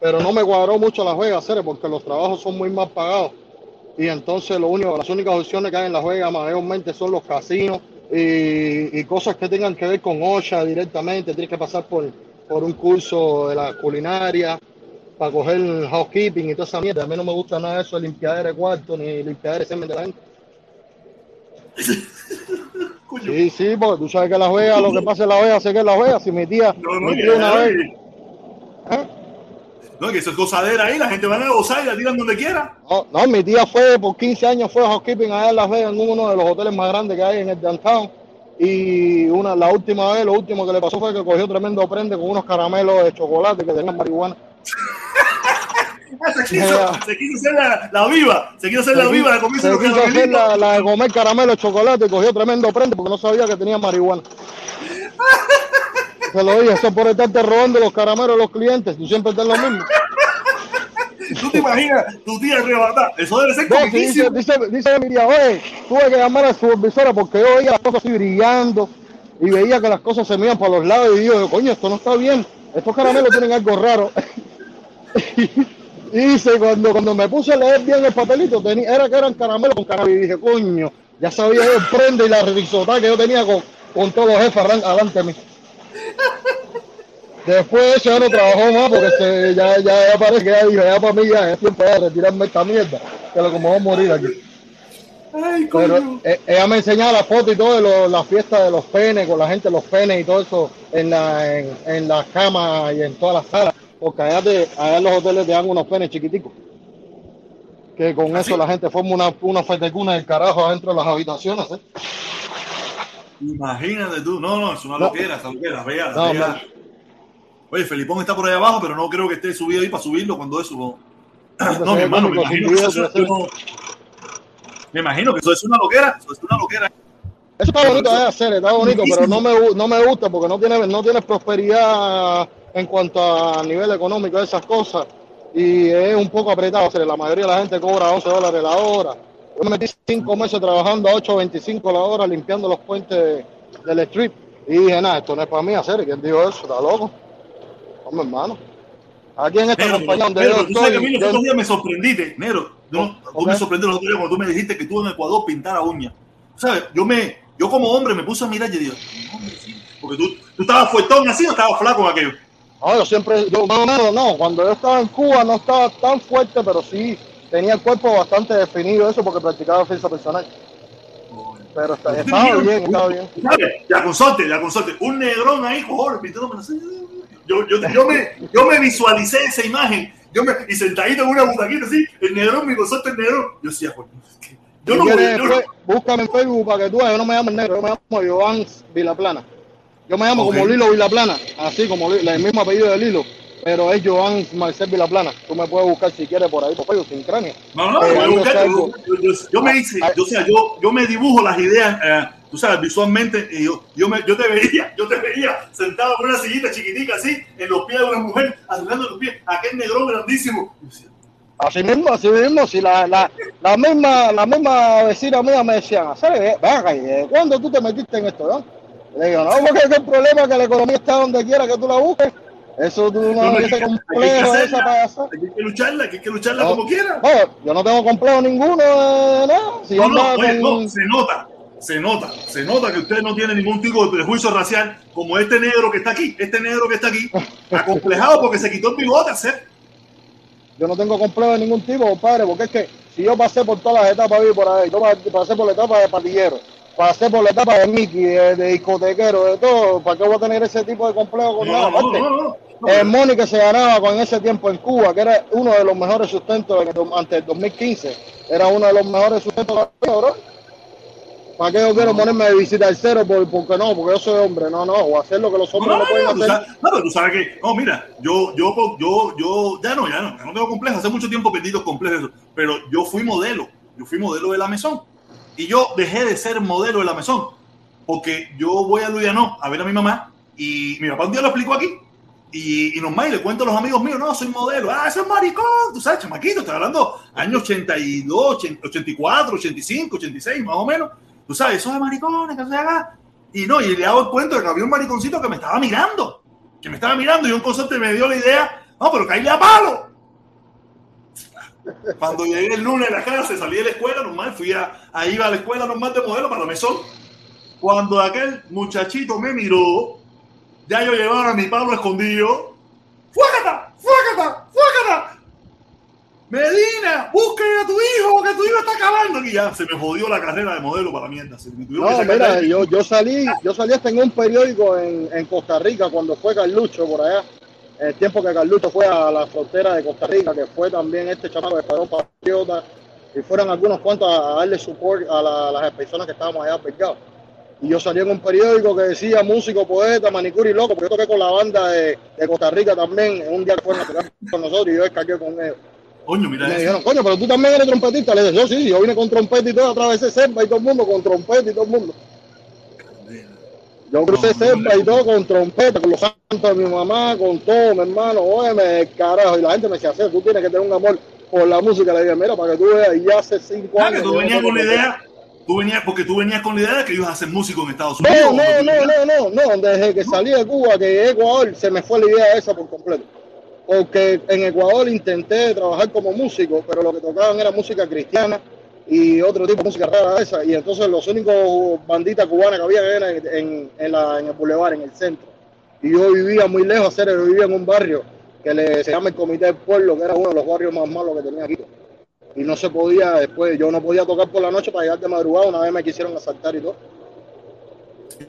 pero no me cuadró mucho Las Vegas, Cere, porque los trabajos son muy mal pagados. Y entonces lo único, las únicas opciones que hay en Las Vegas mayormente son los casinos y, y cosas que tengan que ver con OSHA directamente. Tienes que pasar por, por un curso de la culinaria para coger housekeeping y toda esa mierda. A mí no me gusta nada de eso, de limpiadera de cuarto ni limpiadera de semen de la gente. Sí, sí, porque tú sabes que Las Vegas, lo que pasa en Las Vegas, sé que en Las Vegas, si mi tía, No, no, mi que- tía una vez, ¿eh? No, que eso es gozadera ahí, la gente va a gozar y la tiran donde quiera. No, no, mi tía fue por 15 años, fue housekeeping allá en Las Vegas, en uno de los hoteles más grandes que hay en el downtown. Y una, la última vez, lo último que le pasó fue que cogió tremendo prende con unos caramelos de chocolate que tenían marihuana. Ah, se quiso, se quiso hacer la, la viva, se quiso hacer la viva de quiso- comerse se quiso hacer la, la de comer caramelo chocolate y cogió tremendo prende porque no sabía que tenía marihuana. Se lo dije, eso es por estarte robando los caramelos de los clientes, tú siempre estás lo mismo. Tú te imaginas tu tía arrebatada. Eso debe ser No, dice, dice, dice oye, tuve que llamar a la supervisora porque yo veía las cosas así brillando y veía que las cosas se me iban para los lados y yo, coño, esto no está bien, estos caramelos tienen algo raro. y cuando, cuando me puse a leer bien el papelito, tenía, era que eran caramelos con cannabis y dije, coño, ya sabía yo el prende y la risotá que yo tenía con, con todos los jefes adelante de mí. Después de eso ya no trabajó más porque se, ya, ya, ya parece que ya dijo, ya para mí ya es tiempo de retirarme esta mierda, que lo como voy a morir aquí. Ay, Pero coño. eh, ella me enseñaba la foto y todo de lo- la fiesta de los penes, con la gente, los penes y todo eso en la, en, en las camas y en todas las salas, porque allá, te- allá en los hoteles te dan unos penes chiquiticos. Que con eso la gente forma una, una fetecuna del carajo adentro de las habitaciones. ¿eh? Imagínate tú. No, no, es una No. loquera, esa loquera. Vea, No, vea. man. Oye, Felipón está por ahí abajo, pero no creo que esté subido ahí para subirlo cuando eso. No, no mi hermano, me imagino que eso, no- me imagino que eso es una loquera. Eso es una loquera. Eso está bonito de hacer, está bonito, pero no me, no me gusta porque no tiene, no tiene prosperidad en cuanto a nivel económico de esas cosas y es un poco apretado. o sea, la mayoría de la gente cobra 11 dólares la hora. Yo me metí cinco meses trabajando a 8.25 la hora limpiando los puentes del strip y dije, nada, esto no es para mí hacer. ¿Quién dijo eso? ¿Está loco? Hombre, hermano. Aquí en esta compañía donde Negro, yo tú sabes que a mí estoy, los otros días me sorprendiste, Negro. No, tú Ok. me sorprendiste los otros días cuando tú me dijiste que tú en Ecuador pintara uñas. ¿Sabes? Yo me, yo como hombre me puse a mirar y digo, hombre, sí. Porque tú, tú estabas fuertón así o estabas flaco en aquello. No, yo siempre, yo más o menos, no, cuando yo estaba en Cuba no estaba tan fuerte, pero sí tenía el cuerpo bastante definido, eso porque practicaba defensa personal. Pero está- estaba bien, estaba bien. Ya con suerte, ya con suerte. Un negrón ahí, cojones. Yo, yo, yo, me, yo me visualicé esa imagen. Yo me, y sentadito en una butaquita así, el negrón, mi con suerte el negrón. Yo decía, coño, yo no voy, yo no- después, búscame en Facebook para que tú veas, yo no me llamo el negro, yo me llamo Joan Vilaplana. Yo me llamo como Lilo Vilaplana, así como Li- el mismo apellido de Lilo, pero es Joan Marcel Vilaplana. Tú me puedes buscar si quieres por ahí, por Facebook, sin cráneo. No, no, Eh, ahí yo buscar, salgo. yo, yo- yo me hice, yo, o sea, yo, yo me dibujo las ideas, eh, tú sabes, visualmente, y yo, yo, me, yo te veía, yo te veía sentado en una sillita chiquitica así, en los pies de una mujer, arreglando los pies, aquel negrón grandísimo. Decía, Así mismo, así mismo, si la, la, la misma, la misma vecina mía me decían, hacer, ven acá, ¿y de ¿cuándo tú te metiste en esto? no?" Le digo, no, porque es que el problema que la economía está donde quiera que tú la busques. Eso tú no, No, no, ese hay que- que complejo, esa. Hay que lucharla, hay que lucharla No. como quiera. Yo no tengo complejo ninguno, eh, no. Si No, no, oye, con- no, se nota, se nota, se nota que usted no tiene ningún tipo de prejuicio racial como este negro que está aquí, este negro que está aquí, acomplejado porque se quitó el bigote hacer. Yo no tengo complejo de ningún tipo, compadre, porque es que si yo pasé por todas las etapas vi por ahí, yo pa- pasé por la etapa de patillero, pasé por la etapa de Mickey, de, de discotequero, de todo, ¿para qué voy a tener ese tipo de complejo con nada? No, no, no, el money que se ganaba con ese tiempo en Cuba, que era uno de los mejores sustentos antes del 2015, era uno de los mejores sustentos de la bro. ¿Para qué yo quiero ponerme de visita al cero? Por, porque no, porque yo soy hombre, no, no, o hacer lo que los hombres no, no, pueden hacer. sabes, no, pero tú sabes que, no, mira, yo, yo, yo, yo, ya no, ya no, ya no tengo complejos, hace mucho tiempo perdí los complejos, pero yo fui modelo, yo fui modelo de la mesón, y yo dejé de ser modelo de la mesón, porque yo voy a Luyanó a ver a mi mamá, y mi papá un día lo explicó aquí, y, y nomás y le cuento a los amigos míos, no, soy modelo, ah, ese es maricón, tú sabes, chamaquito, estoy hablando años 82, 80, 84, 85, 86, más o menos, tú sabes, eso es maricones, que se haga, y no, y le hago el cuento de que había un mariconcito que me estaba mirando, que me estaba mirando y un concepto me dio la idea, no, pero caíle a palo. Cuando llegué el lunes a la clase, salí de la escuela normal, fui a, a iba a la escuela normal de modelo para mesón. Cuando aquel muchachito me miró, ya yo llevaba a mi Pablo escondido. ¡Fuácata! ¡Fuácata! ¡Fuácata! Medina, busquen a tu hijo, que tu hijo está acabando. Y ya se me jodió la carrera de modelo para la mierda. Se me No, mira, yo, yo salí, yo salí hasta en un periódico en, en Costa Rica cuando fue Carlucho por allá. En el tiempo que Carlucho fue a la frontera de Costa Rica, que fue también este chamaco de Escuadrón Patriota, y fueron algunos cuantos a, a darle support a, la- a las personas que estábamos allá pegados. Y yo salí en un periódico que decía músico, poeta, manicure y loco, porque yo toqué con la banda de, de Costa Rica también, en un día que fueron a con nosotros y yo descargué con ellos. Coño, Y mira me dijeron, coño, pero tú también eres trompetista. Le dije, yo sí, yo vine con trompeta y todo, atravesé Selva y todo el mundo con trompeta y todo el mundo. Yo crucé No, no, no. y todo con trompeta, con los santos de mi mamá, con todo, mi hermano, óyeme, carajo. Y la gente me decía, "César, tú tienes que tener un amor por la música. Le dije, mira, para que tú veas, y ya hace cinco años. que tú venías con la trompeta". idea, tú venías, porque tú venías con la idea de que ibas a ser músico en Estados No, Unidos. no, no, no, no, no, desde que salí de Cuba, que llegué a Ecuador, se me fue la idea esa por completo. Porque en Ecuador intenté trabajar como músico, pero lo que tocaban era música cristiana y otro tipo de música rara esa. Y entonces los únicos banditas cubanas que había eran en, en, en la, en el bulevar, en el centro. Y yo vivía muy lejos, hacer, yo vivía en un barrio que le, se llama el Comité del Pueblo, que era uno de los barrios más malos que tenía aquí. Y no se podía, después yo no podía tocar por la noche para llegar de madrugada, una vez me quisieron asaltar y todo.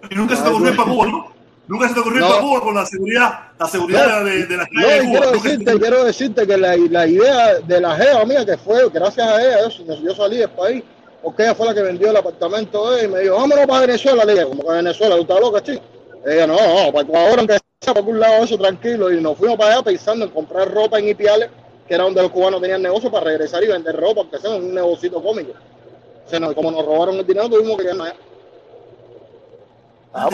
Y nunca se te ir no. para Cuba, ¿no? Nunca se te ocurrió No. para Cuba con la seguridad, la seguridad No. de, de las No, de Cuba. quiero se decirte, quiero decirte que la, la idea de la Gea mía, que fue gracias a ella, yo, yo salí del país, porque ella fue la que vendió el apartamento de ella y me dijo, vámonos para Venezuela. Le dije, como que Venezuela, ¿tú estás loca, chico? Ella, no, no, para Ecuador, aunque sea por algún lado eso, tranquilo. Y nos fuimos para allá pensando en comprar ropa en Ipiales, que era donde los cubanos tenían negocio, para regresar y vender ropa, aunque sea un negocito cómico. O sea, no, como nos robaron el dinero, tuvimos que quedarnos allá. Ah,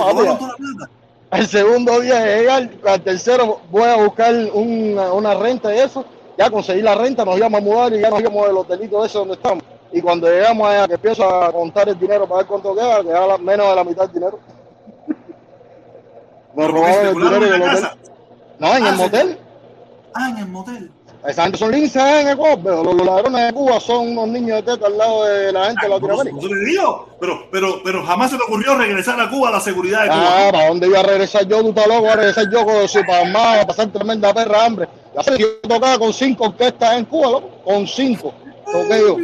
El segundo día de llegar, al tercero voy a buscar una, una renta y eso. Ya conseguí la renta, nos íbamos a mudar y ya nos íbamos del hotelito ese donde estamos. Y cuando llegamos allá, que empiezo a contar el dinero para ver cuánto queda, quedaba la- menos de la mitad del dinero. Nos robaron el dinero del hotel. No, en Ah, el se- motel. Ah, en el motel. Esa gente son linces en Ecuador, pero los, los ladrones de Cuba son unos niños de teta al lado de la gente de Ah, eso- Latinoamérica. eso digo. Pero, pero, pero jamás se te ocurrió regresar a Cuba a la seguridad de Ah, Cuba. ¿para dónde iba a regresar yo? Tú loco, a regresar yo con su palmada, a pasar tremenda perra hambre. Ya sé, yo tocaba con cinco orquestas en Cuba, loco, con cinco. Toqué yo.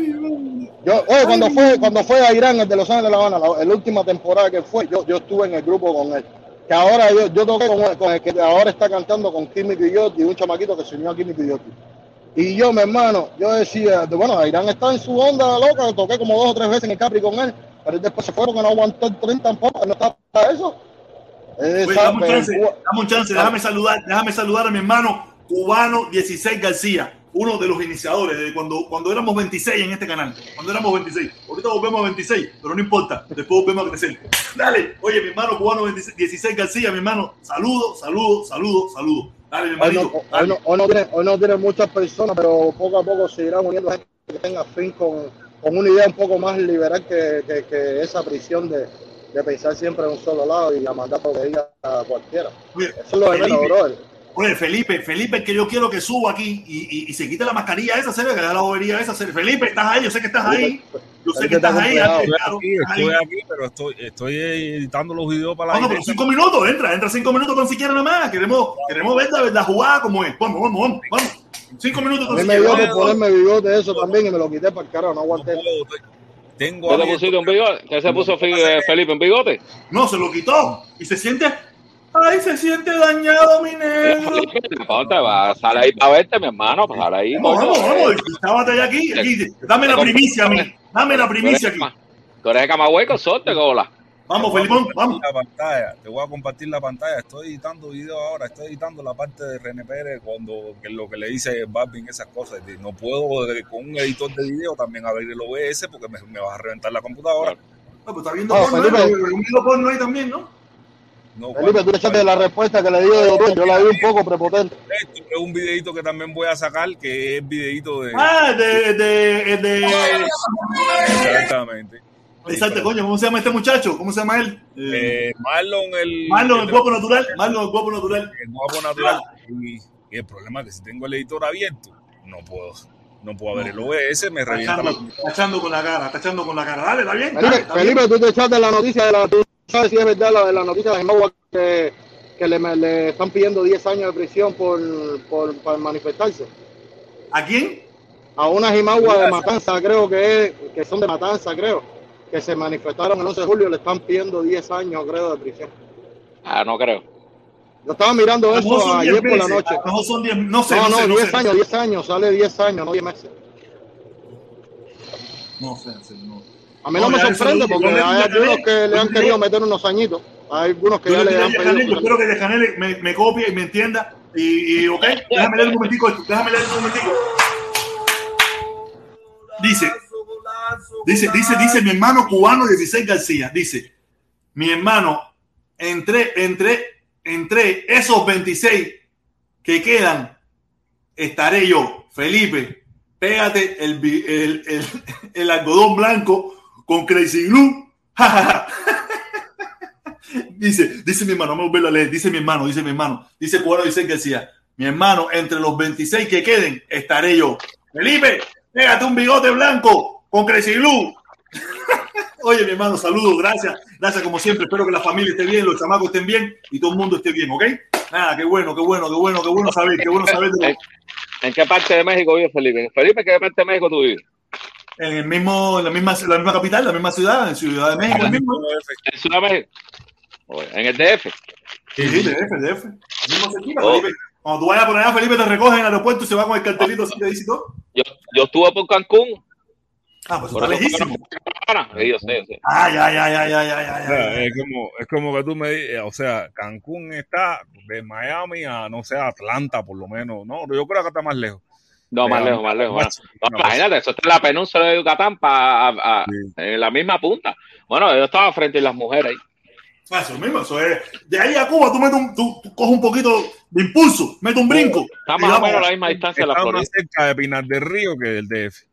Yo, oye, cuando fue, cuando fue a Irán, el de Los Ángeles de La Habana, la, la última temporada que fue, yo, yo estuve en el grupo con él. Que ahora yo, yo toqué con, con el que ahora está cantando con yo, y un chamaquito que se unió a y yo. Y yo, mi hermano, yo decía, de- bueno, Irán está en su onda loca, toqué como dos o tres veces en el Capri con él, pero él después se fue porque no aguantó el tren tampoco, no está para eso. Dame un chance, dame un chance, déjame saludar, déjame saludar a mi hermano cubano 16 García, uno de los iniciadores de cuando, cuando éramos 26 en este canal, cuando éramos 26. Ahorita volvemos a 26, pero no importa, después volvemos a crecer. Dale, oye, mi hermano cubano 26 16 García, mi hermano, saludo, saludo, saludo, saludo. Dale, mi Hoy no, hermanito. hoy, no, hoy no tiene, hoy no tiene muchas personas, pero poco a poco se irán uniendo gente que tenga fin con, con una idea un poco más liberal que, que, que esa prisión de, de pensar siempre en un solo lado y la maldad por a cualquiera. Oye, Eso es lo de menos, brother. Oye, Felipe, Felipe, que yo quiero que suba aquí y, y, y se quite la mascarilla esa, serio, que da la bobería esa, serio. Felipe, estás ahí, yo sé que estás ahí. Yo sé que estás ahí. Estoy claro, aquí, estoy pero estoy, estoy editando los videos para la Vamos, pero cinco minutos, entra, entra cinco minutos con siquiera nada más. Queremos, queremos ver la, la jugada como es. Vamos, vamos, vamos, vamos. Cinco minutos con mí me siquiera. dio por ponerme bigote eso también y me lo quité para el carajo, no No aguanté. Tengo ¿Qué te abierto- pusiste un bigote? ¿Qué se puso Felipe en bigote? No, se lo quitó. Y se siente, ay, se siente dañado, mi negro. Felipe, Ponte, va, sale ahí para verte, mi hermano, pues sale ahí. Vamos, vamos, vamos. Estábate ahí aquí, aquí. Dame la primicia a mí. Dame la primicia aquí. Tú eres de Camagüey sorte, cola. Vamos, Felipón, vamos. La pantalla, te voy a compartir la pantalla. Estoy editando video ahora, estoy editando la parte de René Pérez cuando que lo que le dice Barbin, esas cosas. No puedo con un editor de video también abrir el OBS porque me, me vas a reventar la computadora. No, pues está viendo No, porno, Felipe. ¿eh? un video porno ahí también, ¿no? No, Felipe, tú echaste la respuesta que le dio de doctor, yo la vi un poco prepotente. Esto es un videito que también voy a sacar, que es videito de... Ah, de, de, de, Exactamente. Exacto, coño, ¿cómo se llama este muchacho? ¿Cómo se llama él? Eh, Eh, Marlon, el... Marlon, el guapo natural. Marlon, el guapo natural. el guapo natural. Y, y el problema es que si tengo el editor abierto, no puedo. No puedo ver el OBS, me revienta la Tachando, con la cara, tachando con la cara. Dale, está bien. dale, Felipe, bien. Tú te echaste la noticia de la. Sabes si es verdad la de la noticia de Jimagua que, que le, le están pidiendo 10 años de prisión por, por, por manifestarse. ¿A quién? A una Jimagua de Matanza, creo que es, que son de Matanza, creo, que se manifestaron el 11 de julio, le están pidiendo 10 años, creo, de prisión. Ah, no creo. Yo estaba mirando A eso ayer 10 por la noche. Mejor son 10, no sé, No, no, no, sé, no 10 sé. años, 10 años, sale 10 años, no 10 meses. No sé, no. A mí no, No, me sorprende porque hay algunos que le han querido meter unos añitos. Hay algunos que Yo ya le han pedido. yo espero que Yacanel me, me copie y me entienda. Y, y ok, déjame leer un momentico esto, déjame leer un momentico. Dice, dice, dice, dice mi hermano cubano 16 García, dice, mi hermano, entre, entre, entre esos 26 que quedan, estaré yo, Felipe, pégate el, el, el algodón blanco con Crazy Glue. Dice, dice mi hermano, a volverlo a leer. Dice mi hermano, dice mi hermano, dice Cubano dice García, mi hermano, entre los 26 que queden, estaré yo. Felipe, pégate un bigote blanco con Crazy Glue. Oye, mi hermano, saludos, gracias. Gracias como siempre. Espero que la familia esté bien, los chamacos estén bien y todo el mundo esté bien, ¿ok? Nada, qué bueno, qué bueno, qué bueno, qué bueno saber, qué bueno saber de ¿En qué parte de México vive Felipe? Felipe, ¿en qué parte de México tú vives? En el mismo, en la misma, la misma capital, la misma ciudad, en Ciudad de México, el mismo. ¿En Ciudad de México? ¿En el DF? Sí, sí, DF, DF. Mismo cerquita, Oh. Cuando tú vayas por allá, Felipe te recoge en el aeropuerto y se va con el cartelito así que dice todo. Yo, yo estuve por Cancún. Ah, pues Por está lejísimo. Sí, yo sé, yo sé. Ah, ya, ya, ya, ya, ya, ya, O ya, sea, ya. es como, es como que tú me digas, o sea, Cancún está de Miami a, no sé, Atlanta por lo menos. No, yo creo que está más lejos. No, más lejos, más lejos. Imagínate, eso está en la península de Yucatán pa- a- a- Sí. en la misma punta. Bueno, yo estaba frente a las mujeres ahí. Ah, Eso mismo, eso es. De ahí a Cuba tú metes un, tú, tú coges un poquito de impulso, metes un brinco. Está más o menos a la misma distancia de la Está Florida. más cerca de Pinar del Río que del DF.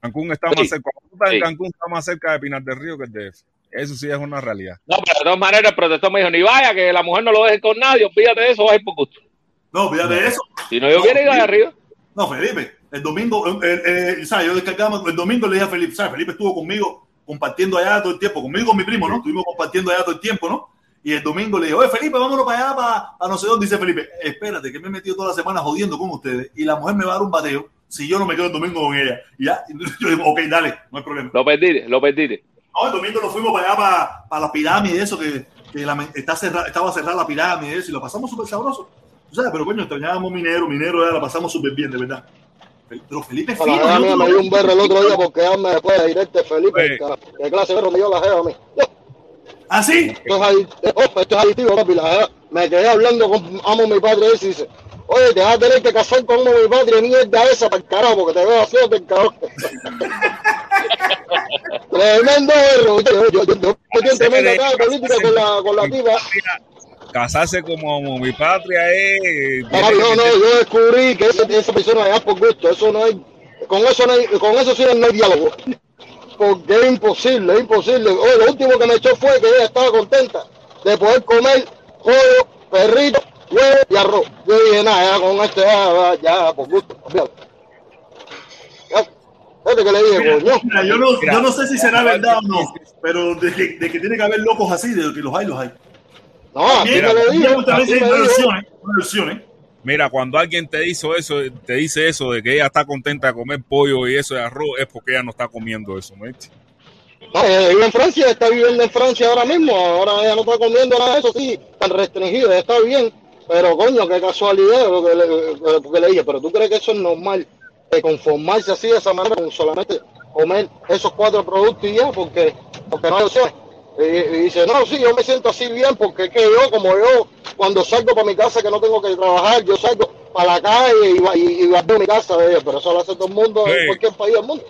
Cancún está Sí. más cerca. Sí. Cancún está más cerca de Pinar del Río que el DF. Eso sí es una realidad. No, pero de todas maneras el protector me dijo, ni vaya, que la mujer no lo deje con nadie, olvídate de eso, vas a ir por gusto. No, fíjate de eso. Si no, yo No, hubiera ido de arriba. No, Felipe, el domingo, eh, eh, ¿sabes? Yo descargamos, el domingo le dije a Felipe, ¿sabes? Felipe estuvo conmigo compartiendo allá todo el tiempo, conmigo y con mi primo, ¿no? Estuvimos compartiendo allá todo el tiempo, ¿no? Y el domingo le dije, oye, Felipe, vámonos para allá, para, para no sé dónde. Dice Felipe, espérate, que me he metido toda la semana jodiendo con ustedes y la mujer me va a dar un bateo si yo no me quedo el domingo con ella. Y ya, yo digo, ok, dale, no hay problema. Lo perdiste, lo perdiste. No, el domingo nos fuimos para allá, para, para la pirámide, eso, que, que la- está cerrada, estaba cerrada la pirámide, eso, y lo pasamos súper sabroso. Tú sabes, pero coño, extrañábamos minero, minero, ya la pasamos súper bien, de verdad. Pero Felipe es La fino, jeva yo me dio un berro el otro día por quedarme después de directo Felipe. ¿Qué clase de berro me dio la jeva a mí? ¿Ah, sí? Esto es, eh, esto adictivo, papi. La jeva. Me quedé hablando con amo mi padre ese y dice, oye, te vas a tener que casar con amo mi padre, mierda esa para el carajo, porque te veo así del carajo. Tremendo berro. Yo, yo, yo, yo metí en tremenda cara política con la, con la tipa. Casarse como mi patria es. Papi, no, no, yo descubrí que esa persona es por gusto, eso no hay, con eso no hay, con eso sí no hay diálogo. Porque es imposible, es imposible. Oye, lo último que me echó fue que ella estaba contenta de poder comer pollo, perrito huevo y arroz. Yo dije, nada, ya con este, ya, ya, por gusto, fíjate que le dije, Mira, coño. mira, yo, no, yo no sé si será verdad o no, pero de que, de que tiene que haber locos así, de que los hay, los hay. No, Mira, me hay me dije. versiones, versiones. Mira, cuando alguien te dice eso, te dice eso de que ella está contenta de comer pollo y eso de arroz, es porque ella no está comiendo eso, ¿me entiendes? No, ella vive en Francia, está viviendo en Francia ahora mismo. Ahora ella no está comiendo nada de eso, sí, tan restringido, está bien. Pero coño, qué casualidad, lo le, porque le dije, pero tú crees que eso es normal, de conformarse así de esa manera, con solamente comer esos cuatro productos y ya, porque, porque no hay opciones. Y, y dice, no, sí, yo me siento así bien, porque es que yo, como yo, cuando salgo para mi casa que no tengo que trabajar, yo salgo para la calle y, va- y, y guardo mi casa de ella, pero eso lo hace todo el mundo en cualquier país del mundo.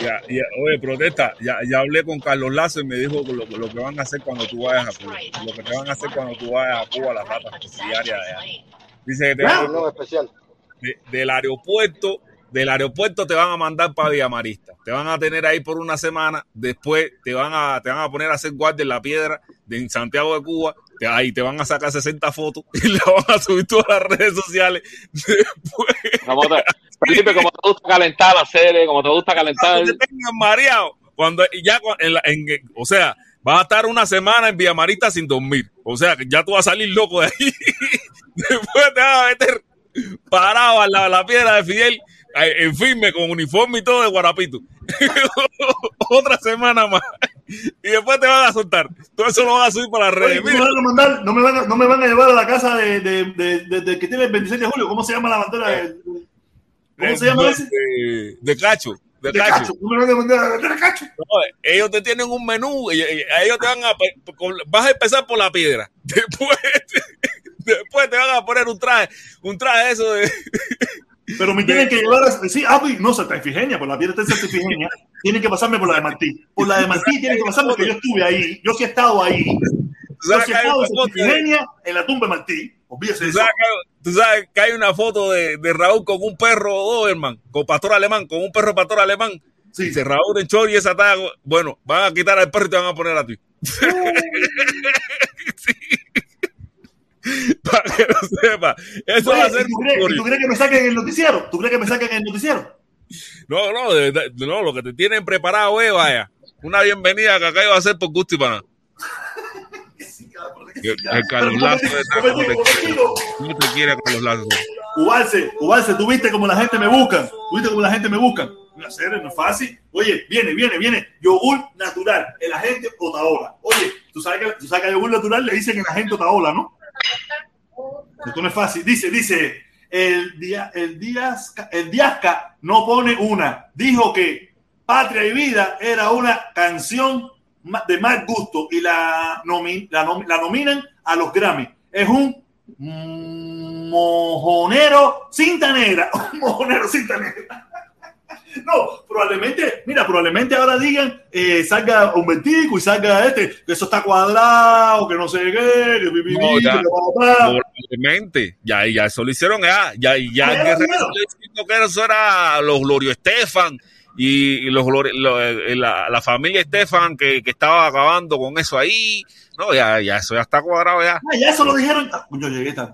Ya, ya, oye, protesta, ya, ya hablé con Carlos Lazo y me dijo lo, lo que van a hacer cuando tú vayas a Cuba. Lo que te van a hacer cuando tú vayas a Cuba, las ratas diarias de allá. Dice que te van- No, especial. de- del aeropuerto, del aeropuerto te van a mandar para Villamarista. Te van a tener ahí por una semana. Después te van a, te van a poner a hacer guardia en la piedra de en Santiago de Cuba. Te- ahí te van a sacar 60 fotos y la van a subir todas las redes sociales. Después, Como te- Felipe, como te gusta calentar la serie, como te gusta calentar. cuando te tengan mareado. Cuando ya, cu- en la- en- o sea, vas a estar una semana en Villamarista sin dormir. O sea, que ya tú vas a salir loco de ahí. Después te vas a meter parado lado de la piedra de Fidel, en firme, con uniforme y todo de Guarapito. Otra semana más. Y después te van a soltar. Todo eso lo van a subir para las redes. ¿cómo me van a mandar? No me van a, no me van a llevar a la casa de, de, de, de- de- que tiene el 26 de julio. ¿Cómo se llama la bandera? de- ¿Cómo se llama ese? de- cacho. De, De cacho. cacho. ¿Cómo me van a mandar a la bandera de cacho? No, ellos te tienen un menú, a ellos te van a, vas a empezar por la piedra, después, después te van a poner un traje, un traje de eso de, Pero me tienen que llevar a. Sí, ah, pues, no, Santa Ifigenia, por la piedra está en Santa Ifigenia. Tienen que pasarme por la de Martí. Por la de Martí tienen que pasarme porque yo estuve ahí. Yo sí he estado ahí. tú Yo sabes sí que he hay estado una en Santa de- en la tumba de Martí. Olvídese de tú eso. sabes que- tú sabes que hay una foto de, de Raúl con un perro Doberman, con pastor alemán, con un perro pastor alemán, Sí. dice Raúl en short y esa talla, bueno, van a quitar al perro y te van a poner a ti. Sí. Para que lo sepa. Eso Oye, va a ser ¿y ¿tú, crees, tú crees que me saquen el noticiero? ¿Tú crees que me saquen el noticiero? No, no, de verdad, no, lo que te tienen preparado es, vaya, una bienvenida que acá iba a hacer por gusto y para. El, el Carlos Lazo de esta- no te quiere, no te quiere Carlos Lazo. Ubalse, Ubalse, tú viste cómo la gente me busca. Tú viste cómo la gente me busca. Una serie, no es fácil. Oye, viene, viene, viene. Yogur natural, el agente Otaola. Oye, tú sabes que, tú sabes que a yogur natural le dicen el agente Otaola, ¿no? Esto no es fácil. Dice, dice, el, día, el, Diasca, el Diasca no pone una. Dijo que Patria y Vida era una canción de mal gusto y la, nomi- la, nom- la nominan a los Grammy. Es un mojonero cinta negra. Un mojonero cinta negra. No, probablemente, mira, probablemente ahora digan, eh, salga un vertico y salga este, que eso está cuadrado, que no sé qué, que pipi, No, ya. que. Probablemente, ya, ya eso lo hicieron, ya, ya, ya, Ya, que diciendo que eso era los Glorio Estefan y, los lo- eh, la, la familia Estefan que, que estaba acabando con eso ahí. No, ya, ya, eso ya está cuadrado, ya. Ah, ya eso lo dijeron. Ah, Yo llegué tarde.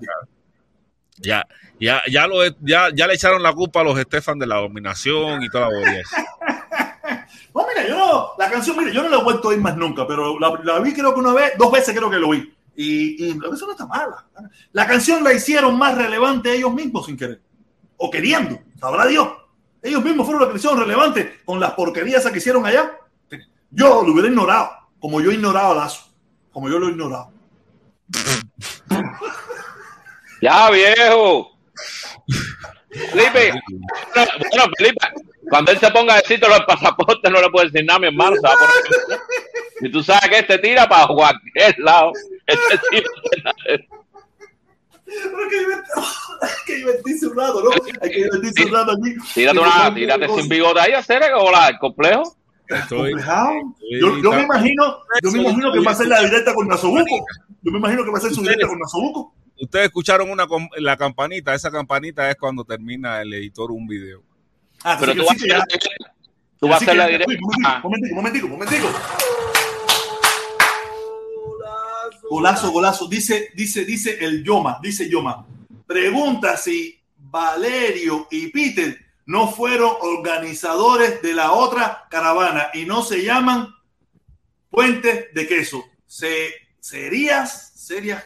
Ya, ya, ya, lo, ya, ya le echaron la culpa a los Estefan de la dominación y toda la esa. No, mira, yo no, la canción, mira, yo no la he vuelto a oír más nunca, pero la, la vi creo que una vez, dos veces creo que lo vi. Y, y eso no está mala. La canción la hicieron más relevante ellos mismos sin querer. O queriendo, sabrá Dios. Ellos mismos fueron los que hicieron relevante con las porquerías esas que hicieron allá. Yo lo hubiera ignorado, como yo he ignorado a Lazo. Como yo lo he ignorado. Ya, viejo. Felipe, bueno, bueno, Felipe, cuando él se ponga a decirte los pasaportes, no le puedes decir nada, mi hermano. Y tú sabes que este tira para cualquier lado. Este tira Pero hay que divertir- hay que divertirse un rato, ¿no? Hay que divertirse un rato aquí. Tírate, una, tírate sin bigote ahí, hacer el complejo. Estoy- Yo, yo me imagino, yo me imagino que va a ser la directa con Nasobuco. Yo me imagino que va a ser su directa con Nasobuco. Ustedes escucharon una, la campanita, esa campanita es cuando termina el editor un video. Ah, Pero tú vas sí a ya- tú vas a hacer la directa. Momentico, momentico, momentico. Golazo, golazo. Dice, dice, dice el Yoma, dice Yoma. Pregunta si Valerio y Peter no fueron organizadores de la otra caravana y no se llaman puentes de queso. Se, serías, serias.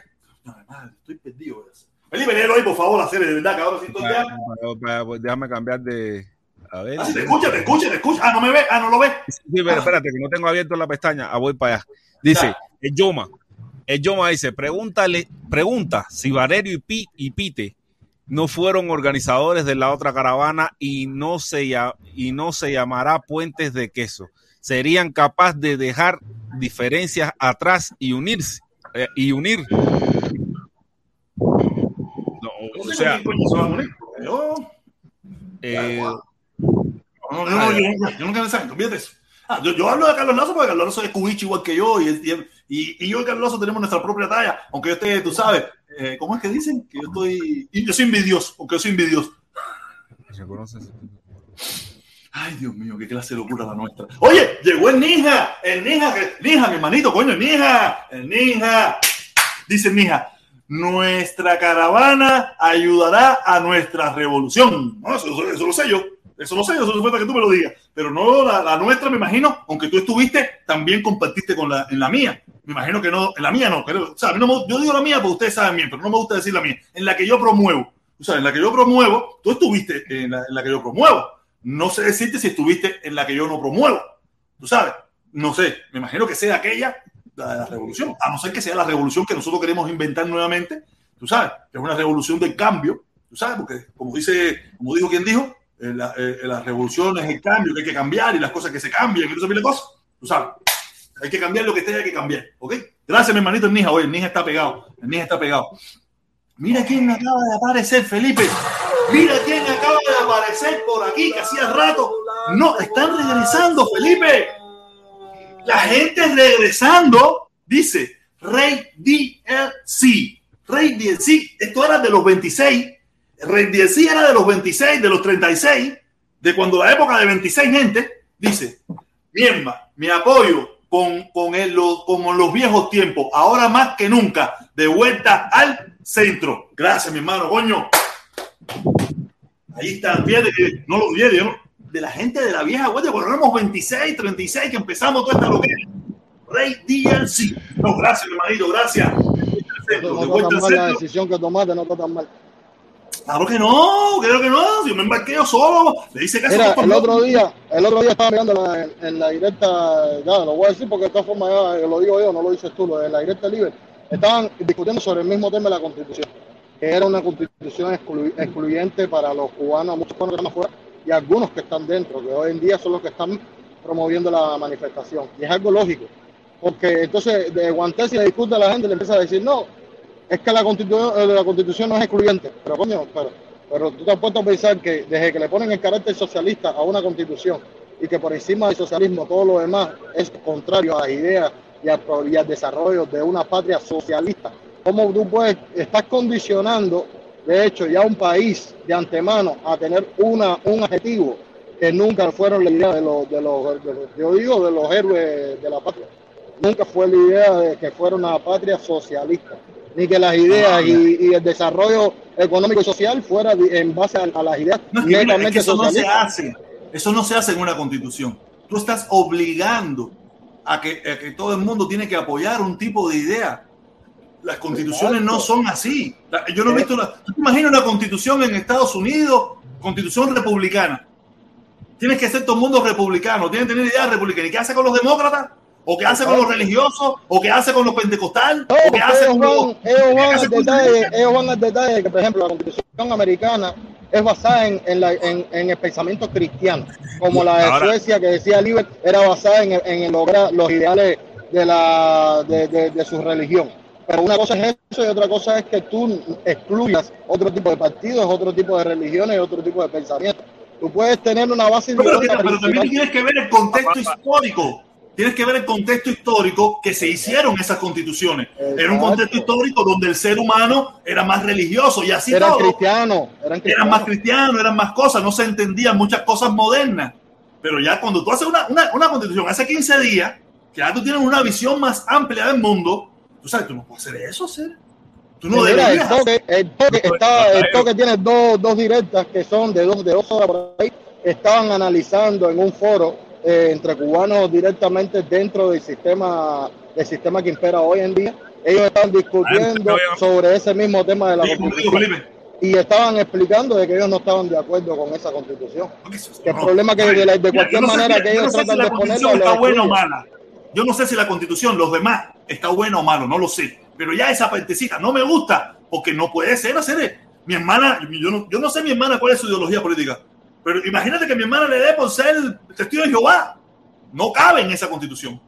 Madre, estoy perdido. Felipe, léelo ahí, por favor, serie, de verdad, que ahora sí estoy ya. Pues déjame cambiar de. A ver. Ah, si te escucha, te escucha, te escucha. Ah, no me ve, ah, no lo ve. Sí, pero Ah. espérate, que no tengo abierto la pestaña. Ah, voy para allá. Dice, el Yoma. El Yoma dice, pregúntale, pregunta si Valerio y, Pi- y Pite no fueron organizadores de la otra caravana y no se, y no se llamará puentes de queso. Serían capaces de dejar diferencias atrás y unirse. eh, y unir. O sea, con quién coño se va a morir. Yo, eh, no, no, no, yo, yo, yo nunca me saco, olvídate eso. Ah, yo, yo hablo de Carlos Lazo porque Carlos Lazo es cubicho igual que yo y, y, y, y yo y Carlos Lazo tenemos nuestra propia talla, aunque yo esté, tú sabes, eh, ¿cómo es que dicen? Que yo estoy, y yo soy envidioso, aunque yo soy envidioso. Ay, Dios mío, qué clase de locura la nuestra. Oye, llegó el Ninja, el Ninja, que, Ninja, mi hermanito, coño, el Ninja, el Ninja. Dice el Ninja, nuestra caravana ayudará a nuestra revolución. Eso, lo sé yo, eso lo sé yo, eso no falta que tú me lo digas. Pero no, la, nuestra, me imagino, aunque tú estuviste, también compartiste con la, en la mía. Me imagino que no, en la mía no, pero, o sea, yo digo la mía porque ustedes saben bien, pero no me gusta decir la mía. En la que yo promuevo, o sea, en la que yo promuevo, tú estuviste en la, en la que yo promuevo. No sé decirte si estuviste en la que yo no promuevo. Tú sabes, no sé, me imagino que sea aquella, la la revolución, a no ser que sea la revolución que nosotros queremos inventar nuevamente, tú sabes, que es una revolución del cambio, tú sabes, porque como dice, como dijo quien dijo, eh, la, eh, la revolución es el cambio que hay que cambiar y las cosas que se cambian y no se cosas, tú sabes. Hay que cambiar lo que tenga que cambiar, ¿ok? Gracias, mi hermanito el Nija. Oye, el Nija está pegado. El Nija está pegado. Mira quién acaba de aparecer, Felipe. Mira quién acaba de aparecer por aquí, que hacía rato. No, están regresando, Felipe. La gente regresando, dice Rey DLC. Rey DLC, esto era de los 26. Rey DLC era de los 26, de los 36, de cuando la época de 26 gente, dice, Mierda, mi apoyo con, con, el, lo- como en los viejos tiempos, ahora más que nunca, de vuelta al centro. Gracias, mi hermano, coño. Ahí está, fíjate que no lo no- de la gente de la vieja guardia, cuando éramos 26, 36, que empezamos toda esta loquera. Rey DLC. No, gracias, mi hermanito, gracias. No, no mal la decisión que tomaste, no está tan mal. Claro que no, creo que no. Si yo me embarqué yo solo, le hice caso Mira, el otro día, el otro día estaba mirando la- en, en la directa, ya lo voy a decir porque de todas formas ya lo digo yo, no lo dices tú, lo de la directa libre. Estaban discutiendo sobre el mismo tema de la constitución, que era una constitución exclu- excluyente para los cubanos, muchos cubanos que están afuera y algunos que están dentro, que hoy en día son los que están promoviendo la manifestación. Y es algo lógico, porque entonces de Guantes y le discute a la gente, le empieza a decir, no, es que la constitución, eh, la constitución no es excluyente. Pero coño, pero, pero tú te has puesto a pensar que desde que le ponen el carácter socialista a una constitución y que por encima del socialismo todo lo demás es contrario a las ideas y al, y al desarrollo de una patria socialista, ¿cómo tú puedes, estás condicionando, de hecho, ya un país de antemano a tener una, un adjetivo que nunca fueron la idea de los, de los, de los- yo digo, de los héroes de la patria? Nunca fue la idea de que fuera una patria socialista, ni que las ideas y, y el desarrollo económico y social fuera en base a, a las ideas No, es que, mira, es netamente que eso no se hace. Eso no se hace en una constitución. Tú estás obligando a que, a que todo el mundo tiene que apoyar un tipo de idea. Las constituciones no son así. Yo no he visto la. ¿Tú te imaginas una constitución en Estados Unidos, constitución republicana? Tienes que ser todo el mundo republicano, tienes que tener ideas republicanas. ¿Y qué hace con los demócratas? ¿O qué hace con los religiosos? ¿O qué hace con los pentecostales? No, ¿O qué hace ellos con van, los.? ellos ¿qué van hace al detalle, ellos van al detalle de que, por ejemplo, la constitución americana es basada en, en, la- en- en el pensamiento cristiano, como la de Ahora- Suecia que decía Liber era basada en, en el lograr los ideales de, la, de, de- de su religión. Pero una cosa es eso y otra cosa es que tú excluyas otro tipo de partidos, otro tipo de religiones otro tipo de pensamientos. Tú puedes tener una base No, pero, ideológica pero también tienes que ver el contexto histórico. Tienes que ver el contexto histórico que se hicieron esas constituciones. Era un Exacto. contexto histórico donde el ser humano era más religioso y así Eran todo. cristianos, eran Eran más cristianos. cristianos, eran más cosas, no se entendían muchas cosas modernas. Pero ya cuando tú haces una, una, una constitución hace 15 días, que ya tú tienes una visión más amplia del mundo, Tú sabes, tú no puedes hacer eso, hacer. Tú no Mira, el deberías hacer- toque, el toque, está, el toque tiene dos, dos directas que son de dos, de dos horas por ahí. Estaban analizando en un foro eh, entre cubanos directamente dentro del sistema, del sistema que impera hoy en día. Ellos estaban discutiendo sobre ese mismo tema de la constitución y estaban explicando de que ellos no estaban de acuerdo con esa constitución. Que el problema que A ver, de, la- de mira, cualquier yo no manera si- que ellos no si tratan la de ponerlo constitución está buena o mala. Yo no sé si la constitución, los demás, está buena o malo, no lo sé. Pero ya esa partecita no me gusta porque no puede ser hacer. Mi hermana, yo no, yo no sé mi hermana cuál es su ideología política, pero imagínate que mi hermana le dé por ser testigo de Jehová. No cabe en esa constitución.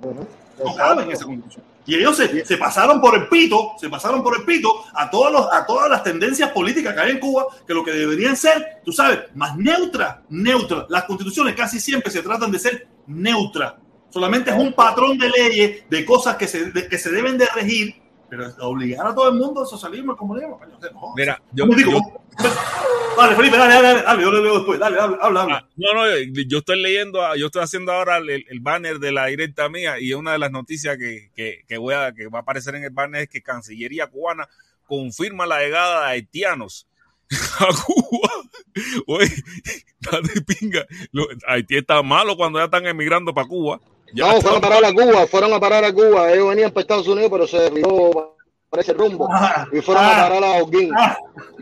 No cabe en esa constitución. Y ellos se, se pasaron por el pito, se pasaron por el pito a, todos los, a todas las tendencias políticas que hay en Cuba, que lo que deberían ser, tú sabes, más neutras, neutras. Las constituciones casi siempre se tratan de ser neutras. Solamente es un patrón de leyes, de cosas que se, de- que se deben de regir, pero obligar a todo el mundo al socialismo, al comunismo, no. Mira, yo, ¿Cómo digo? yo- Dale, Felipe, dale, dale, dale, dale, yo lo leo después, dale, habla, habla. Ah, no, no, yo estoy leyendo, yo estoy haciendo ahora el, el banner de la directa mía y una de las noticias que, que, que voy a, que va a aparecer en el banner es que Cancillería cubana confirma la llegada de haitianos a Cuba. Oye, dale pinga. Haití está malo cuando ya están emigrando para Cuba. Ya No, fueron a parar a Cuba, fueron a parar a Cuba. Ellos venían para Estados Unidos, pero se desvió para ese rumbo. Ah, Y fueron a ah, parar a Holguín. ah,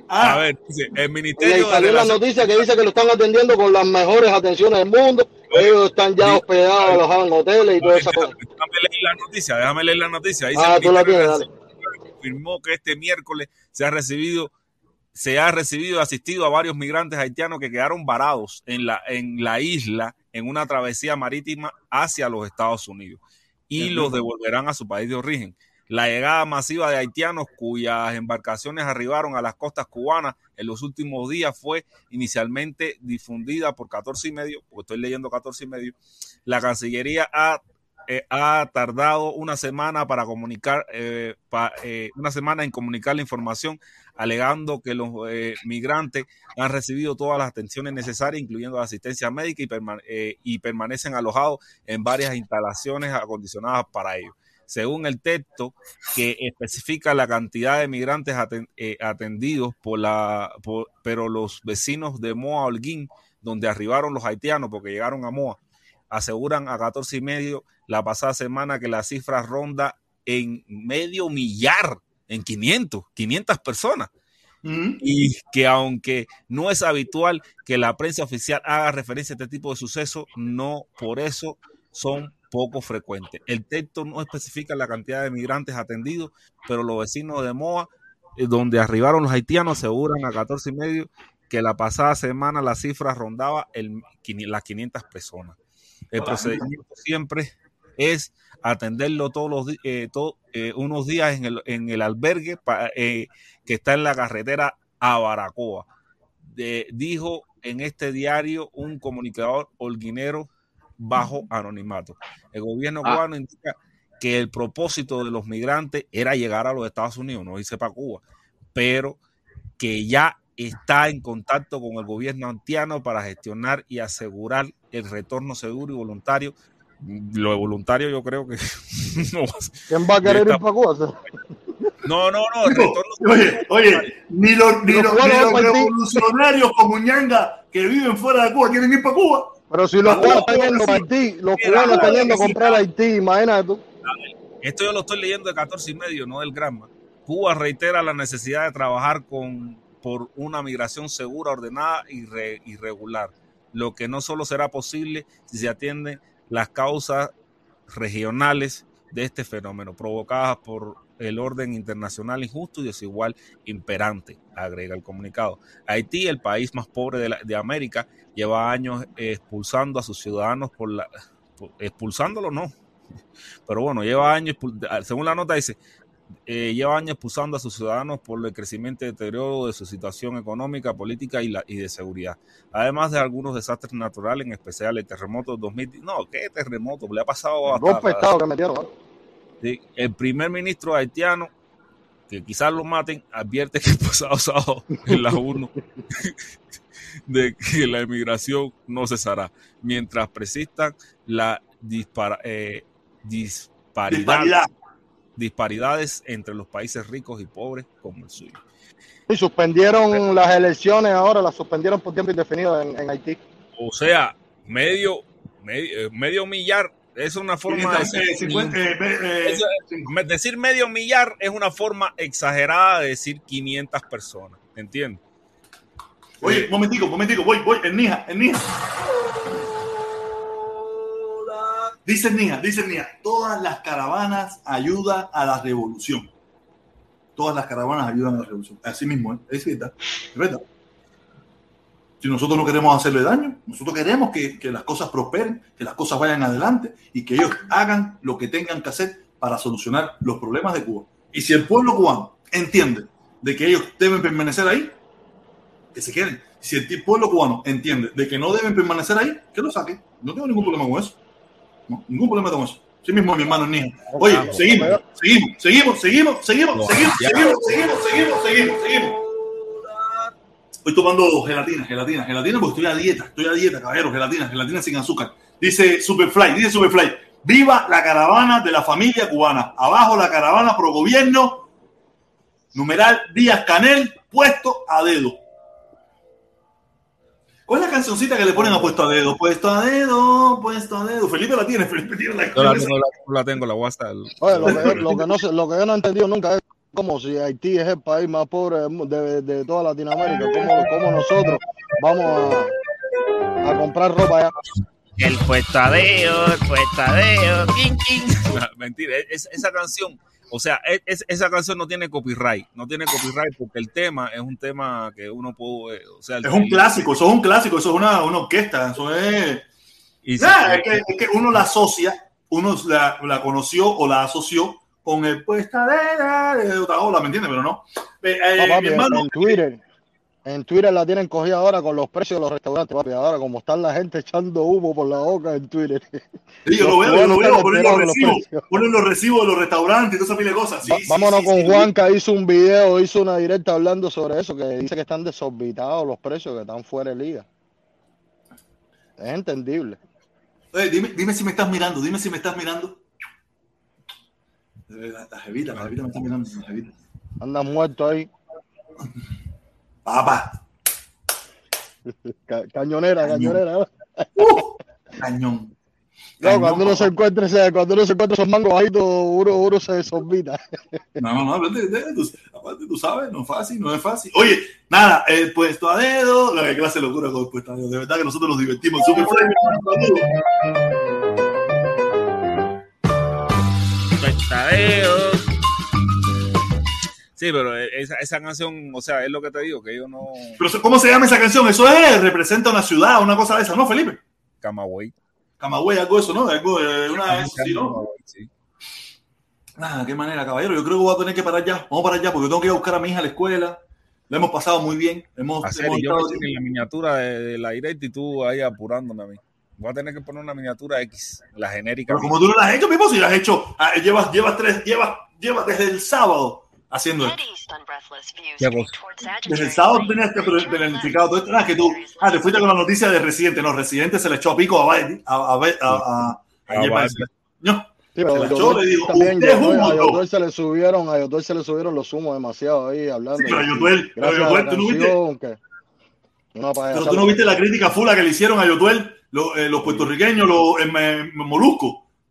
a ver, dice, el Y ahí Ministerio de salió la noticia que dice que lo están atendiendo con las mejores atenciones del mundo. Ellos están ya hospedados, alojados en hoteles y toda esa cosa. Déjame leer la noticia, déjame leer la noticia. Dice Ah, tú la Ministerio tienes, dale. Confirmó que este miércoles se ha recibido se ha recibido y asistido a varios migrantes haitianos que quedaron varados en la, en la isla en una travesía marítima hacia los Estados Unidos y los devolverán a su país de origen. La llegada masiva de haitianos cuyas embarcaciones arribaron a las costas cubanas en los últimos días fue inicialmente difundida por 14 y medio, porque estoy leyendo 14 y medio. La Cancillería ha, eh, ha tardado una semana para comunicar, eh, pa- eh, una semana en comunicar la información, alegando que los eh, migrantes han recibido todas las atenciones necesarias, incluyendo asistencia médica eh, y permanecen alojados en varias instalaciones acondicionadas para ello. Según el texto que especifica la cantidad de migrantes eh, atendidos por la, por- pero los vecinos de Moa Holguín, donde arribaron los haitianos porque llegaron a Moa, aseguran a 14 y medio la pasada semana que la cifra ronda en medio millar, en 500, 500 personas Mm. y que aunque no es habitual que la prensa oficial haga referencia a este tipo de sucesos, no por eso son poco frecuentes. El texto no especifica la cantidad de migrantes atendidos, pero los vecinos de Moa, eh, donde arribaron los haitianos, aseguran a 14 y medio que la pasada semana la cifra rondaba el, las 500 personas. El procedimiento siempre es atenderlo todos los eh, eh, unos días en el, en el albergue pa- eh, que está en la carretera a Baracoa. De- dijo en este diario un comunicador holguinero bajo anonimato. El gobierno Ah. cubano indica que el propósito de los migrantes era llegar a los Estados Unidos, no irse para Cuba, pero que ya está en contacto con el gobierno haitiano para gestionar y asegurar el retorno seguro y voluntario. Lo de voluntario yo creo que no va a ser. ¿Quién va a querer ir para Cuba? No, no, no, el retorno Oye, oye, ni los, ni Los revolucionarios como Ñanga que viven fuera de Cuba quieren ir para Cuba. Pero si los cubanos no, están yendo para Haití, los cubanos están no, yendo a comprar a Haití, imagínate tú. Esto yo lo estoy leyendo de 14 y medio, no del Granma. Cuba reitera la necesidad de trabajar con, por una migración segura, ordenada y, re- y regular, lo que no solo será posible si se atienden las causas regionales de este fenómeno, provocadas por el orden internacional injusto y desigual imperante, agrega el comunicado. Haití, el país más pobre de, la- de América, lleva años expulsando a sus ciudadanos por la... por- expulsándolo no, pero bueno, lleva años, según la nota dice, eh, lleva años expulsando a sus ciudadanos por el crecimiento y deterioro de su situación económica, política y, la, y de seguridad. Además de algunos desastres naturales, en especial el terremoto de 2000. No, ¿qué terremoto? Le ha pasado Dos hasta, pescados que metieron. el primer ministro haitiano, que quizás lo maten, advierte que el pasado sábado en la 1 de que la emigración no cesará, mientras persistan la dispara- eh, disparidad Disparidad. Disparidades entre los países ricos y pobres como el suyo. Y suspendieron las elecciones ahora, las suspendieron por tiempo indefinido en, en Haití. O sea, medio, medio, medio millar es una forma de decir, decir medio millar es una forma exagerada de decir 500 personas, ¿entiendes? Oye, momentico, momentico, voy, voy, en Nija, en Nija. Dice Nija, dice Nija, todas las caravanas ayudan a la revolución. Todas las caravanas ayudan a la revolución. Así mismo, ¿eh? Es verdad. Si nosotros no queremos hacerle daño, nosotros queremos que, que, las cosas prosperen, que las cosas vayan adelante y que ellos hagan lo que tengan que hacer para solucionar los problemas de Cuba. Y si el pueblo cubano entiende de que ellos deben permanecer ahí, que se queden. Si el pueblo cubano entiende de que no deben permanecer ahí, que lo saquen. No tengo ningún problema con eso. No, ningún problema con eso. Sí mismo mi hermano Nija. Oye, seguimos, seguimos, seguimos, seguimos, seguimos, seguimos, seguimos, seguimos, seguimos, seguimos, seguimos. Estoy tomando gelatina, gelatina, gelatina porque estoy a dieta, estoy a dieta, caballero, gelatina, gelatina sin azúcar. Dice Superfly, dice Superfly, viva la caravana de la familia cubana, abajo la caravana pro gobierno, numeral Díaz Canel, puesto a dedo. ¿Cuál es la cancioncita que le ponen a puesto a dedo? Puesto a dedo, puesto a dedo. Felipe la tiene, Felipe tiene la. Yo la tengo, la, la, tengo, la voy a estar. Oye, lo que, lo, que no, lo que yo no he entendido nunca es como si Haití es el país más pobre de, de toda Latinoamérica, ¿cómo, cómo nosotros vamos a, a, comprar ropa allá? El puestadeo, el puestadeo, king, king. Mentira, es, esa canción, o sea, es, esa canción no tiene copyright, no tiene copyright porque el tema es un tema que uno puede, o sea, es un clásico, eso es un clásico, eso es una, una orquesta, eso es... Y nah, es, que, es que uno la asocia, uno la, la conoció o la asoció con el puesta de, de otra ola, ¿me entiendes? Pero no. Eh, no papi, mi hermano, en Twitter, en Twitter la tienen cogida ahora con los precios de los restaurantes, papi. Ahora, como están la gente echando humo por la boca en Twitter. Sí, yo lo veo, yo lo veo, ponen los recibos, ponen los recibos de los restaurantes y toda esa pila de cosas. Sí, Va, sí, vámonos sí, con que hizo un video, hizo una directa hablando sobre eso, que dice que están desorbitados los precios, que están fuera de liga. Es entendible. Oye, dime, dime si me estás mirando, dime si me estás mirando. La, la jevita, la jevita me está mirando, la jevita. Anda muerto ahí. Papá. Ca cañonera, cañonera. Uh, cañón. No, cuando uno se encuentra cuando uno se encuentra esos mangos bajitos, uno, uno se desorbita. No, no, no, aparte, tú, aparte tú sabes, no es fácil, no es fácil. Oye, nada, el puesto a dedo, la clase de locura con el puesto a dedo. De verdad que nosotros nos divertimos. Super Puestadeo. Sí, pero esa, esa canción, o sea, es lo que te digo, que yo no. Pero ¿cómo se llama esa canción? Eso es, representa una ciudad, una cosa de esa, ¿no, Felipe? Camagüey. Camagüey, algo de eso, ¿no? Algo de una de eso, sí, ¿no? Sí. Ah, qué manera, caballero. Yo creo que voy a tener que parar ya. Vamos a parar ya porque tengo que ir a buscar a mi hija a la escuela. La hemos pasado muy bien. Hemos, Hacer, hemos yo en la miniatura de, de la directa y tú ahí apurándome a mí. Voy a tener que poner una miniatura X, la genérica. Pero como tú no la has hecho, Pipo, si la has hecho, ah, llevas, llevas tres, llevas, llevas desde el sábado haciendo esto. ¿Qué cosa? Desde el sábado tenías que planificado todo esto. Ah, que tú, ah, te fuiste con la noticia de Residente. No, Residente se le echó a pico a Bailey, a, a, a, a, a, a A J Bailey. Balvin. No, Sí, pero Yotuel le digo, también, usted es un Yotuel- a. Yotuel se le subieron, a Yotuel se le subieron los humos demasiado ahí hablando. Sí, pero Yotuel- ¿tú no viste? pero tú no viste la crítica fula que le hicieron a Yotuel, los, eh, los puertorriqueños, los eh,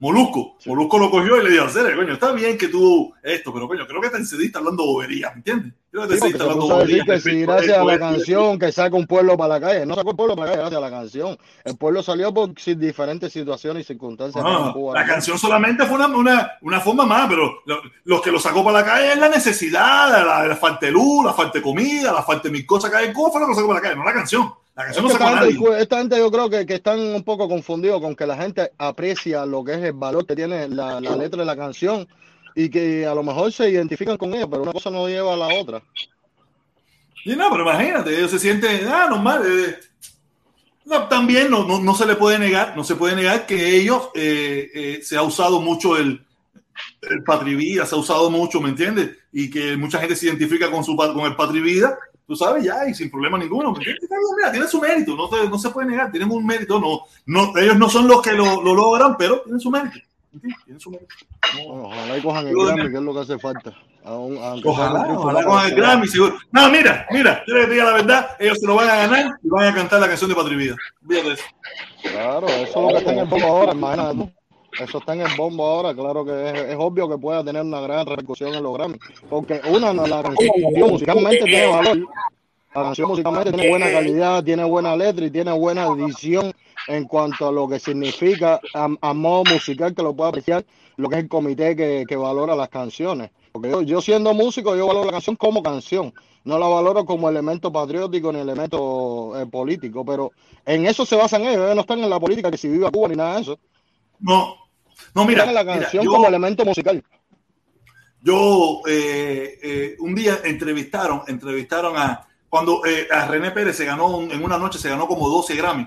Molusco. Molusco, Molusco lo cogió y le dijo, "Cere, coño, está bien que tú esto, pero coño, creo que te encediste hablando bobería, ¿me entiendes? Creo que te Sí, encediste te hablando bobería. que si gracias a la canción que saca un pueblo para la calle, no sacó el pueblo para la calle gracias a la canción. El pueblo salió por diferentes situaciones y circunstancias. Ah, Cuba, la ¿no? canción solamente fue una, una, una forma más, pero lo- los que lo sacó para la calle es la necesidad, la, la falta de luz, la falta de comida, la falta de mil cosas que hay en Cuba, fue lo que lo sacó para la calle, no la canción. La Es canción que no sacó a esta, gente, esta gente yo creo que, que están un poco confundidos con que la gente aprecia lo que es el valor que tiene la, la letra de la canción y que a lo mejor se identifican con ella, pero una cosa no lleva a la otra. Y no, pero imagínate, ellos se sienten, ah, normal. eh, no, también no, no, no se le puede negar, no se puede negar que ellos eh, eh, se ha usado mucho el, el Patri Vida, se ha usado mucho, ¿me entiendes? Y que mucha gente se identifica con, su, con el Patri Vida, tú sabes, ya, y sin problema ninguno, ¿me entiendes? Mira, tiene su mérito, no, te- no se puede negar, tienen un mérito, no, no, ellos no son los que lo, lo logran, pero tienen su mérito, ¿entiendes? Tienen su mérito. Ojalá y cojan el Grammy, que es lo que hace falta. Aún, aunque sea Ojalá, pasa el. Grammy, seguro. No, mira, mira, yo les diga la verdad, ellos se lo van a ganar y van a cantar la canción de Patria y Vida. Olvídate de eso. Claro, eso es lo que está en el bombo ahora, imagínate. Eso está en el bombo ahora, claro que es, es obvio que pueda tener una gran repercusión en los Grammy. Porque una, la canción musicalmente tiene valor. La canción musicalmente tiene buena calidad, tiene buena letra y tiene buena edición en cuanto a lo que significa a, a modo musical que lo pueda apreciar lo que es el comité que, que valora las canciones. Porque yo, yo siendo músico, yo valoro la canción como canción, no la valoro como elemento patriótico ni elemento eh, político, pero en eso se basan ellos, ellos no están en la política que si viva Cuba ni nada de eso. No, no, mira, la mira, canción yo- como elemento musical. Yo eh, eh, un día entrevistaron, entrevistaron a cuando eh, a René Pérez se ganó un- en una noche se ganó como 12 Grammy.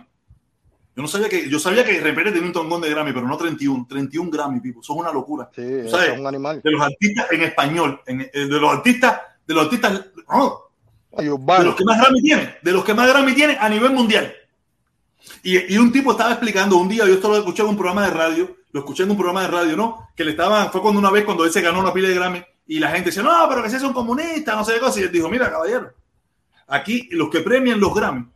Yo no sabía que yo sabía que René Pérez tenía un tongón de Grammy, pero no 31, 31 Grammy, tipo, eso es una locura. Sí, es un animal. De los artistas en español, en- eh, de los artistas, de los artistas, no, Y de los que más Grammy tiene, de los que más Grammy tiene a nivel mundial. Y, y un tipo estaba explicando un día, yo esto lo escuché en un programa de radio, lo escuché en un programa de radio, ¿no? Que le estaban, fue cuando una vez cuando él se ganó una pila de Grammy y la gente decía, no, pero que ese es un comunista, no sé qué cosa. Y él dijo, mira, caballero, aquí los que premian los Grammy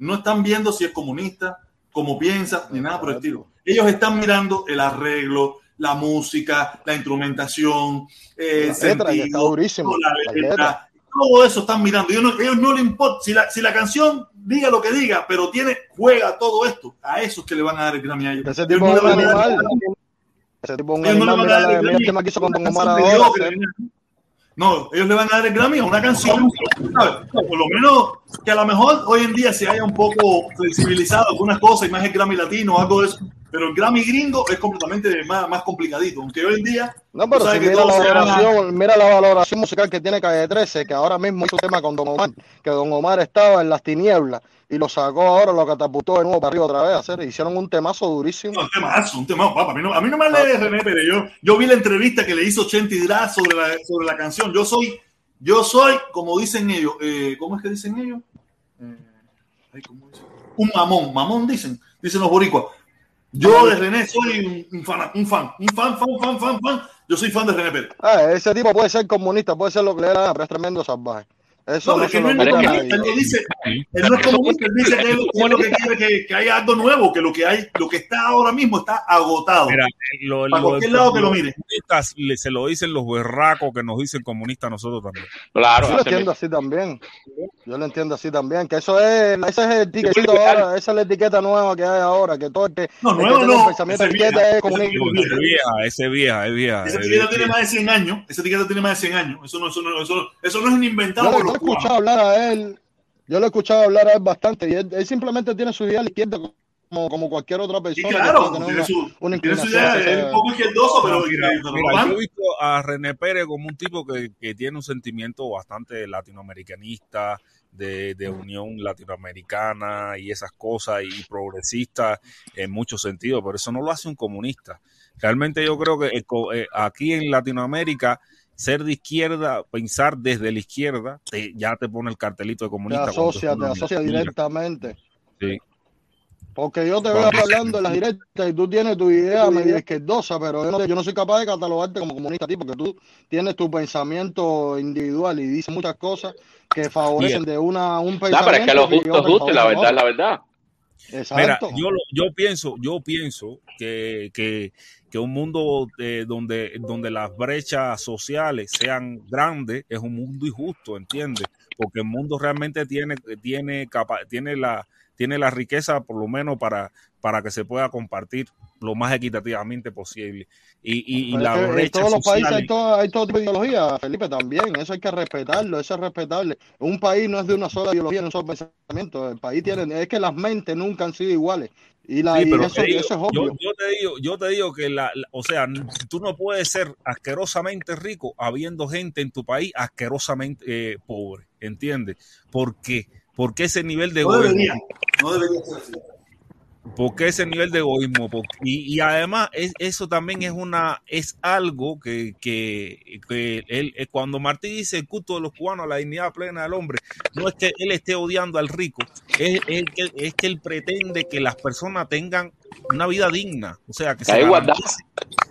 no están viendo si es comunista, cómo piensa, ni nada por el estilo. Ellos están mirando el arreglo, la música, la instrumentación, el La letra, que está sentido, durísimo. la La letra, letra. todo eso están mirando. Ellos no, ellos no le importa si la, si la canción diga lo que diga, pero tiene, juega todo esto. A esos que le van a dar el Grammy a ellos. Ese Ellos tipo no un animal. Ese tipo es un ellos no le van a dar el mira Grammy con Don a una Omar canción ahora. mediocre, ¿sí? No, ellos le van a dar el Grammy a una canción, ¿sabes? por lo menos que a lo mejor hoy en día se haya un poco flexibilizado algunas cosas y más el Grammy latino o algo de eso, pero el Grammy gringo es completamente más, más complicadito, aunque hoy en día No, pero si mira la valoración, mira la valoración musical que tiene Calle 13, que ahora mismo hizo tema con Don Omar, que Don Omar estaba en las tinieblas y lo sacó ahora, lo catapultó de nuevo para arriba otra vez hacer, hicieron un temazo durísimo. No, un temazo, un temazo, papá. A mí no, a mí no me hable de René Pérez. Yo, yo vi la entrevista que le hizo Chenti Draz sobre la, sobre la canción. Yo soy, yo soy, como dicen ellos, eh, ¿cómo es que dicen ellos? Eh, ay, ¿cómo dicen? Un mamón, mamón dicen, dicen los boricuas. Yo de René soy un, fan, un fan, un fan, fan, fan, fan, fan. Yo soy fan de René Pérez. Ah, ese tipo puede ser comunista, puede ser lo que le gana, pero es tremendo salvaje. Eso No, no, es que no él lo dice, él no es comunista, él dice que él, él lo que quiere que, que haya algo nuevo, que lo que hay, lo que está ahora mismo está agotado. Mira, lo, Para lo- cualquier lado que lo mire. comunistas le- se lo dicen los berracos que nos dicen comunistas nosotros también. Claro, Yo lo entiendo así también. Yo lo entiendo así también. Que eso es, ese es ahora, esa es la etiqueta nueva que hay ahora, que todo el que, No, el que nuevo no, el pensamiento ese vieja, es ese comunista. Vieja, ese es vieja, es vieja. Esa es etiqueta tiene más de 100 años. Esa etiqueta tiene más de 100 años. Eso no, eso no, eso no, eso no es un inventado he escuchado hablar a él, yo lo he escuchado hablar a él bastante y él, él simplemente tiene su idea a la izquierda como, como cualquier otra Sí, persona que claro, tiene una, su, una tiene su inclinación idea, es un poco izquierdoso, pero, Mira, pero mira, normal. yo he visto a René Pérez como un tipo que, que tiene un sentimiento bastante latinoamericanista, de, de unión latinoamericana y esas cosas, y progresista en muchos sentidos, pero eso no lo hace un comunista. Realmente yo creo que eh, aquí en Latinoamérica, ser de izquierda, pensar desde la izquierda, te- ya te pone el cartelito de te comunista. cuando asocia, te asocia directamente. Sí. Porque yo te veo hablando en las directas y tú tienes tu idea medio izquierdosa, pero yo no, yo no soy capaz de catalogarte como comunista a ti, porque tú tienes tu pensamiento individual y dices muchas cosas que favorecen de una, un No, pensamiento. pero es que lo justo es justo y la verdad es la verdad. otro. Mira, Exacto. yo, lo- yo pienso, yo pienso que, que, que un mundo eh, donde, donde las brechas sociales sean grandes es un mundo injusto, ¿entiendes? Porque el mundo realmente tiene, tiene, tiene, la, tiene la riqueza por lo menos para, para que se pueda compartir lo más equitativamente posible. Y, y, y es la que en todos los países hay todo, hay todo tipo de ideología, Felipe, también. Eso hay que respetarlo, eso es respetable. Un país no es de una sola ideología, de un solo pensamiento. El país tiene, es que las mentes nunca han sido iguales. Y, la, Sí, y eso, digo, eso es yo, obvio. yo te digo, yo te digo que la, la- o sea, tú no puedes ser asquerosamente rico habiendo gente en tu país asquerosamente eh, pobre, ¿entiendes? ¿Por qué? Porque ese nivel de No debería, no debería ser así. Porque ese nivel de egoísmo, y, y además es- eso también es una, es algo que, que, que él, eh, cuando Martí dice el culto de los cubanos a la dignidad plena del hombre, no es que él esté odiando al rico, es, es que, es que él pretende que las personas tengan una vida digna, o sea, que igualdad. garantice,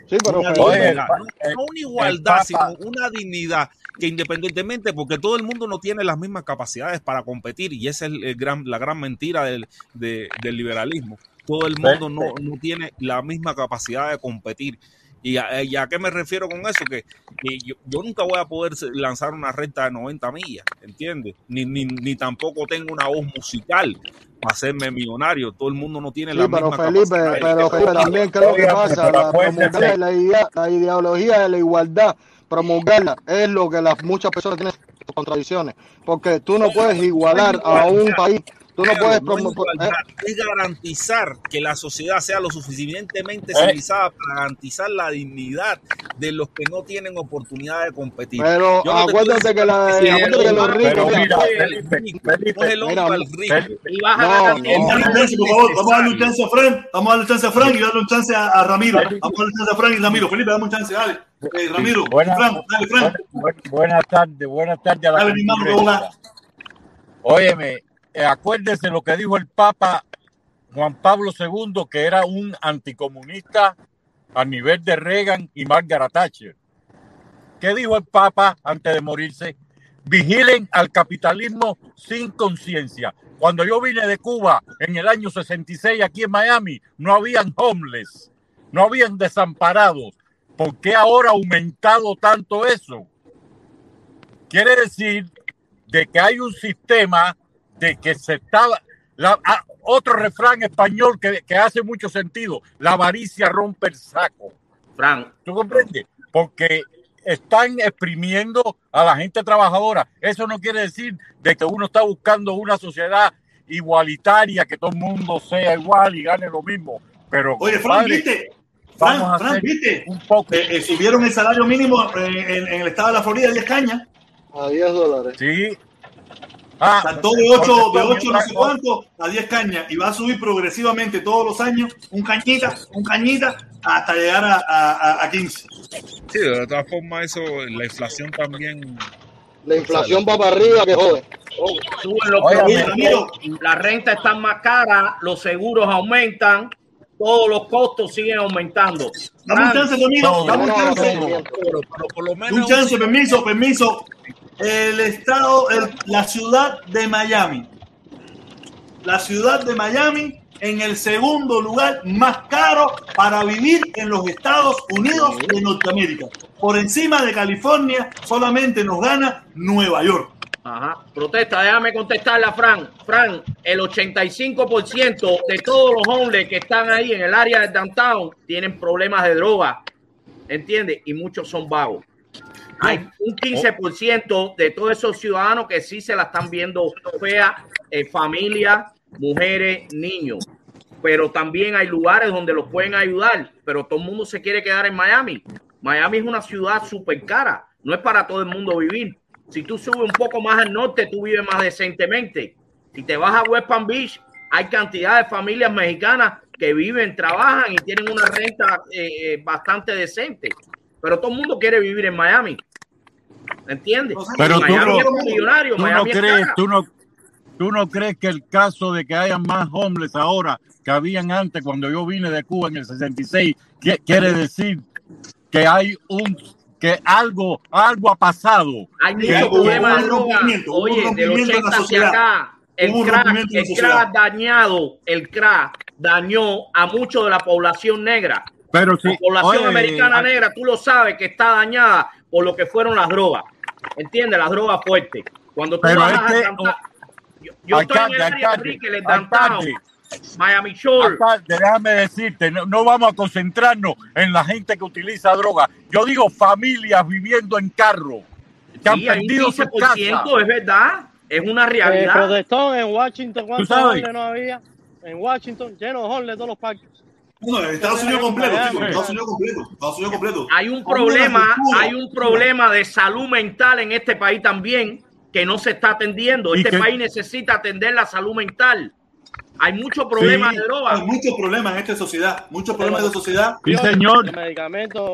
Sí, pero una Oye, no, el- no una igualdad, sino una dignidad que independientemente, porque todo el mundo no tiene las mismas capacidades para competir y esa es el gran, la gran mentira del, de- del liberalismo. Todo el mundo no, no tiene la misma capacidad de competir. ¿Y a, y a qué me refiero con eso? Que, que yo, yo nunca voy a poder lanzar una recta de 90 millas, ¿entiendes? Ni, ni, ni tampoco tengo una voz musical para hacerme millonario. Todo el mundo no tiene Sí, la pero misma Felipe, capacidad. pero Felipe, también, ¿qué es lo que pasa? pero La, promulgar la, idea- la ideología de la igualdad, promulgarla, es lo que las muchas personas tienen contradicciones. Porque tú no puedes igualar a un país, tú no puedes no es promo- igualdad, eh, es garantizar que la sociedad sea lo suficientemente Eh. civilizada para garantizar la dignidad de los que no tienen oportunidad de competir. Pero no te acuérdate que la- diciendo acuérdate que los ricos- mira, no es el hombre al rico. Vamos a darle chance, por favor. Vamos a darle un chance a Frank. Vamos a darle chance a Frank y darle un chance a, Ramiro. Vamos a darle chance a Frank y Ramiro. Felipe, dame un chance, dale. Eh, Ramiro, Frank, dale, Frank. buena- buenas tardes, buenas tardes a la Dale, mi mano, que concurrencia. Óyeme, eh, acuérdese lo que dijo el Papa Juan Pablo II, que era un anticomunista a nivel de Reagan y Margaret Thatcher. ¿Qué dijo el Papa antes de morirse? Vigilen al capitalismo sin conciencia. Cuando yo vine de Cuba en el año 66 aquí en Miami, no habían homeless, no habían desamparados. ¿Por qué ahora ha aumentado tanto eso? Quiere decir de que hay un sistema de que se estaba... la- ah, otro refrán español que, que hace mucho sentido, la avaricia rompe el saco. Fran, ¿Tú comprendes? Porque están exprimiendo a la gente trabajadora. Eso no quiere decir de que uno está buscando una sociedad igualitaria, que todo el mundo sea igual y gane lo mismo. Pero, Oye, Frank, compadre, ¿viste? vamos Frank, a Frank, hacer ¿viste? un poco. Eh, eh, subieron el salario mínimo en, en- en el estado de la Florida 10 cañas. a 10 dólares. Sí. Ah, Saltó de 8, de porque 8 no sé cuánto a 10 cañas y va a subir progresivamente todos los años un cañita, un cañita hasta llegar a, a, a- a 15. Sí, de todas formas, eso, la inflación también. La inflación va para arriba, que jode. suben los Ramiro. la renta está más cara, los seguros aumentan, todos los costos siguen aumentando. Dame un chance, dame un chance. por lo Un chance, permiso, permiso. El estado, el- la ciudad de Miami. La ciudad de Miami en el segundo lugar más caro para vivir en los Estados Unidos de Norteamérica. Por encima de California solamente nos gana Nueva York. Ajá. Protesta, déjame contestarle a Fran. Fran, el 85% de todos los hombres que están ahí en el área del downtown tienen problemas de droga. ¿Entiendes? Y muchos son vagos. Hay un 15% de todos esos ciudadanos que sí se la están viendo fea, eh, familias, mujeres, niños. Pero también hay lugares donde los pueden ayudar, pero todo el mundo se quiere quedar en Miami. Miami es una ciudad súper cara, no es para todo el mundo vivir. Si tú subes un poco más al norte, tú vives más decentemente. Si te vas a West Palm Beach, hay cantidad de familias mexicanas que viven, trabajan y tienen una renta eh, eh, bastante decente. Pero todo el mundo quiere vivir en Miami. ¿Entiendes? Pero Y tú Miami no- es millonario, ¿Tú no Miami es crees, tú no, tú no crees que el caso de que haya más homeless ahora que habían antes cuando yo vine de Cuba en el 66 qui- quiere decir que hay un que algo algo ha pasado? Hay Que- mucho problema de droga. Oye, del rompimiento en la 80 hacia acá, el crack, el crack dañado, el crack dañó a mucho de la población negra. Pero sí, La población oye, americana negra, tú lo sabes, que está dañada por lo que fueron las drogas. ¿Entiendes? Las drogas fuertes. Cuando tú Pero vas es a que- downtown- yo, yo estoy en alcalde, el área de alcalde, Brickell, en downtown, alcalde, Miami Shore. Alcalde, déjame decirte, no, no vamos a concentrarnos en la gente que utiliza droga. Yo digo familias viviendo en carro, que han Sí, hay un perdido su casa. 15%, es verdad. Es una Eh, realidad. protestón en Washington, ¿cuántos no había? En Washington, lleno de todos los parques. No, en Estados Unidos completo, Miami. chicos, Estados Unidos completo, Estados Unidos completo. hay un Hay problema, hay un problema de salud mental en este país también que no se está atendiendo. Este país necesita atender la salud mental. Hay muchos problemas Sí. de Hay droga. muchos problemas en esta sociedad, muchos problemas de sociedad. Sí, señor.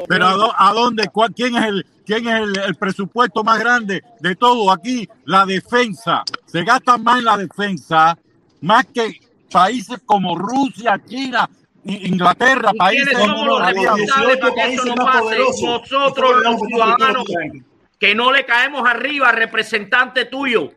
Pero ¿a, dó- a dónde? ¿Cuál- ¿Quién es, el, quién es el, el presupuesto más grande de todo aquí? La defensa. Se gasta más en la defensa, más que países como Rusia, China, Inglaterra, ¿Y países somos los responsables para que no pase? Nosotros, los ciudadanos, que no le caemos arriba representante tuyo.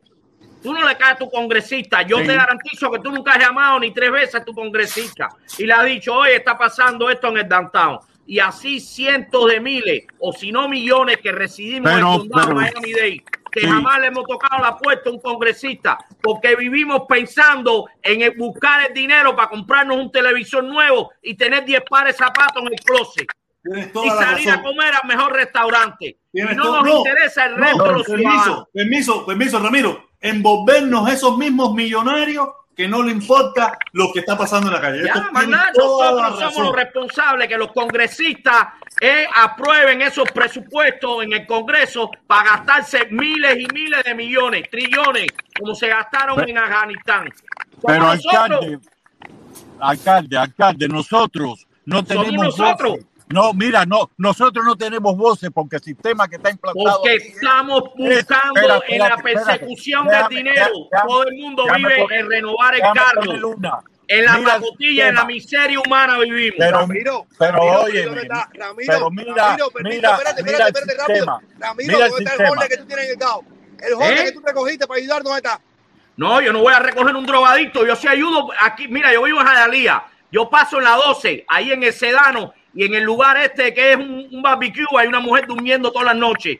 Tú no le caes a tu congresista. Yo Sí. te garantizo que tú nunca has llamado ni tres veces a tu congresista y le has dicho, oye, está pasando esto en el downtown. Y así cientos de miles, o si no millones, que residimos Pero- en el condado Miami-Dade, que Sí. jamás le hemos tocado la puerta a un congresista, porque vivimos pensando en buscar el dinero para comprarnos un televisor nuevo y tener 10 pares de zapatos en el closet y salir a comer al mejor restaurante. Y no todo- nos no, interesa el no, resto de los ciudadanos. permiso, permiso, permiso, Ramiro. Envolvernos esos mismos millonarios que no le importa lo que está pasando en la calle. Ya, la nosotros somos razón. los responsables que los congresistas eh, aprueben esos presupuestos en el Congreso para gastarse miles y miles de millones, trillones, como se gastaron Pero- en Afganistán. Pero nosotros, alcalde, alcalde, alcalde, nosotros no Somos tenemos nosotros. voces. No, mira, no, nosotros no tenemos voces porque el sistema que está implantado porque estamos es- buscando en la espérate, espérate. persecución del dinero. déjame- Todo el mundo déjame vive en renovar el una. En la Mira el pacotilla, en la miseria humana vivimos. Pero, Ramiro, pero oye, ¿dónde está? Ramiro, pero mira, Ramiro, mira, espérate, mira espérate, el espérate, rápido. sistema. Ramiro, Mira el ¿dónde está el sistema. Honda que tú tienes en el cao? El Honda ¿Eh? que tú recogiste para ayudar, ¿dónde está? No, yo no voy a recoger un drogadicto. Yo sí ayudo aquí. Mira, yo vivo en Jayalía. Yo paso en la 12, ahí en el Sedano, y en el lugar este que es un, barbecue, hay una mujer durmiendo todas las noches.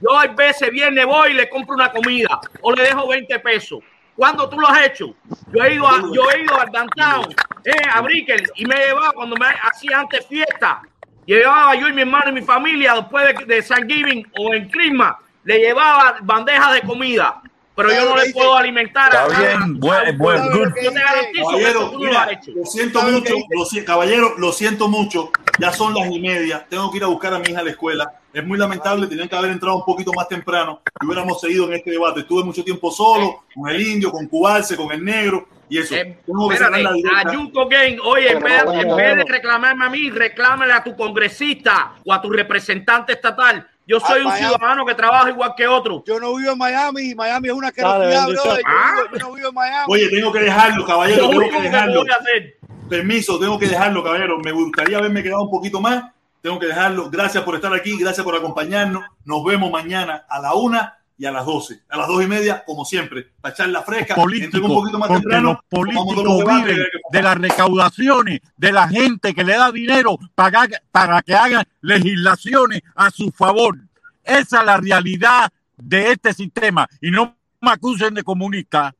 Yo hay veces viernes voy y le compro una comida o le dejo 20 pesos. ¿Cuándo tú lo has hecho? Yo he ido, a, yo he ido al downtown, eh, a Brickell, y me he llevado cuando me hacía antes fiesta. Llevaba yo y mi hermano y mi familia después de, de Thanksgiving o en Christmas, le llevaba bandejas de comida. Pero yo no le puedo alimentar a Está bien, buen, buen. Yo te garantizo que Caballero, eso tú no lo mira, has hecho. lo siento ¿Sabes lo mucho, que lo caballero, lo siento mucho. Ya son las y media. Tengo que ir a buscar a mi hija a la escuela. Es muy lamentable, tenían que haber entrado un poquito más temprano y hubiéramos seguido en este debate. Estuve mucho tiempo solo, con el indio, con Cubarse, con el negro y eso. Eh, que espérate, la directa. a Junco Game, oye, en vez, en vez de reclamarme a mí, reclámale a tu congresista o a tu representante estatal. Yo soy Ah, un ciudadano que trabaja igual que otro. Yo no vivo en Miami y Miami es una bendición. brother. Yo, Ah. yo no vivo en Miami. Oye, tengo que dejarlo, caballero, tengo que que dejarlo. voy a hacer. Permiso, tengo que dejarlo, caballero. Me gustaría haberme quedado un poquito más. Tengo que dejarlo. Gracias por estar aquí, gracias por acompañarnos. Nos vemos mañana a la una y a las doce. A las dos y media, como siempre, para echar la fresca. Entren políticos, un poquito más porque temprano. los políticos los viven de las recaudaciones de la gente que le da dinero para, para que hagan legislaciones a su favor. Esa es la realidad de este sistema. Y no me acusen de comunista.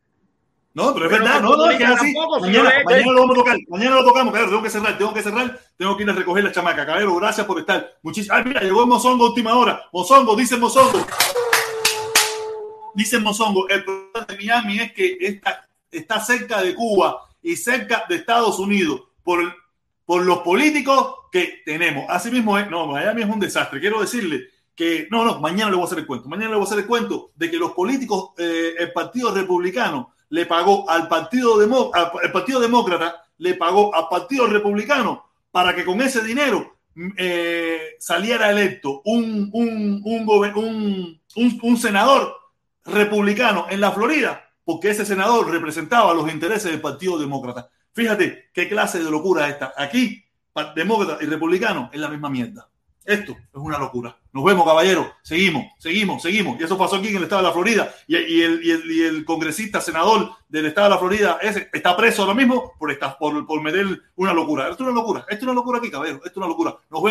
No, pero es Pero verdad, no no, no, es que es así. tampoco, Mañana, mañana lo vamos a tocar, mañana lo tocamos, tengo que cerrar, tengo que cerrar, tengo que ir a recoger la chamaca, caballero, gracias por estar. Muchísimas, ah, mira, llegó el Mozongo última hora, Mozongo, dice Mozongo, dice Mozongo, el problema de Miami es que está, está cerca de Cuba y cerca de Estados Unidos por, por los políticos que tenemos. Así mismo es, no, Miami es un desastre, quiero decirle que, no, no, mañana le voy a hacer el cuento, mañana le voy a hacer el cuento de que los políticos, eh, el Partido Republicano le pagó al Partido, Demo- el partido Demócrata, le pagó al Partido Republicano para que con ese dinero eh, saliera electo un- un- un senador republicano en la Florida, porque ese senador representaba los intereses del Partido Demócrata. Fíjate qué clase de locura es esta. Aquí, demócrata y republicano es la misma mierda. Esto es una locura. Nos vemos, caballeros. Seguimos, seguimos, seguimos. Y eso pasó aquí en el estado de la Florida. Y el congresista, senador del estado de la Florida, ese está preso ahora mismo por, esta- por, por meter una locura. Esto es una locura. Esto es una locura aquí, caballero. Esto es una locura. Nos vemos.